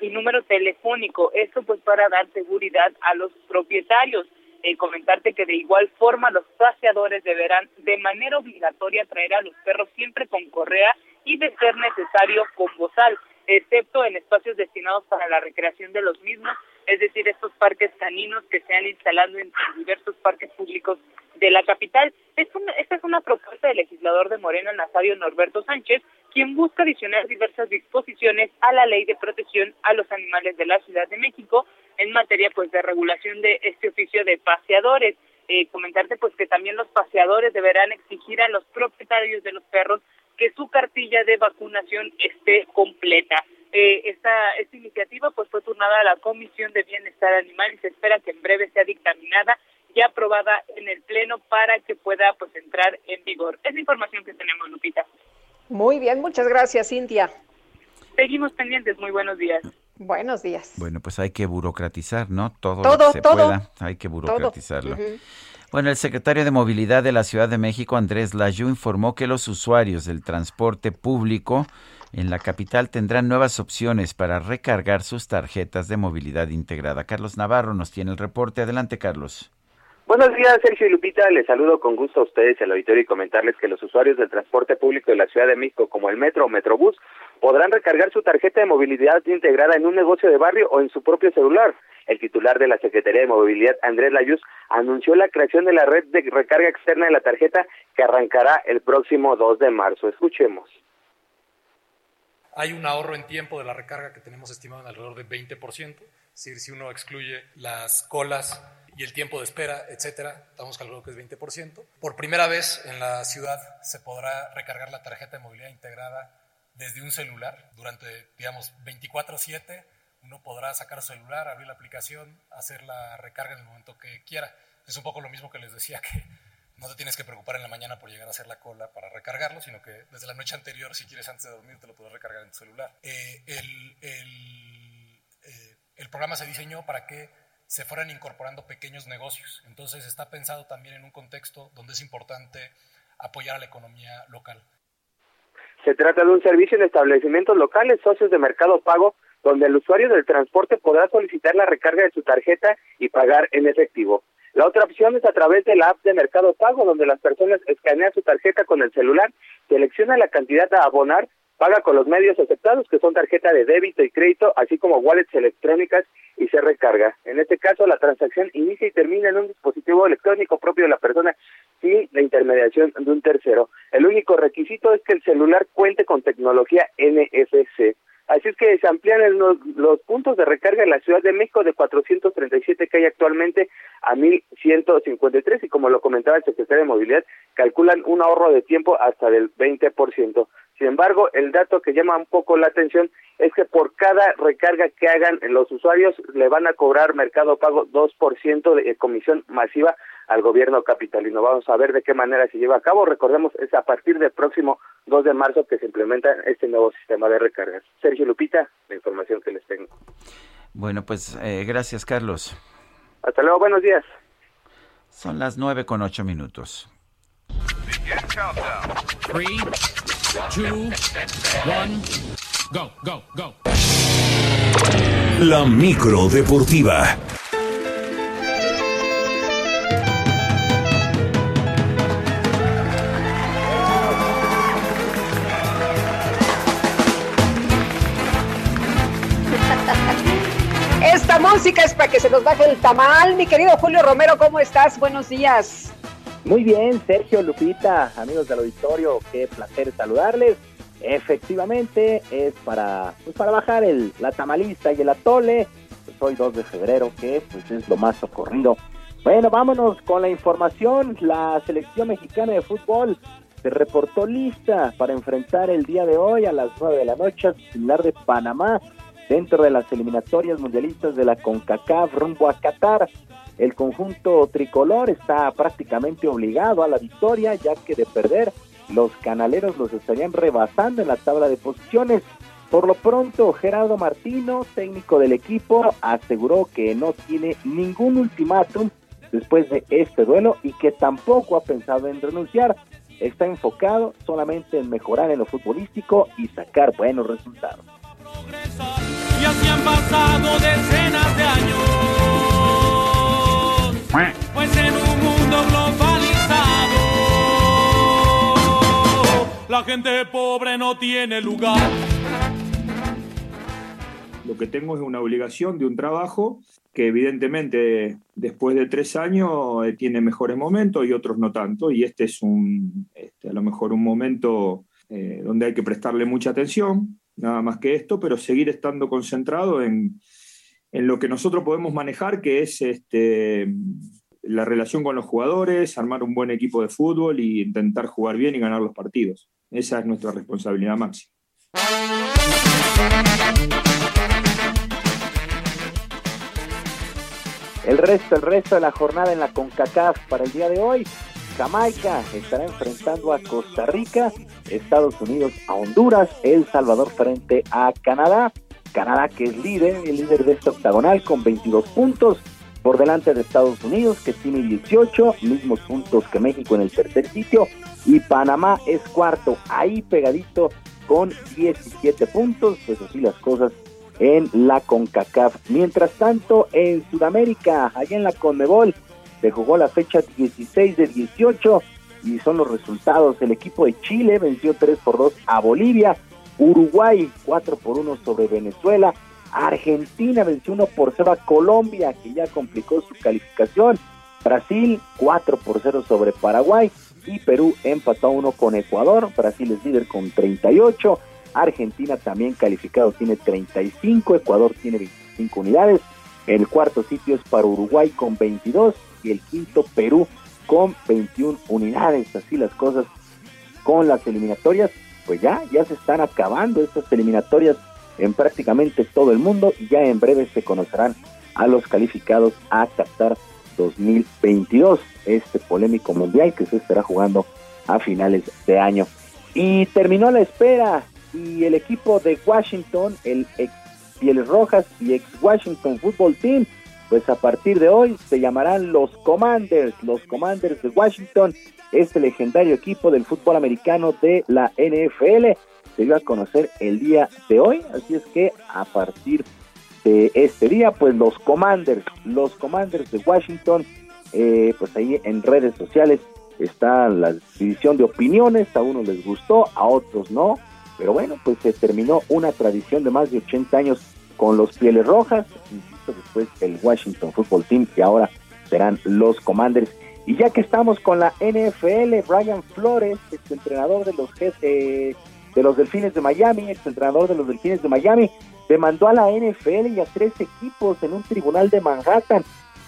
y número telefónico. Esto pues para dar seguridad a los propietarios. Eh, comentarte que de igual forma los paseadores deberán de manera obligatoria traer a los perros siempre con correa y de ser necesario con bozal, excepto en espacios destinados para la recreación de los mismos, es decir, estos parques caninos que se han instalado en diversos parques públicos de la capital. Es una- esta es una propuesta del legislador de Morena, Nazario Norberto Sánchez, quien busca adicionar diversas disposiciones a la ley de protección a los animales de la Ciudad de México en materia pues de regulación de este oficio de paseadores. Eh, comentarte pues que también los paseadores deberán exigir a los propietarios de los perros que su cartilla de vacunación esté completa. Eh, esta, esta iniciativa pues fue turnada a la Comisión de Bienestar Animal y se espera que en breve sea dictaminada y aprobada en el Pleno para que pueda pues entrar en vigor. Es la información que tenemos, Lupita. Muy bien, muchas gracias, Cintia. Seguimos pendientes, muy buenos días. Buenos días. Bueno, pues hay que burocratizar, ¿no? Todo, Todo, lo que se todo. pueda, hay que burocratizarlo. Bueno, el secretario de Movilidad de la Ciudad de México, Andrés Layú, informó que los usuarios del transporte público en la capital tendrán nuevas opciones para recargar sus tarjetas de movilidad integrada. Carlos Navarro nos tiene el reporte. Adelante, Carlos. Buenos días, Sergio y Lupita. Les saludo con gusto a ustedes al auditorio y comentarles que los usuarios del transporte público de la Ciudad de México, como el Metro o Metrobús, podrán recargar su tarjeta de movilidad integrada en un negocio de barrio o en su propio celular. El titular de la Secretaría de Movilidad, Andrés Layuz, anunció la creación de la red de recarga externa de la tarjeta que arrancará el próximo 2 de marzo. Escuchemos. Hay un ahorro en tiempo de la recarga que tenemos estimado en alrededor de 20%, es decir, si uno excluye las colas y el tiempo de espera, etcétera, estamos calculando que es 20%. Por primera vez en la ciudad se podrá recargar la tarjeta de movilidad integrada desde un celular durante, digamos, 24/7. Uno podrá sacar su celular, abrir la aplicación, hacer la recarga en el momento que quiera. Es un poco lo mismo que les decía que no te tienes que preocupar en la mañana por llegar a hacer la cola para recargarlo, sino que desde la noche anterior, si quieres antes de dormir, te lo puedes recargar en tu celular. Eh, el, eh, el programa se diseñó para que se fueran incorporando pequeños negocios. Entonces está pensado también en un contexto donde es importante apoyar a la economía local. Se trata de un servicio en establecimientos locales, socios de Mercado Pago, donde el usuario del transporte podrá solicitar la recarga de su tarjeta y pagar en efectivo. La otra opción es a través de la app de Mercado Pago, donde las personas escanean su tarjeta con el celular, seleccionan la cantidad a abonar, paga con los medios aceptados, que son tarjeta de débito y crédito, así como wallets electrónicas, y se recarga. En este caso, la transacción inicia y termina en un dispositivo electrónico propio de la persona sin la intermediación de un tercero. El único requisito es que el celular cuente con tecnología NFC. Así es que se amplían los, los puntos de recarga en la Ciudad de México de 437 que hay actualmente a 1153 y como lo comentaba el secretario de Movilidad, calculan un ahorro de tiempo hasta del 20%. Sin embargo, el dato que llama un poco la atención es que por cada recarga que hagan los usuarios le van a cobrar Mercado Pago 2% de comisión masiva al gobierno capitalino. Vamos a ver de qué manera se lleva a cabo. Recordemos, es a partir del próximo 2 de marzo que se implementa este nuevo sistema de recargas. Sergio Lupita, la información que les tengo. Bueno, pues eh, gracias, Carlos. Hasta luego, buenos días. Son las nueve con ocho minutos. Three, two, one, go, go, go. La micro deportiva. Música es para que se nos baje el tamal. Mi querido Julio Romero, ¿cómo estás? Buenos días. Muy bien, Sergio Lupita, amigos del auditorio, qué placer saludarles. Efectivamente, es para, pues para bajar el, la tamalista y el atole. Pues hoy 2 de febrero, que pues es lo más socorrido. Bueno, vámonos con la información. La selección mexicana de fútbol se reportó lista para enfrentar el día de hoy a las 9 de la noche al similar de Panamá dentro de las eliminatorias mundialistas de la CONCACAF rumbo a Qatar. El conjunto tricolor está prácticamente obligado a la victoria, ya que de perder, los canaleros los estarían rebasando en la tabla de posiciones. Por lo pronto, Gerardo Martino, técnico del equipo, aseguró que no tiene ningún ultimátum después de este duelo y que tampoco ha pensado en renunciar. Está enfocado solamente en mejorar en lo futbolístico y sacar buenos resultados. Y así han pasado decenas de años. Pues en un mundo globalizado, la gente pobre no tiene lugar. Lo que tengo es una obligación de un trabajo que evidentemente después de tres años eh, tiene mejores momentos y otros no tanto. Y este es un, este, a lo mejor un momento eh, donde hay que prestarle mucha atención, nada más que esto, pero seguir estando concentrado en, en lo que nosotros podemos manejar, que es este, la relación con los jugadores, armar un buen equipo de fútbol y intentar jugar bien y ganar los partidos. Esa es nuestra responsabilidad máxima. El resto, el resto de la jornada en la CONCACAF para el día de hoy. Jamaica estará enfrentando a Costa Rica, Estados Unidos a Honduras, El Salvador frente a Canadá. Canadá que es líder, el líder de este octagonal con 22 puntos, por delante de Estados Unidos que tiene 18, mismos puntos que México en el tercer sitio, y Panamá es cuarto, ahí pegadito con 17 puntos, pues así las cosas en la CONCACAF. Mientras tanto, en Sudamérica, allá en la CONMEBOL, se jugó la fecha 16 de 18 y son los resultados. El equipo de Chile venció 3 por 2 a Bolivia, Uruguay 4 por 1 sobre Venezuela, Argentina venció 1 por 0 a Colombia, que ya complicó su calificación, Brasil 4 por 0 sobre Paraguay y Perú empató a 1 con Ecuador, Brasil es líder con 38, Argentina también calificado tiene 35, Ecuador tiene 25 unidades, el cuarto sitio es para Uruguay con 22 y el quinto Perú con 21 unidades. Así las cosas con las eliminatorias, pues ya, ya se están acabando estas eliminatorias en prácticamente todo el mundo y ya en breve se conocerán a los calificados a Qatar 2022, este polémico mundial que se estará jugando a finales de año. Y terminó la espera y el equipo de Washington, el ex Pieles Rojas y ex Washington Football Team, pues a partir de hoy se llamarán los Commanders, los Commanders de Washington, este legendario equipo del fútbol americano de la NFL, se dio a conocer el día de hoy, así es que a partir de este día, pues los Commanders, los Commanders de Washington, eh, pues ahí en redes sociales está la división de opiniones, a unos les gustó, a otros no, pero bueno, pues se terminó una tradición de más de 80 años con los Pieles Rojas, después el Washington Football Team, que ahora serán los Commanders. Y ya que estamos con la NFL, Brian Flores, ex entrenador de los eh, de los Delfines de Miami, ex entrenador de los Delfines de Miami, demandó a la NFL y a tres equipos en un tribunal de Manhattan.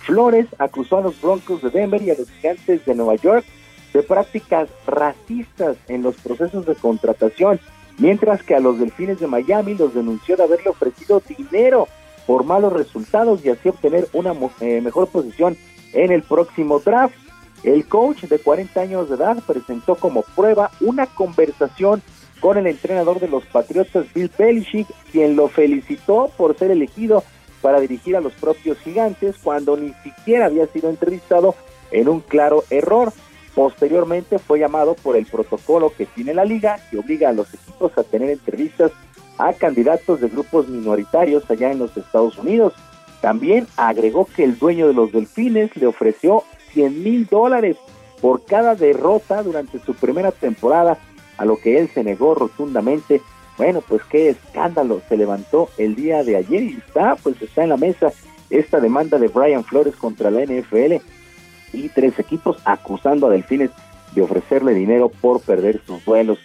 Flores acusó a los Broncos de Denver y a los Gigantes de Nueva York de prácticas racistas en los procesos de contratación, mientras que a los Delfines de Miami los denunció de haberle ofrecido dinero por malos resultados y así obtener una eh, mejor posición en el próximo draft. El coach de 40 años de edad presentó como prueba una conversación con el entrenador de los Patriotas, Bill Belichick, quien lo felicitó por ser elegido para dirigir a los propios gigantes cuando ni siquiera había sido entrevistado en un claro error. Posteriormente fue llamado por el protocolo que tiene la liga, que obliga a los equipos a tener entrevistas a candidatos de grupos minoritarios allá en los Estados Unidos. También agregó que el dueño de los Delfines le ofreció 100 mil dólares por cada derrota durante su primera temporada, a lo que él se negó rotundamente. Bueno, pues qué escándalo se levantó el día de ayer y está, pues está en la mesa esta demanda de Brian Flores contra la NFL y tres equipos acusando a Delfines de ofrecerle dinero por perder sus vuelos.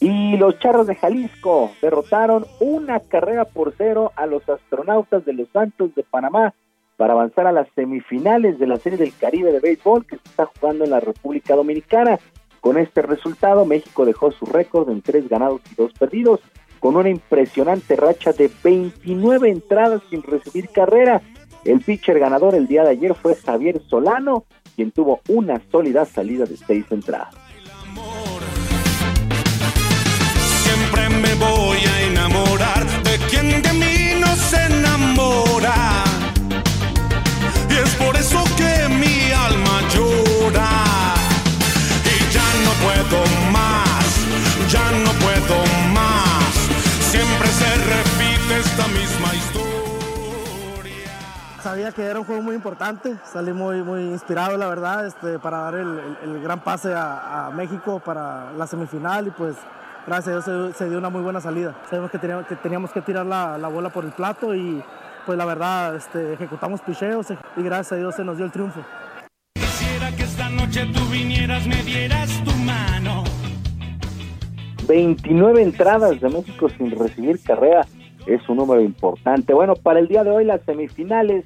Y los Charros de Jalisco derrotaron una carrera por cero a los astronautas de los Santos de Panamá para avanzar a las semifinales de la Serie del Caribe de Béisbol que se está jugando en la República Dominicana. Con este resultado, México dejó su récord en tres ganados y dos perdidos, con una impresionante racha de 29 entradas sin recibir carrera. El pitcher ganador el día de ayer fue Javier Solano, quien tuvo una sólida salida de seis entradas. Voy a enamorar de quien de mí no se enamora. Y es por eso que mi alma llora. Y ya no puedo más, ya no puedo más. Siempre se repite esta misma historia. Sabía que era un juego muy importante, salí muy, muy inspirado, la verdad, este, para dar el, el- gran pase a México para la semifinal y pues gracias a Dios se, se dio una muy buena salida. Sabemos que teníamos que, teníamos que tirar la, la bola por el plato y pues la verdad este, ejecutamos picheos y gracias a Dios se nos dio el triunfo. Quisiera que esta noche tú vinieras, me dieras tu mano. 29 entradas de México sin recibir carrera es un número importante. Bueno, para el día de hoy las semifinales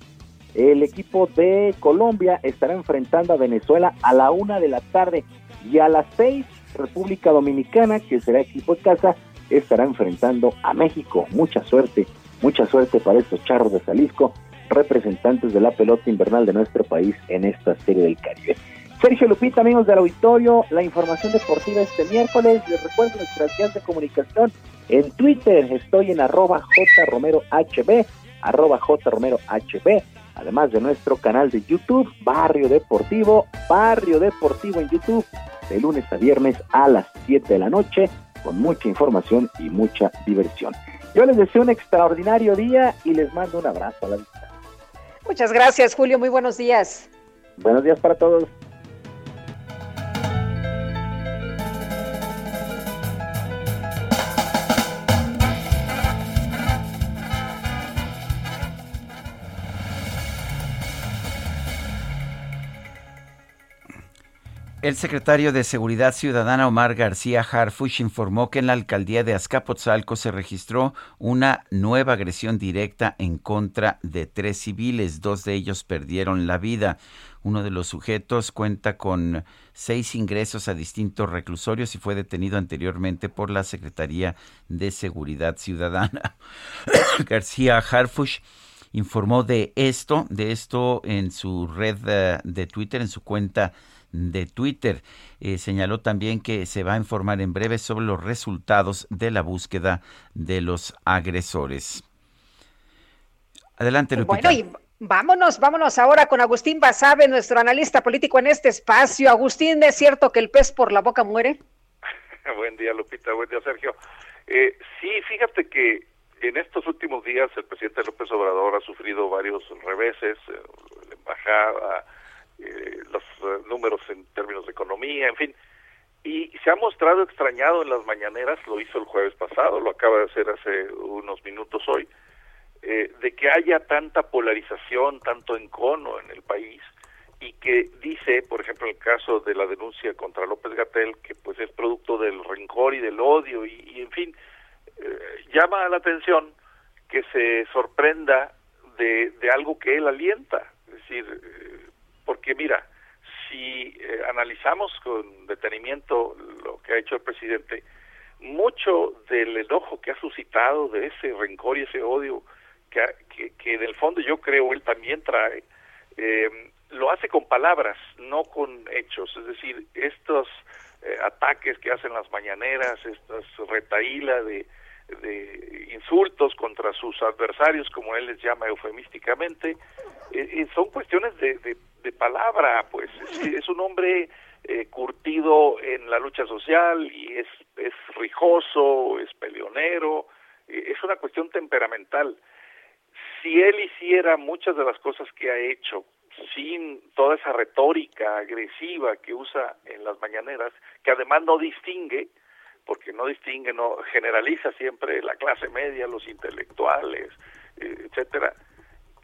El equipo de Colombia estará enfrentando a Venezuela a la una de la tarde y a las seis República Dominicana, que será equipo de casa, estará enfrentando a México. Mucha suerte, mucha suerte para estos charros de Jalisco, representantes de la pelota invernal de nuestro país en esta serie del Caribe. Sergio Lupita, amigos del auditorio, la información deportiva este miércoles. Les recuerdo nuestras vías de comunicación en Twitter. Estoy en arroba jromerohb, arroba jromerohb, además de nuestro canal de YouTube, Barrio Deportivo, Barrio Deportivo en YouTube, de lunes a viernes a las 7 de la noche, con mucha información y mucha diversión. Yo les deseo un extraordinario día y les mando un abrazo a la vista. Muchas gracias, Julio. Muy buenos días. Buenos días para todos. El secretario de Seguridad Ciudadana Omar García Harfush informó que en la alcaldía de Azcapotzalco se registró una nueva agresión directa en contra de tres civiles. Dos de ellos perdieron la vida. Uno de los sujetos cuenta con seis ingresos a distintos reclusorios y fue detenido anteriormente por la Secretaría de Seguridad Ciudadana. García Harfush informó de esto, de esto en su red eh, de Twitter, en su cuenta de Twitter. Eh, señaló también que se va a informar en breve sobre los resultados de la búsqueda de los agresores. Adelante, Lupita. Bueno, y vámonos, vámonos ahora con Agustín Basabe, nuestro analista político en este espacio. Agustín, ¿es cierto que el pez por la boca muere? buen día, Lupita. Buen día, Sergio. Eh, sí, fíjate que en estos últimos días el presidente López Obrador ha sufrido varios reveses, eh, la embajada, eh, los eh, números en términos de economía, en fin. Y se ha mostrado extrañado en las mañaneras, lo hizo el jueves pasado, lo acaba de hacer hace unos minutos hoy, eh, de que haya tanta polarización, tanto encono en el país, y que dice, por ejemplo, el caso de la denuncia contra López Gatel, que pues es producto del rencor y del odio, y, y en fin, llama la atención que se sorprenda de, de algo que él alienta, es decir, porque mira, si eh, analizamos con detenimiento lo que ha hecho el presidente, mucho del enojo que ha suscitado, de ese rencor y ese odio que, que, que en el fondo yo creo él también trae, eh, lo hace con palabras, no con hechos. Es decir, estos eh, ataques que hacen las mañaneras, estas retaíla de, de insultos contra sus adversarios, como él les llama eufemísticamente, son cuestiones de, de, de palabra, pues es, un hombre eh, curtido en la lucha social y es, es rijoso, es peleonero, eh, es una cuestión temperamental. Si él hiciera muchas de las cosas que ha hecho sin toda esa retórica agresiva que usa en las mañaneras, que además no distingue, porque no distingue, no generaliza siempre la clase media, los intelectuales, eh, etcétera.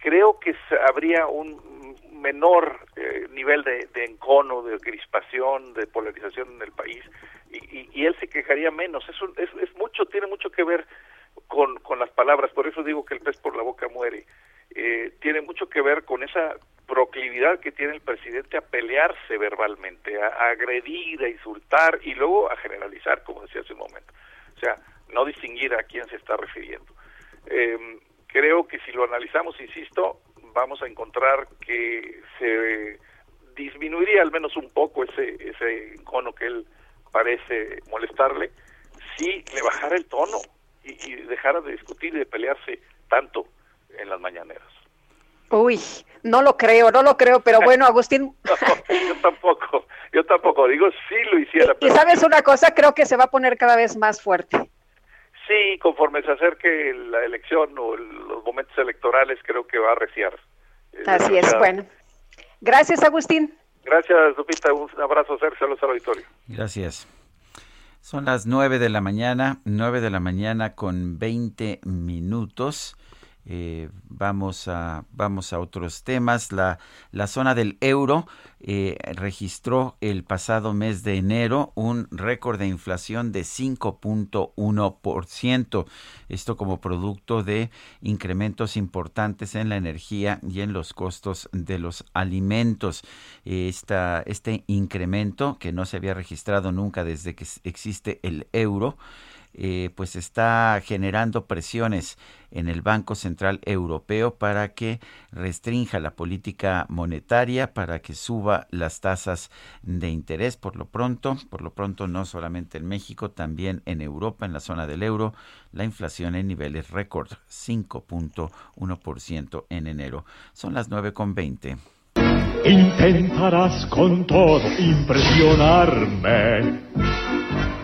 Creo que habría un menor eh, nivel de, encono, de crispación, de polarización en el país y, y, él se quejaría menos. Eso es, es, mucho, tiene mucho que ver con, con las palabras, por eso digo que el pez por la boca muere. Eh, tiene mucho que ver con esa proclividad que tiene el presidente a pelearse verbalmente, a, agredir, a insultar y luego a generalizar, como decía hace un momento. O sea, no distinguir a quién se está refiriendo. Eh, creo que si lo analizamos, insisto, vamos a encontrar que se disminuiría al menos un poco ese, ese encono que él parece molestarle si le bajara el tono y, y dejara de discutir y de pelearse tanto en las mañaneras. Uy, no lo creo, no lo creo, pero bueno, Agustín. yo tampoco, yo tampoco, digo, si lo hiciera. Y, y sabes una cosa, creo que se va a poner cada vez más fuerte. Sí, conforme se acerque la elección o los momentos electorales, creo que va a reciar. Eh, Así es, bueno. Gracias, Agustín. Gracias, Lupita. Un abrazo, Sergio, los auditorio. Gracias. Son las nueve de la mañana, nueve de la mañana con veinte minutos. Eh, vamos, a, vamos a otros temas. La, la zona del euro eh, registró el pasado mes de enero un récord de inflación de 5.1%. Esto como producto de incrementos importantes en la energía y en los costos de los alimentos. Este incremento que no se había registrado nunca desde que existe el euro eh, pues está generando presiones en el Banco Central Europeo para que restrinja la política monetaria, para que suba las tasas de interés por lo pronto, por lo pronto no solamente en México, también en Europa, en la zona del euro, la inflación en niveles récord, 5.1% en enero. Son las 9.20. Intentarás con todo impresionarme.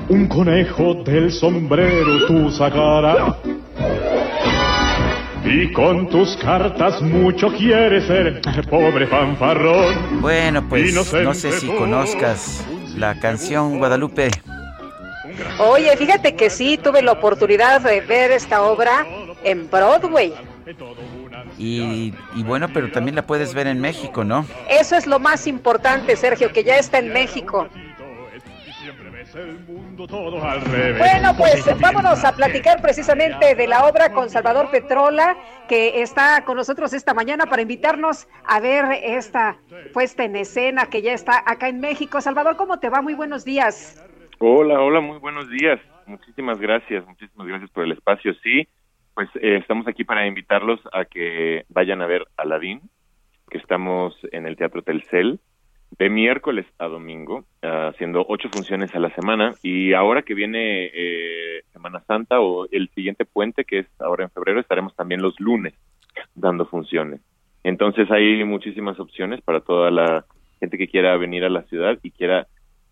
Un conejo del sombrero tú sacarás. Y con tus cartas mucho quieres ser, pobre fanfarrón. Bueno, pues Inocente no sé si conozcas la canción Guadalupe. Oye, fíjate que sí, tuve la oportunidad de ver esta obra en Broadway. Y, y bueno, pero también la puedes ver en México, ¿no? Eso es lo más importante, Sergio, que ya está en México. Todo al revés. Bueno, pues vámonos a platicar precisamente de la obra con Salvador Petrola, que está con nosotros esta mañana para invitarnos a ver esta puesta en escena que ya está acá en México. Salvador, ¿cómo te va? Muy buenos días. Hola, hola, muy buenos días. Muchísimas gracias, muchísimas gracias por el espacio. Sí, pues eh, estamos aquí para invitarlos a que vayan a ver Aladín, que estamos en el Teatro Telcel de miércoles a domingo, ah, haciendo ocho funciones a la semana. Y ahora que viene eh, Semana Santa o el siguiente puente, que es ahora en febrero, estaremos también los lunes dando funciones. Entonces hay muchísimas opciones para toda la gente que quiera venir a la ciudad y quiera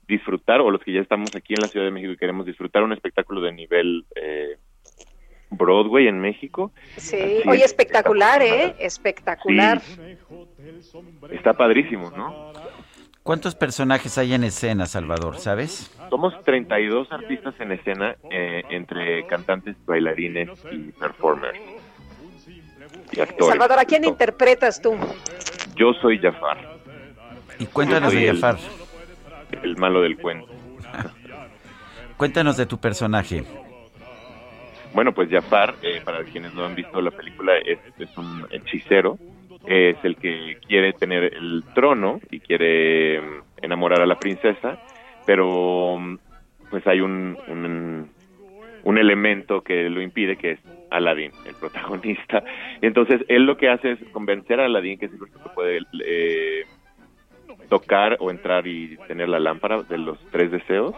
disfrutar, o los que ya estamos aquí en la Ciudad de México y queremos disfrutar un espectáculo de nivel eh, Broadway en México. Sí, Así oye, es. espectacular, ¿eh? Espectacular. Está padrísimo, ¿no? ¿Cuántos personajes hay en escena, Salvador? ¿Sabes? Somos 32 artistas en escena, eh, entre cantantes, bailarines y performers. Y actores. Salvador, ¿a quién interpretas tú? Yo soy Jafar. Y cuéntanos de el- Jafar. El malo del cuento. Cuéntanos de tu personaje. Bueno, pues Jafar, eh, para quienes no han visto la película, es, es un hechicero. Es el que quiere tener el trono y quiere mm, enamorar a la princesa, pero mm, pues hay un, un, elemento que lo impide, que es Aladdin, el protagonista. Y entonces él lo que hace es convencer a Aladdin, que es el que puede eh, tocar o entrar y tener la lámpara de los tres deseos,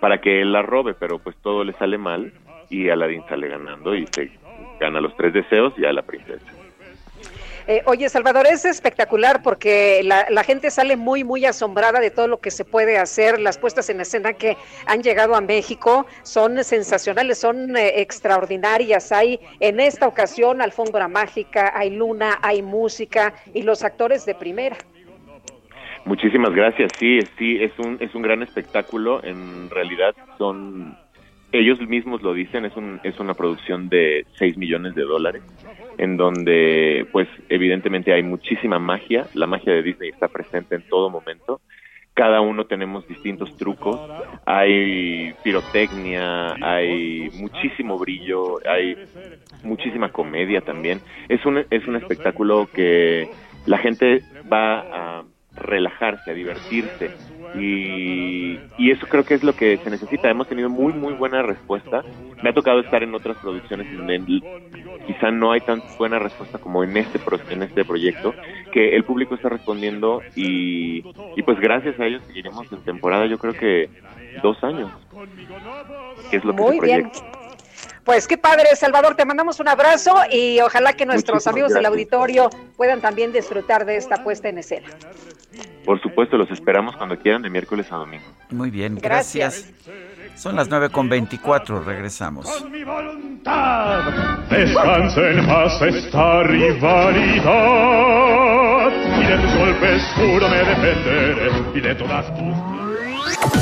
para que él la robe, pero pues todo le sale mal y Aladdin sale ganando y se gana los tres deseos y a la princesa. Eh, oye, Salvador, es espectacular porque la, la gente sale muy, muy asombrada de todo lo que se puede hacer. Las puestas en escena que han llegado a México son sensacionales, son eh, extraordinarias. Hay en esta ocasión alfombra mágica, hay luna, hay música y los actores de primera. Muchísimas gracias. Sí, sí, es un es un gran espectáculo. En realidad son ellos mismos lo dicen. Es un es una producción de 6 millones de dólares, en donde pues evidentemente hay muchísima magia. La magia de Disney está presente en todo momento. Cada uno tenemos distintos trucos. Hay pirotecnia, hay muchísimo brillo, hay muchísima comedia también. Es un es un espectáculo que la gente va a relajarse, a divertirse. Y, y eso creo que es lo que se necesita. Hemos tenido muy, muy buena respuesta. Me ha tocado estar en otras producciones donde quizá no hay tan buena respuesta como en este, pro- en este proyecto, que el público está respondiendo y, y pues gracias a ellos seguiremos en temporada, yo creo que dos años, que es lo que Muy se bien. Pues qué padre, Salvador, te mandamos un abrazo y ojalá que nuestros Muchísimas amigos del auditorio puedan también disfrutar de esta puesta en escena. Por supuesto, los esperamos cuando quieran de miércoles a domingo. Muy bien, Gracias. gracias. Son las 9.24, regresamos. Descansa en paz esta rivalidad y de tus golpes juro me defenderé y de todas tus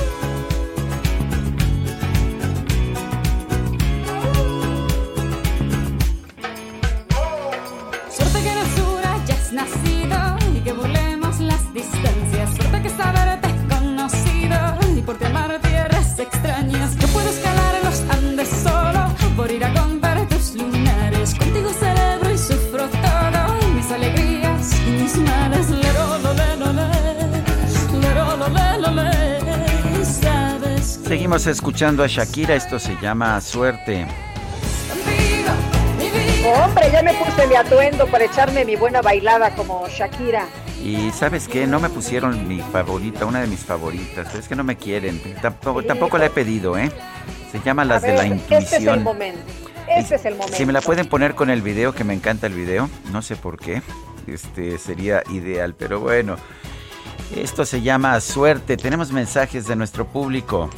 nacido y que burlemos las distancias. Suerte que saberte conocido y por amar tierras extrañas. Yo puedo escalar en los Andes solo por ir a contar tus lunares. Contigo celebro y sufro todo, mis alegrías y mis males. Seguimos escuchando a Shakira, esto se llama Suerte. Hombre, ya me puse mi atuendo para echarme mi buena bailada como Shakira. Y sabes qué, no me pusieron mi favorita, una de mis favoritas, es que no me quieren, tampoco, tampoco la he pedido, ¿eh? Se llama Las de la ver, Este es el Intuición. momento. Este es el momento. Si me la pueden poner con el video, que me encanta el video, no sé por qué, este sería ideal, pero bueno. Esto se llama Suerte, tenemos mensajes de nuestro público.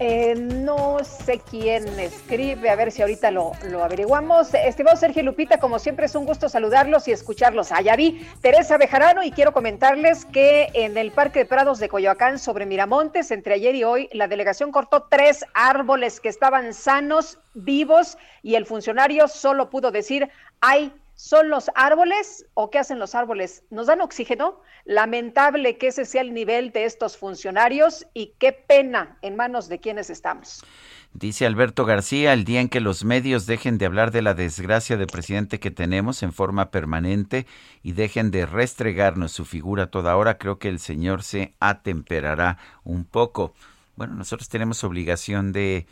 Eh, no sé quién escribe, a ver si ahorita lo, lo averiguamos. Estimado Sergio Lupita, como siempre es un gusto saludarlos y escucharlos. Allá vi Teresa Bejarano y quiero comentarles que en el Parque de Prados de Coyoacán, sobre Miramontes, entre ayer y hoy, la delegación cortó tres árboles que estaban sanos, vivos, y el funcionario solo pudo decir, hay ¿Son los árboles o qué hacen los árboles? ¿Nos dan oxígeno? Lamentable que ese sea el nivel de estos funcionarios y qué pena en manos de quienes estamos. Dice Alberto García, el día en que los medios dejen de hablar de la desgracia de presidente que tenemos en forma permanente y dejen de restregarnos su figura toda hora, creo que el Señor se atemperará un poco. Bueno, nosotros tenemos obligación de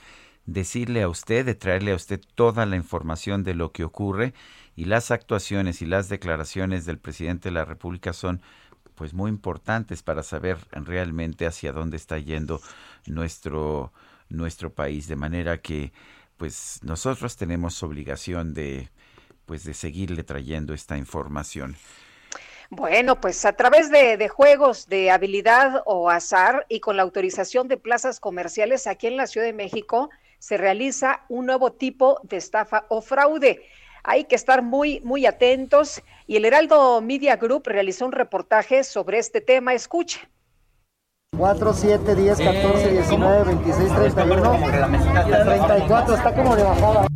decirle a usted, de traerle a usted toda la información de lo que ocurre y las actuaciones y las declaraciones del presidente de la República son pues muy importantes para saber realmente hacia dónde está yendo nuestro nuestro país de manera que pues nosotros tenemos obligación de pues de seguirle trayendo esta información. Bueno, pues a través de, de, juegos de habilidad o azar y con la autorización de plazas comerciales aquí en la Ciudad de México se realiza un nuevo tipo de estafa o fraude. Hay que estar muy, muy atentos y el Heraldo Media Group realizó un reportaje sobre este tema. Escucha. 4, 7, 10, 14, 19, 26, 31, 34, está como de bajada.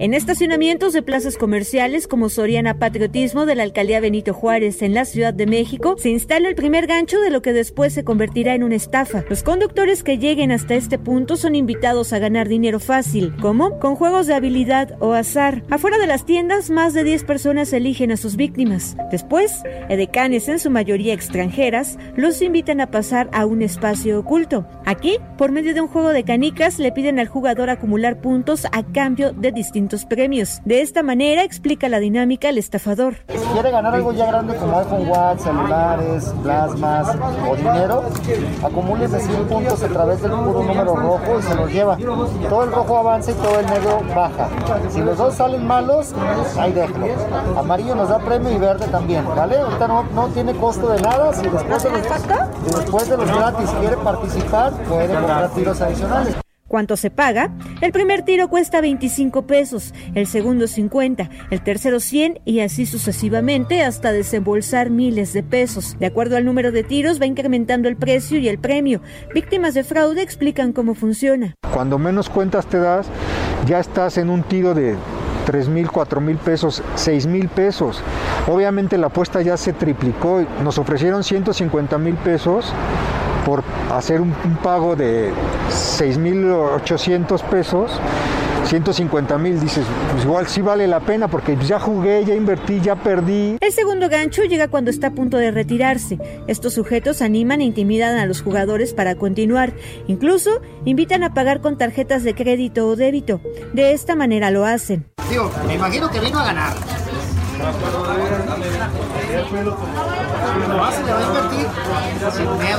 En estacionamientos de plazas comerciales como Soriana Patriotismo de la Alcaldía Benito Juárez en la Ciudad de México, se instala el primer gancho de lo que después se convertirá en una estafa. Los conductores que lleguen hasta este punto son invitados a ganar dinero fácil, como con juegos de habilidad o azar. Afuera de las tiendas, más de 10 personas eligen a sus víctimas. Después, edecanes en su mayoría extranjeras los invitan a pasar a un espacio oculto. Aquí, por medio de un juego de canicas, le piden al jugador acumular puntos a cambio de distintos premios. De esta manera explica la dinámica el estafador. Si quiere ganar algo ya grande como iPhone Watch, celulares, plasmas o dinero, acumule 100 puntos a través del puro número rojo y se los lleva. Todo el rojo avanza y todo el negro baja. Si los dos salen malos, ahí déjalo. Amarillo nos da premio y verde también, ¿vale? Ahorita no, no tiene costo de nada. Si después de los, si después de los gratis quiere participar, puede comprar tiros adicionales. ¿Cuánto se paga? El primer tiro cuesta 25 pesos, el segundo 50, el tercero 100 y así sucesivamente hasta desembolsar miles de pesos. De acuerdo al número de tiros va incrementando el precio y el premio. Víctimas de fraude explican cómo funciona. Cuando menos cuentas te das, ya estás en un tiro de 3 mil, 4 mil pesos, 6 mil pesos. Obviamente la apuesta ya se triplicó. Nos ofrecieron 150 mil pesos por hacer un, un pago de 6.800 pesos, 150 mil, dices, pues igual sí vale la pena porque ya jugué, ya invertí, ya perdí. El segundo gancho llega cuando está a punto de retirarse. Estos sujetos animan e intimidan a los jugadores para continuar. Incluso invitan a pagar con tarjetas de crédito o débito. De esta manera lo hacen. Digo, me imagino que vino a ganar.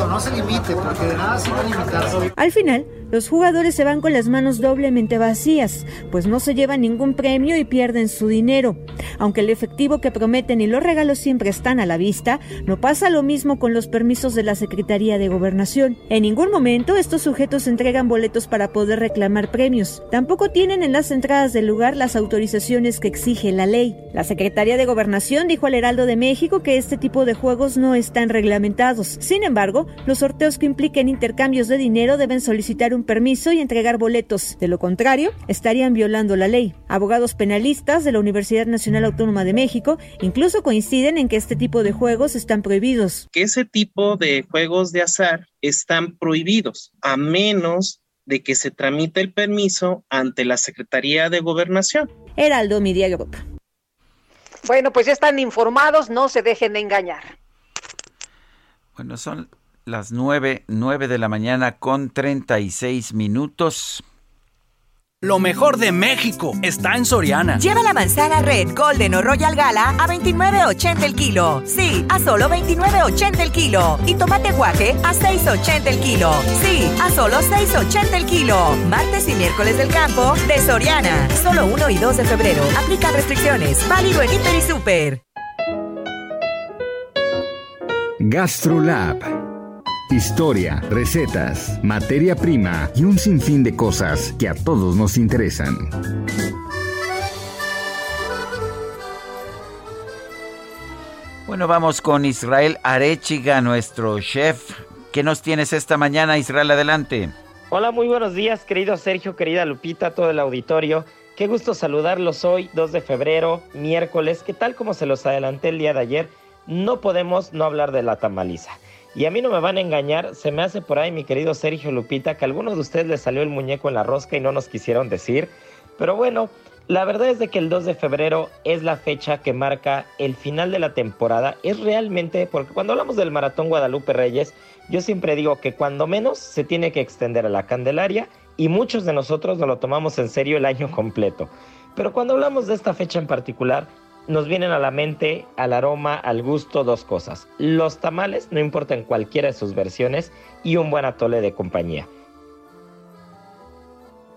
No se limite, porque de nada sirve. Al final, los jugadores se van con las manos doblemente vacías, pues no se llevan ningún premio y pierden su dinero. Aunque el efectivo que prometen y los regalos siempre están a la vista, no pasa lo mismo con los permisos de la Secretaría de Gobernación. En ningún momento estos sujetos entregan boletos para poder reclamar premios. Tampoco tienen en las entradas del lugar las autorizaciones que exige la ley. La Secretaría de Gobernación dijo al Heraldo de México que este tipo de juegos no están reglamentados. Sin embargo, los sorteos que impliquen intercambios de dinero deben solicitar un permiso y entregar boletos. De lo contrario, estarían violando la ley. Abogados penalistas de la Universidad Nacional Autónoma de México incluso coinciden en que este tipo de juegos están prohibidos. que ese tipo de juegos de azar están prohibidos, a menos de que se tramite el permiso ante la Secretaría de Gobernación. Heraldo Media Group. Bueno, pues ya están informados, no se dejen de engañar. Bueno, son las nueve, nueve de la mañana con 36 minutos. Lo mejor de México está en Soriana. Lleva la manzana Red, Golden o Royal Gala a 29.80 el kilo. Sí, a solo 29.80 el kilo. Y tomate guaje a 6.80 el kilo. Sí, a solo 6.80 el kilo. Martes y miércoles del campo de Soriana. Solo 1 y 2 de febrero. Aplica restricciones. Válido en Hiper y Super. GastroLab. Historia, recetas, materia prima y un sinfín de cosas que a todos nos interesan. Bueno, vamos con Israel Arechiga, nuestro chef. ¿Qué nos tienes esta mañana, Israel? Adelante. Hola, muy buenos días, querido Sergio, querida Lupita, todo el auditorio. Qué gusto saludarlos hoy, 2 de febrero, miércoles, que tal como se los adelanté el día de ayer, no podemos no hablar de la tamaliza. Y a mí no me van a engañar, se me hace por ahí, mi querido Sergio Lupita, que a algunos de ustedes les salió el muñeco en la rosca y no nos quisieron decir. Pero bueno, la verdad es de que el 2 de febrero es la fecha que marca el final de la temporada. Es realmente, porque cuando hablamos del Maratón Guadalupe Reyes, yo siempre digo que cuando menos se tiene que extender a la Candelaria y muchos de nosotros nos lo tomamos en serio el año completo. Pero cuando hablamos de esta fecha en particular, nos vienen a la mente, al aroma, al gusto, dos cosas. Los tamales, no importa en cualquiera de sus versiones, y un buen atole de compañía.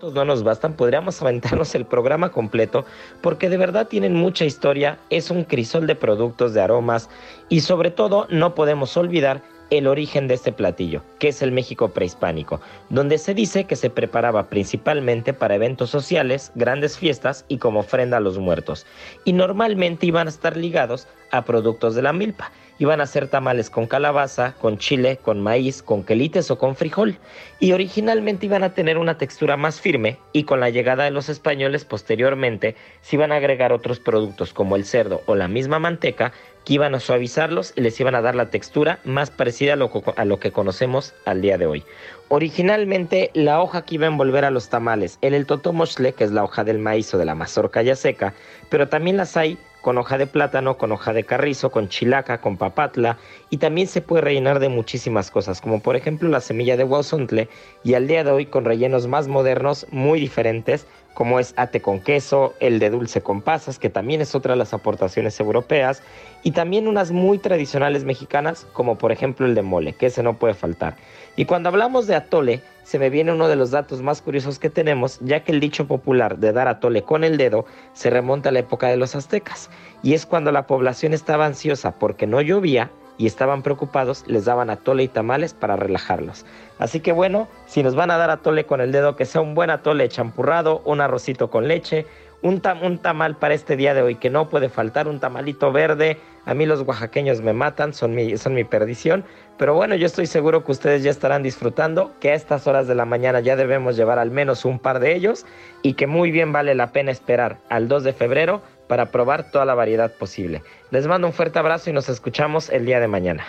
No nos bastan, podríamos aventarnos el programa completo porque de verdad tienen mucha historia, es un crisol de productos, de aromas y sobre todo no podemos olvidar el origen de este platillo, que es el México prehispánico, donde se dice que se preparaba principalmente para eventos sociales, grandes fiestas y como ofrenda a los muertos. Y normalmente iban a estar ligados a productos de la milpa. Iban a ser tamales con calabaza, con chile, con maíz, con quelites o con frijol. Y originalmente iban a tener una textura más firme y con la llegada de los españoles posteriormente se iban a agregar otros productos como el cerdo o la misma manteca que iban a suavizarlos y les iban a dar la textura más parecida a lo, que conocemos al día de hoy. Originalmente la hoja que iba a envolver a los tamales era el totomoshle, que es la hoja del maíz o de la mazorca ya seca, pero también las hay con hoja de plátano, con hoja de carrizo, con chilaca, con papatla y también se puede rellenar de muchísimas cosas, como por ejemplo la semilla de guauzontle y al día de hoy con rellenos más modernos, muy diferentes, como es ate con queso, el de dulce con pasas, que también es otra de las aportaciones europeas, y también unas muy tradicionales mexicanas, como por ejemplo el de mole, que ese no puede faltar. Y cuando hablamos de atole, se me viene uno de los datos más curiosos que tenemos, ya que el dicho popular de dar atole con el dedo se remonta a la época de los aztecas, y es cuando la población estaba ansiosa porque no llovía y estaban preocupados, les daban atole y tamales para relajarlos. Así que bueno, si nos van a dar atole con el dedo, que sea un buen atole champurrado, un arrocito con leche, un, tam- un tamal para este día de hoy que no puede faltar, un tamalito verde. A mí los oaxaqueños me matan, son mi, son mi perdición. Pero bueno, yo estoy seguro que ustedes ya estarán disfrutando, que a estas horas de la mañana ya debemos llevar al menos un par de ellos y que muy bien vale la pena esperar al 2 de febrero para probar toda la variedad posible. Les mando un fuerte abrazo y nos escuchamos el día de mañana.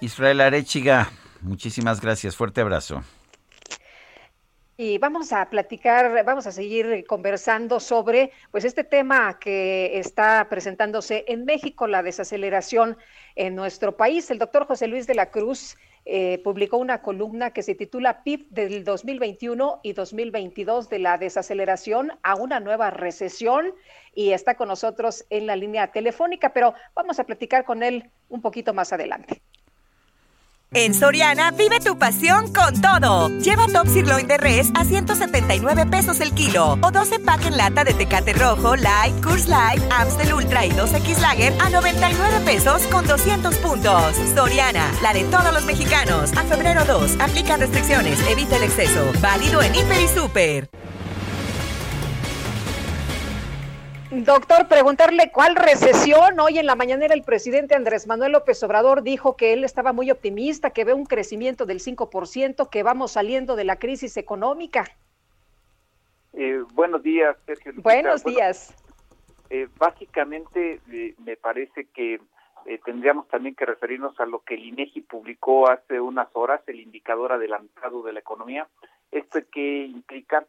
Israel Arechiga, muchísimas gracias. Fuerte abrazo. Y vamos a platicar, vamos a seguir conversando sobre pues este tema que está presentándose en México, la desaceleración en nuestro país. El doctor José Luis de la Cruz eh, publicó una columna que se titula PIB del 2021 y 2022 de la desaceleración a una nueva recesión y está con nosotros en la línea telefónica, pero vamos a platicar con él un poquito más adelante. En Soriana, vive tu pasión con todo. Lleva Top Sirloin de Res a 179 pesos el kilo. O 12 pack en lata de Tecate Rojo, Light, Curse Light, Amstel Ultra y 2X Lager a 99 pesos con 200 puntos. Soriana, la de todos los mexicanos. A febrero 2, aplica restricciones, evita el exceso. Válido en Hiper y Super. Doctor, preguntarle cuál recesión. Hoy en la mañanera el presidente Andrés Manuel López Obrador dijo que él estaba muy optimista, que ve un crecimiento del 5%, que vamos saliendo de la crisis económica. Eh, buenos días, Sergio. Buenos días. Eh, básicamente, eh, me parece que tendríamos también que referirnos a lo que el INEGI publicó hace unas horas, el indicador adelantado de la economía. Esto que implica,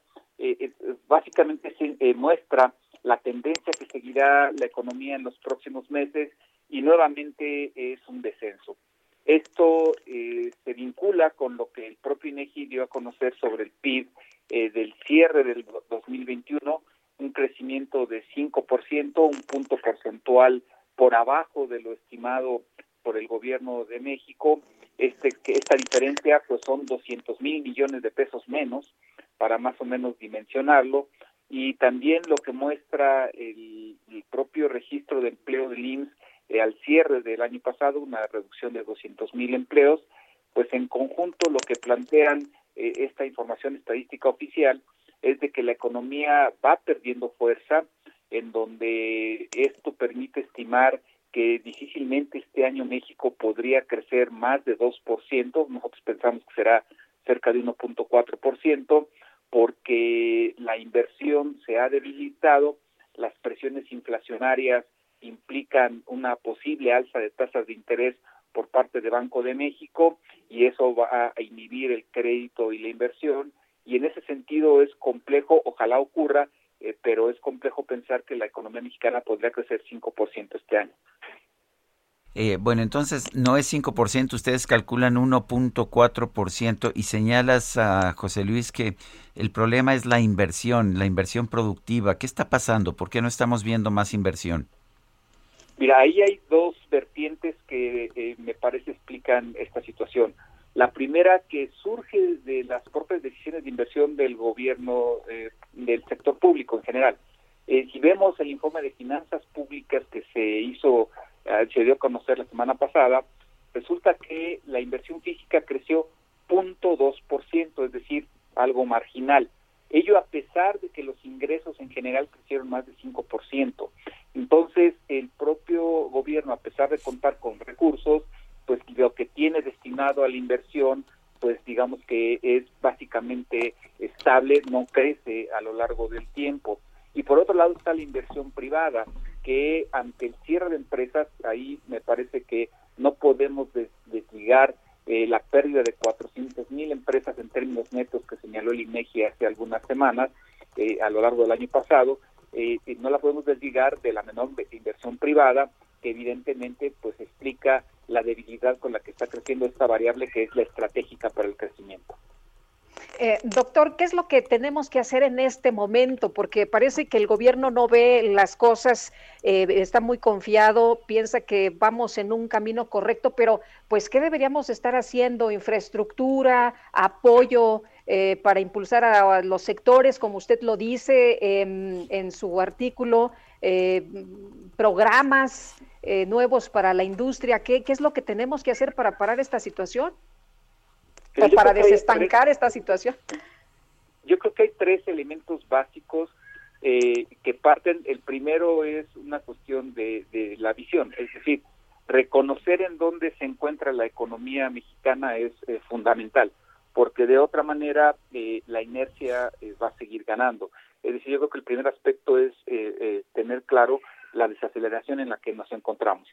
básicamente se muestra la tendencia que seguirá la economía en los próximos meses y nuevamente es un descenso. Esto eh, se vincula con lo que el propio INEGI dio a conocer sobre el PIB eh, del cierre del 2021, un crecimiento de 5%, un punto porcentual por abajo de lo estimado por el gobierno de México. Este, esta diferencia pues son 200 mil millones de pesos menos para más o menos dimensionarlo y también lo que muestra el, propio registro de empleo del IMSS eh, al cierre del año pasado, una reducción de 200 mil empleos, pues en conjunto lo que plantean eh, esta información estadística oficial es de que la economía va perdiendo fuerza, en donde esto permite estimar que difícilmente este año México podría crecer más de 2%, nosotros pensamos que será cerca de 1.4%, porque la inversión se ha debilitado, las presiones inflacionarias implican una posible alza de tasas de interés por parte de Banco de México y eso va a inhibir el crédito y la inversión y en ese sentido es complejo, ojalá ocurra, eh, pero es complejo pensar que la economía mexicana podría crecer 5% este año. Eh, bueno, entonces no es 5%, ustedes calculan 1.4% y señalas a José Luis que el problema es la inversión, la inversión productiva. ¿Qué está pasando? ¿Por qué no estamos viendo más inversión? Mira, ahí hay dos vertientes que eh, me parece explican esta situación. La primera que surge de las propias decisiones de inversión del gobierno, eh, del sector público en general. si vemos el informe de finanzas públicas que se hizo eh, se dio a conocer la semana pasada, resulta que la inversión física creció 0.2%, es decir, algo marginal. Ello a pesar de que los ingresos en general crecieron más de 5%. Entonces, el propio gobierno, a pesar de contar con recursos, pues lo que tiene destinado a la inversión, pues digamos que es básicamente estable, no crece a lo largo del tiempo. Y por otro lado está la inversión privada que ante el cierre de empresas, ahí me parece que no podemos desligar eh, la pérdida de 400 mil empresas en términos netos que señaló el INEGI hace algunas semanas eh, a lo largo del año pasado, eh, no la podemos desligar de la menor inversión privada que evidentemente pues explica la debilidad con la que está creciendo esta variable que es la estratégica para el crecimiento. Eh, doctor, ¿qué es lo que tenemos que hacer en este momento? Porque parece que el gobierno no ve las cosas, eh, está muy confiado, piensa que vamos en un camino correcto, pero pues, ¿qué deberíamos estar haciendo? Infraestructura, apoyo eh, para impulsar a, los sectores, como usted lo dice en su artículo, programas nuevos para la industria. ¿Qué, ¿Qué es lo que tenemos que hacer para parar esta situación? Para desestancar esta situación? Yo creo que hay tres elementos básicos eh, que parten. El primero es una cuestión de, la visión, es decir, reconocer en dónde se encuentra la economía mexicana es eh, fundamental, porque de otra manera eh, la inercia va a seguir ganando. Es decir, yo creo que el primer aspecto es tener claro la desaceleración en la que nos encontramos.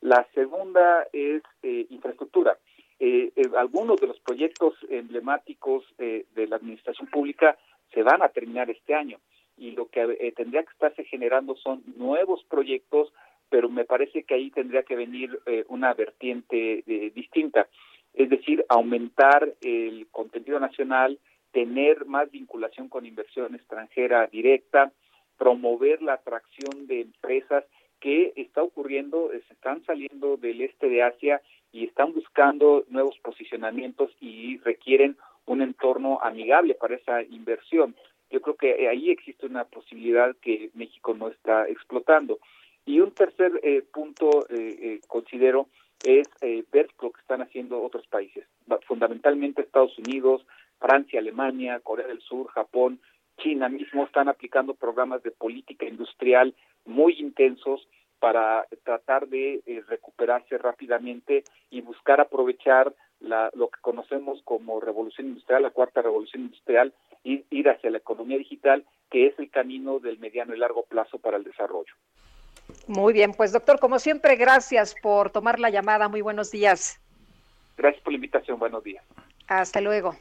La segunda es infraestructura eh, eh, algunos de los proyectos emblemáticos de la administración pública se van a terminar este año. Y lo que tendría que estarse generando son nuevos proyectos, pero me parece que ahí tendría que venir una vertiente distinta, es decir, aumentar el contenido nacional, tener más vinculación con inversión extranjera directa, promover la atracción de empresas que está ocurriendo, se están saliendo del este de Asia y están buscando nuevos posicionamientos y requieren un entorno amigable para esa inversión. Yo creo que ahí existe una posibilidad que México no está explotando. Y un tercer eh, punto eh, eh, considero es ver lo que están haciendo otros países, fundamentalmente Estados Unidos, Francia, Alemania, Corea del Sur, Japón, China mismo están aplicando programas de política industrial muy intensos para tratar de eh, recuperarse rápidamente y buscar aprovechar la, lo que conocemos como revolución industrial, la cuarta revolución industrial, y ir hacia la economía digital, que es el camino del mediano y largo plazo para el desarrollo. Muy bien, pues doctor, como siempre, gracias por tomar la llamada. Muy buenos días. Gracias por la invitación. Buenos días. Hasta luego.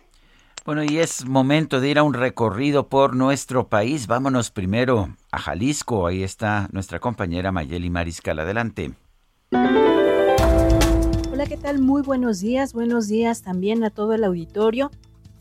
Bueno, y es momento de ir a un recorrido por nuestro país. Vámonos primero a Jalisco. Ahí está nuestra compañera Mayeli Mariscal. Adelante. Hola, ¿qué tal? Muy buenos días. Buenos días también a todo el auditorio.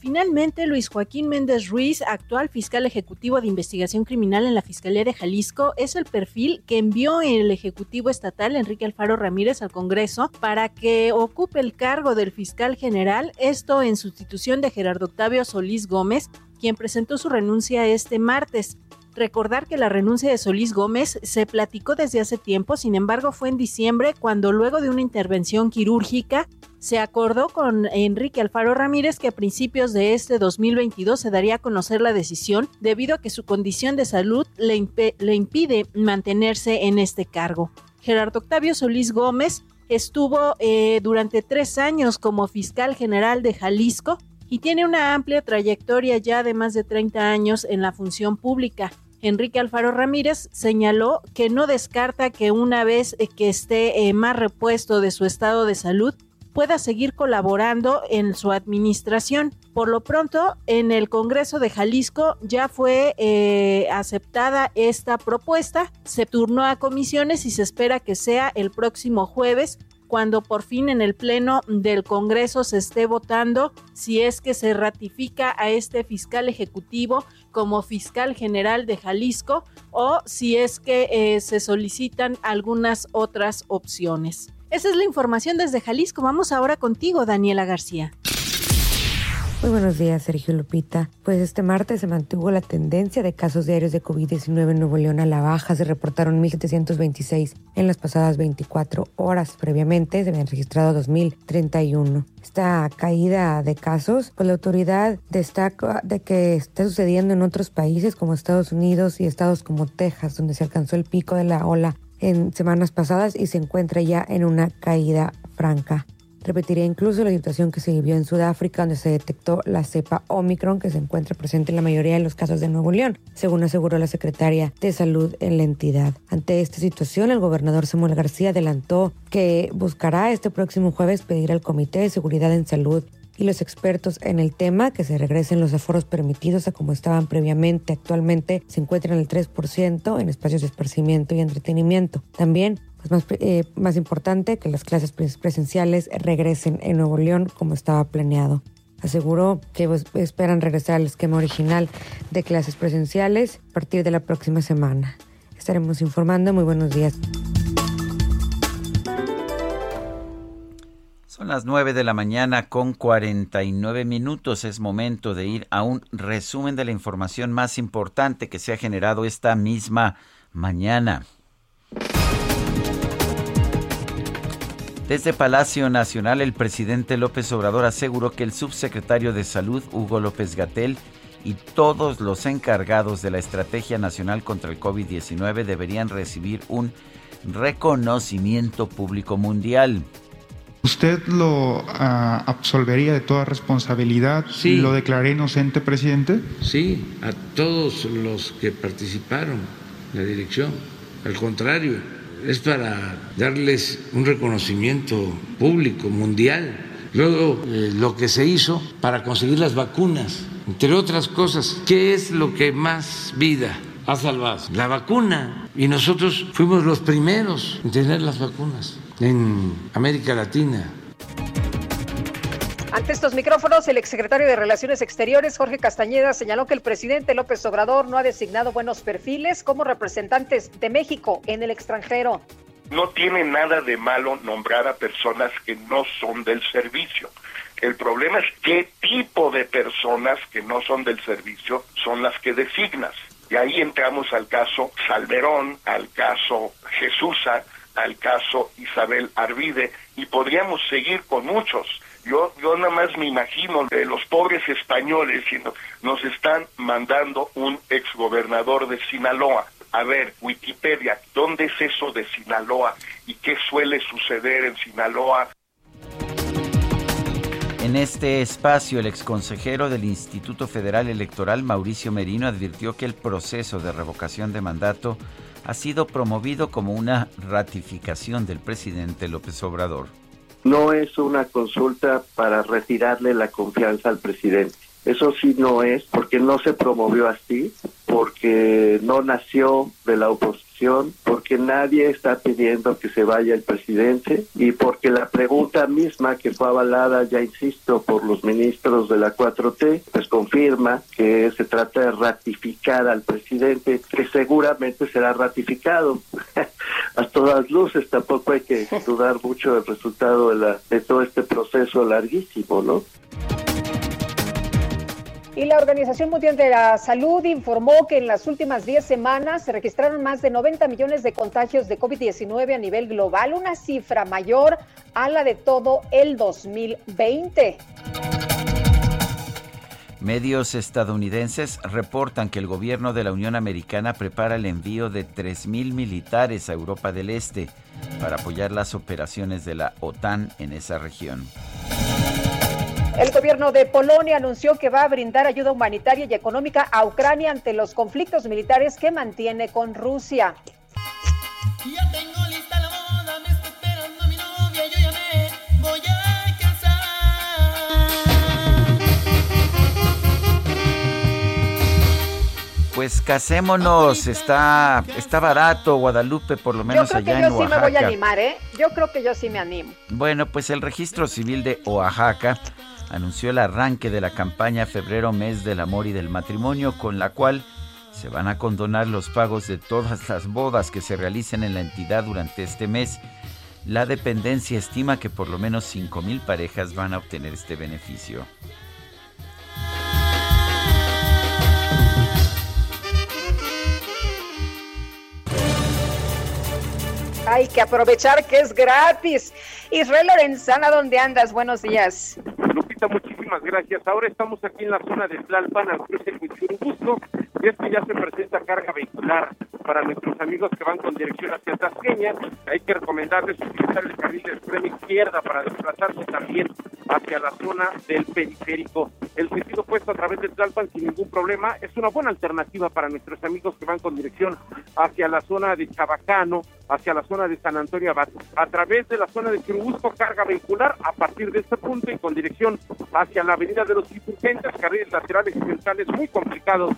Finalmente, Luis Joaquín Méndez Ruiz, actual fiscal ejecutivo de investigación criminal en la Fiscalía de Jalisco, es el perfil que envió el Ejecutivo Estatal Enrique Alfaro Ramírez al Congreso para que ocupe el cargo del fiscal general, esto en sustitución de Gerardo Octavio Solís Gómez, quien presentó su renuncia este martes. Recordar que la renuncia de Solís Gómez se platicó desde hace tiempo, sin embargo fue en diciembre cuando luego de una intervención quirúrgica se acordó con Enrique Alfaro Ramírez que a principios de este 2022 se daría a conocer la decisión debido a que su condición de salud le, impide mantenerse en este cargo. Gerardo Octavio Solís Gómez estuvo eh, durante tres años como fiscal general de Jalisco y tiene una amplia trayectoria ya de más de 30 años en la función pública. Enrique Alfaro Ramírez señaló que no descarta que una vez eh, que esté eh, más repuesto de su estado de salud, pueda seguir colaborando en su administración. Por lo pronto, en el Congreso de Jalisco ya fue eh, aceptada esta propuesta, se turnó a comisiones y se espera que sea el próximo jueves cuando por fin en el Pleno del Congreso se esté votando si es que se ratifica a este fiscal ejecutivo como fiscal general de Jalisco o si es que eh, se solicitan algunas otras opciones. Esa es la información desde Jalisco. Vamos ahora contigo, Daniela García. Muy buenos días, Sergio Lupita. Pues este martes se mantuvo la tendencia de casos diarios de COVID-19 en Nuevo León a la baja. Se reportaron 1.726 en las pasadas 24 horas. Previamente se habían registrado 2.031. Esta caída de casos, pues la autoridad destaca de que está sucediendo en otros países como Estados Unidos y estados como Texas, donde se alcanzó el pico de la ola en semanas pasadas y se encuentra ya en una caída franca. Repetiría incluso la situación que se vivió en Sudáfrica, donde se detectó la cepa Omicron, que se encuentra presente en la mayoría de los casos de Nuevo León, según aseguró la secretaria de Salud en la entidad. Ante esta situación, el gobernador Samuel García adelantó que buscará este próximo jueves pedir al Comité de Seguridad en Salud y los expertos en el tema que se regresen los aforos permitidos a como estaban previamente. Actualmente se encuentran el 3% en espacios de esparcimiento y entretenimiento. También pues más, eh, más importante que las clases presenciales regresen en Nuevo León como estaba planeado. Aseguró que pues, esperan regresar al esquema original de clases presenciales a partir de la próxima semana. Estaremos informando. Muy buenos días. Son las 9 de la mañana con 49 minutos. Es momento de ir a un resumen de la información más importante que se ha generado esta misma mañana. Desde Palacio Nacional, el presidente López Obrador aseguró que el subsecretario de Salud, Hugo López Gatel, y todos los encargados de la Estrategia Nacional contra el COVID-19 deberían recibir un reconocimiento público mundial. ¿Usted lo ah, absolvería de toda responsabilidad? Sí. ¿Lo declaré inocente, presidente? Sí, a todos los que participaron en la dirección. Al contrario, es para darles un reconocimiento público, mundial, Luego, eh, lo que se hizo para conseguir las vacunas, entre otras cosas, ¿qué es lo que más vida ha salvado? La vacuna. Y nosotros fuimos los primeros en tener las vacunas en América Latina. Ante estos micrófonos, el exsecretario de Relaciones Exteriores, Jorge Castañeda, señaló que el presidente López Obrador no ha designado buenos perfiles como representantes de México en el extranjero. No tiene nada de malo nombrar a personas que no son del servicio. El problema es qué tipo de personas que no son del servicio son las que designas. Y ahí entramos al caso Salverón, al caso Jesusa, al caso Isabel Arvide, y podríamos seguir con muchos. Yo, yo nada más me imagino de los pobres españoles diciendo, nos están mandando un exgobernador de Sinaloa. A ver, Wikipedia, ¿dónde es eso de Sinaloa y qué suele suceder en Sinaloa? En este espacio, el exconsejero del Instituto Federal Electoral, Mauricio Merino, advirtió que el proceso de revocación de mandato ha sido promovido como una ratificación del presidente López Obrador no es una consulta para retirarle la confianza al presidente. Eso sí no es, porque no se promovió así, porque no nació de la oposición, porque nadie está pidiendo que se vaya el presidente y porque la pregunta misma que fue avalada, ya insisto, por los ministros de la 4T, pues confirma que se trata de ratificar al presidente, que seguramente será ratificado. A todas luces, tampoco hay que dudar mucho del resultado de, la, de todo este proceso larguísimo, ¿no? Y la Organización Mundial de la Salud informó que en las últimas 10 semanas se registraron más de 90 millones de contagios de COVID-19 a nivel global, una cifra mayor a la de todo el 2020. Medios estadounidenses reportan que el gobierno de la Unión Americana prepara el envío de 3.000 militares a Europa del Este para apoyar las operaciones de la OTAN en esa región. El gobierno de Polonia anunció que va a brindar ayuda humanitaria y económica a Ucrania ante los conflictos militares que mantiene con Rusia. Pues casémonos, está, está barato Guadalupe, por lo menos allá en Oaxaca. Yo creo que yo sí me voy a animar, ¿eh? Yo creo que yo sí me animo. Bueno, pues el registro civil de Oaxaca anunció el arranque de la campaña Febrero Mes del Amor y del Matrimonio, con la cual se van a condonar los pagos de todas las bodas que se realicen en la entidad durante este mes. La dependencia estima que por lo menos 5.000 parejas van a obtener este beneficio. Hay que aprovechar que es gratis. Israel Lorenzana, ¿dónde andas? Buenos días. Muchísimas gracias. Ahora estamos aquí en la zona de Tlalpan, al cruce de Churubusco, y es que ya se presenta carga vehicular para nuestros amigos que van con dirección hacia Tasqueña. Hay que recomendarles utilizar el carril de extrema izquierda para desplazarse también hacia la zona del periférico. El sentido puesto a través de Tlalpan sin ningún problema es una buena alternativa para nuestros amigos que van con dirección hacia la zona de Chabacano, hacia la zona de San Antonio Abad. A través de la zona de Churubusco, carga vehicular a partir de este punto y con dirección hacia la avenida de los insurgentes, carriles laterales y centrales muy complicados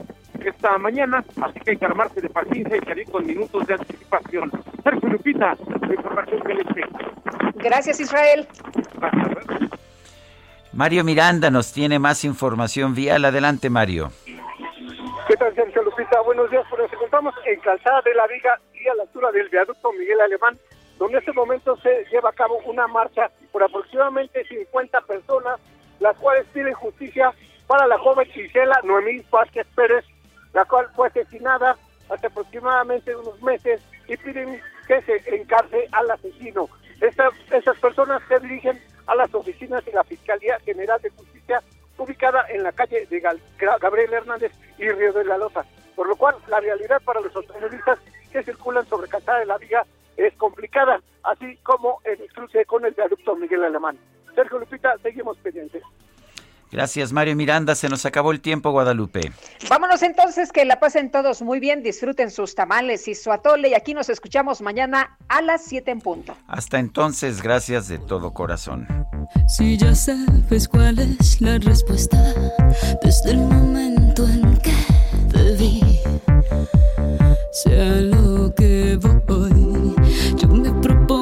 esta mañana, así que hay que armarse de paciencia y salir con minutos de anticipación. Sergio Lupita, la información que les tengo. Gracias, Israel. Mario Miranda nos tiene más información vial. Adelante, Mario. ¿Qué tal, Sergio Lupita? Buenos días. Pues nos encontramos en Calzada de la Viga y a la altura del viaducto Miguel Alemán, donde en este momento se lleva a cabo una marcha por aproximadamente 50 personas, las cuales piden justicia para la joven Gisela Noemí Vázquez Pérez, la cual fue asesinada hace aproximadamente unos meses y piden que se encarce al asesino. Estas, estas personas se dirigen a las oficinas de la Fiscalía General de Justicia ubicada en la calle de Gabriel Hernández y Río de la Lota, por lo cual la realidad para los automovilistas que circulan sobre Calzada de la Viga es complicada, así como el cruce con el viaducto Miguel Alemán. Sergio Lupita, seguimos pendientes. Gracias, Mario Miranda. Se nos acabó el tiempo, Guadalupe. Vámonos entonces, que la pasen todos muy bien, disfruten sus tamales y su atole. Y aquí nos escuchamos mañana a las 7 en punto. Hasta entonces, gracias de todo corazón. Si ya sabes cuál es la respuesta desde el momento en que te vi, sea lo que voy, yo me propongo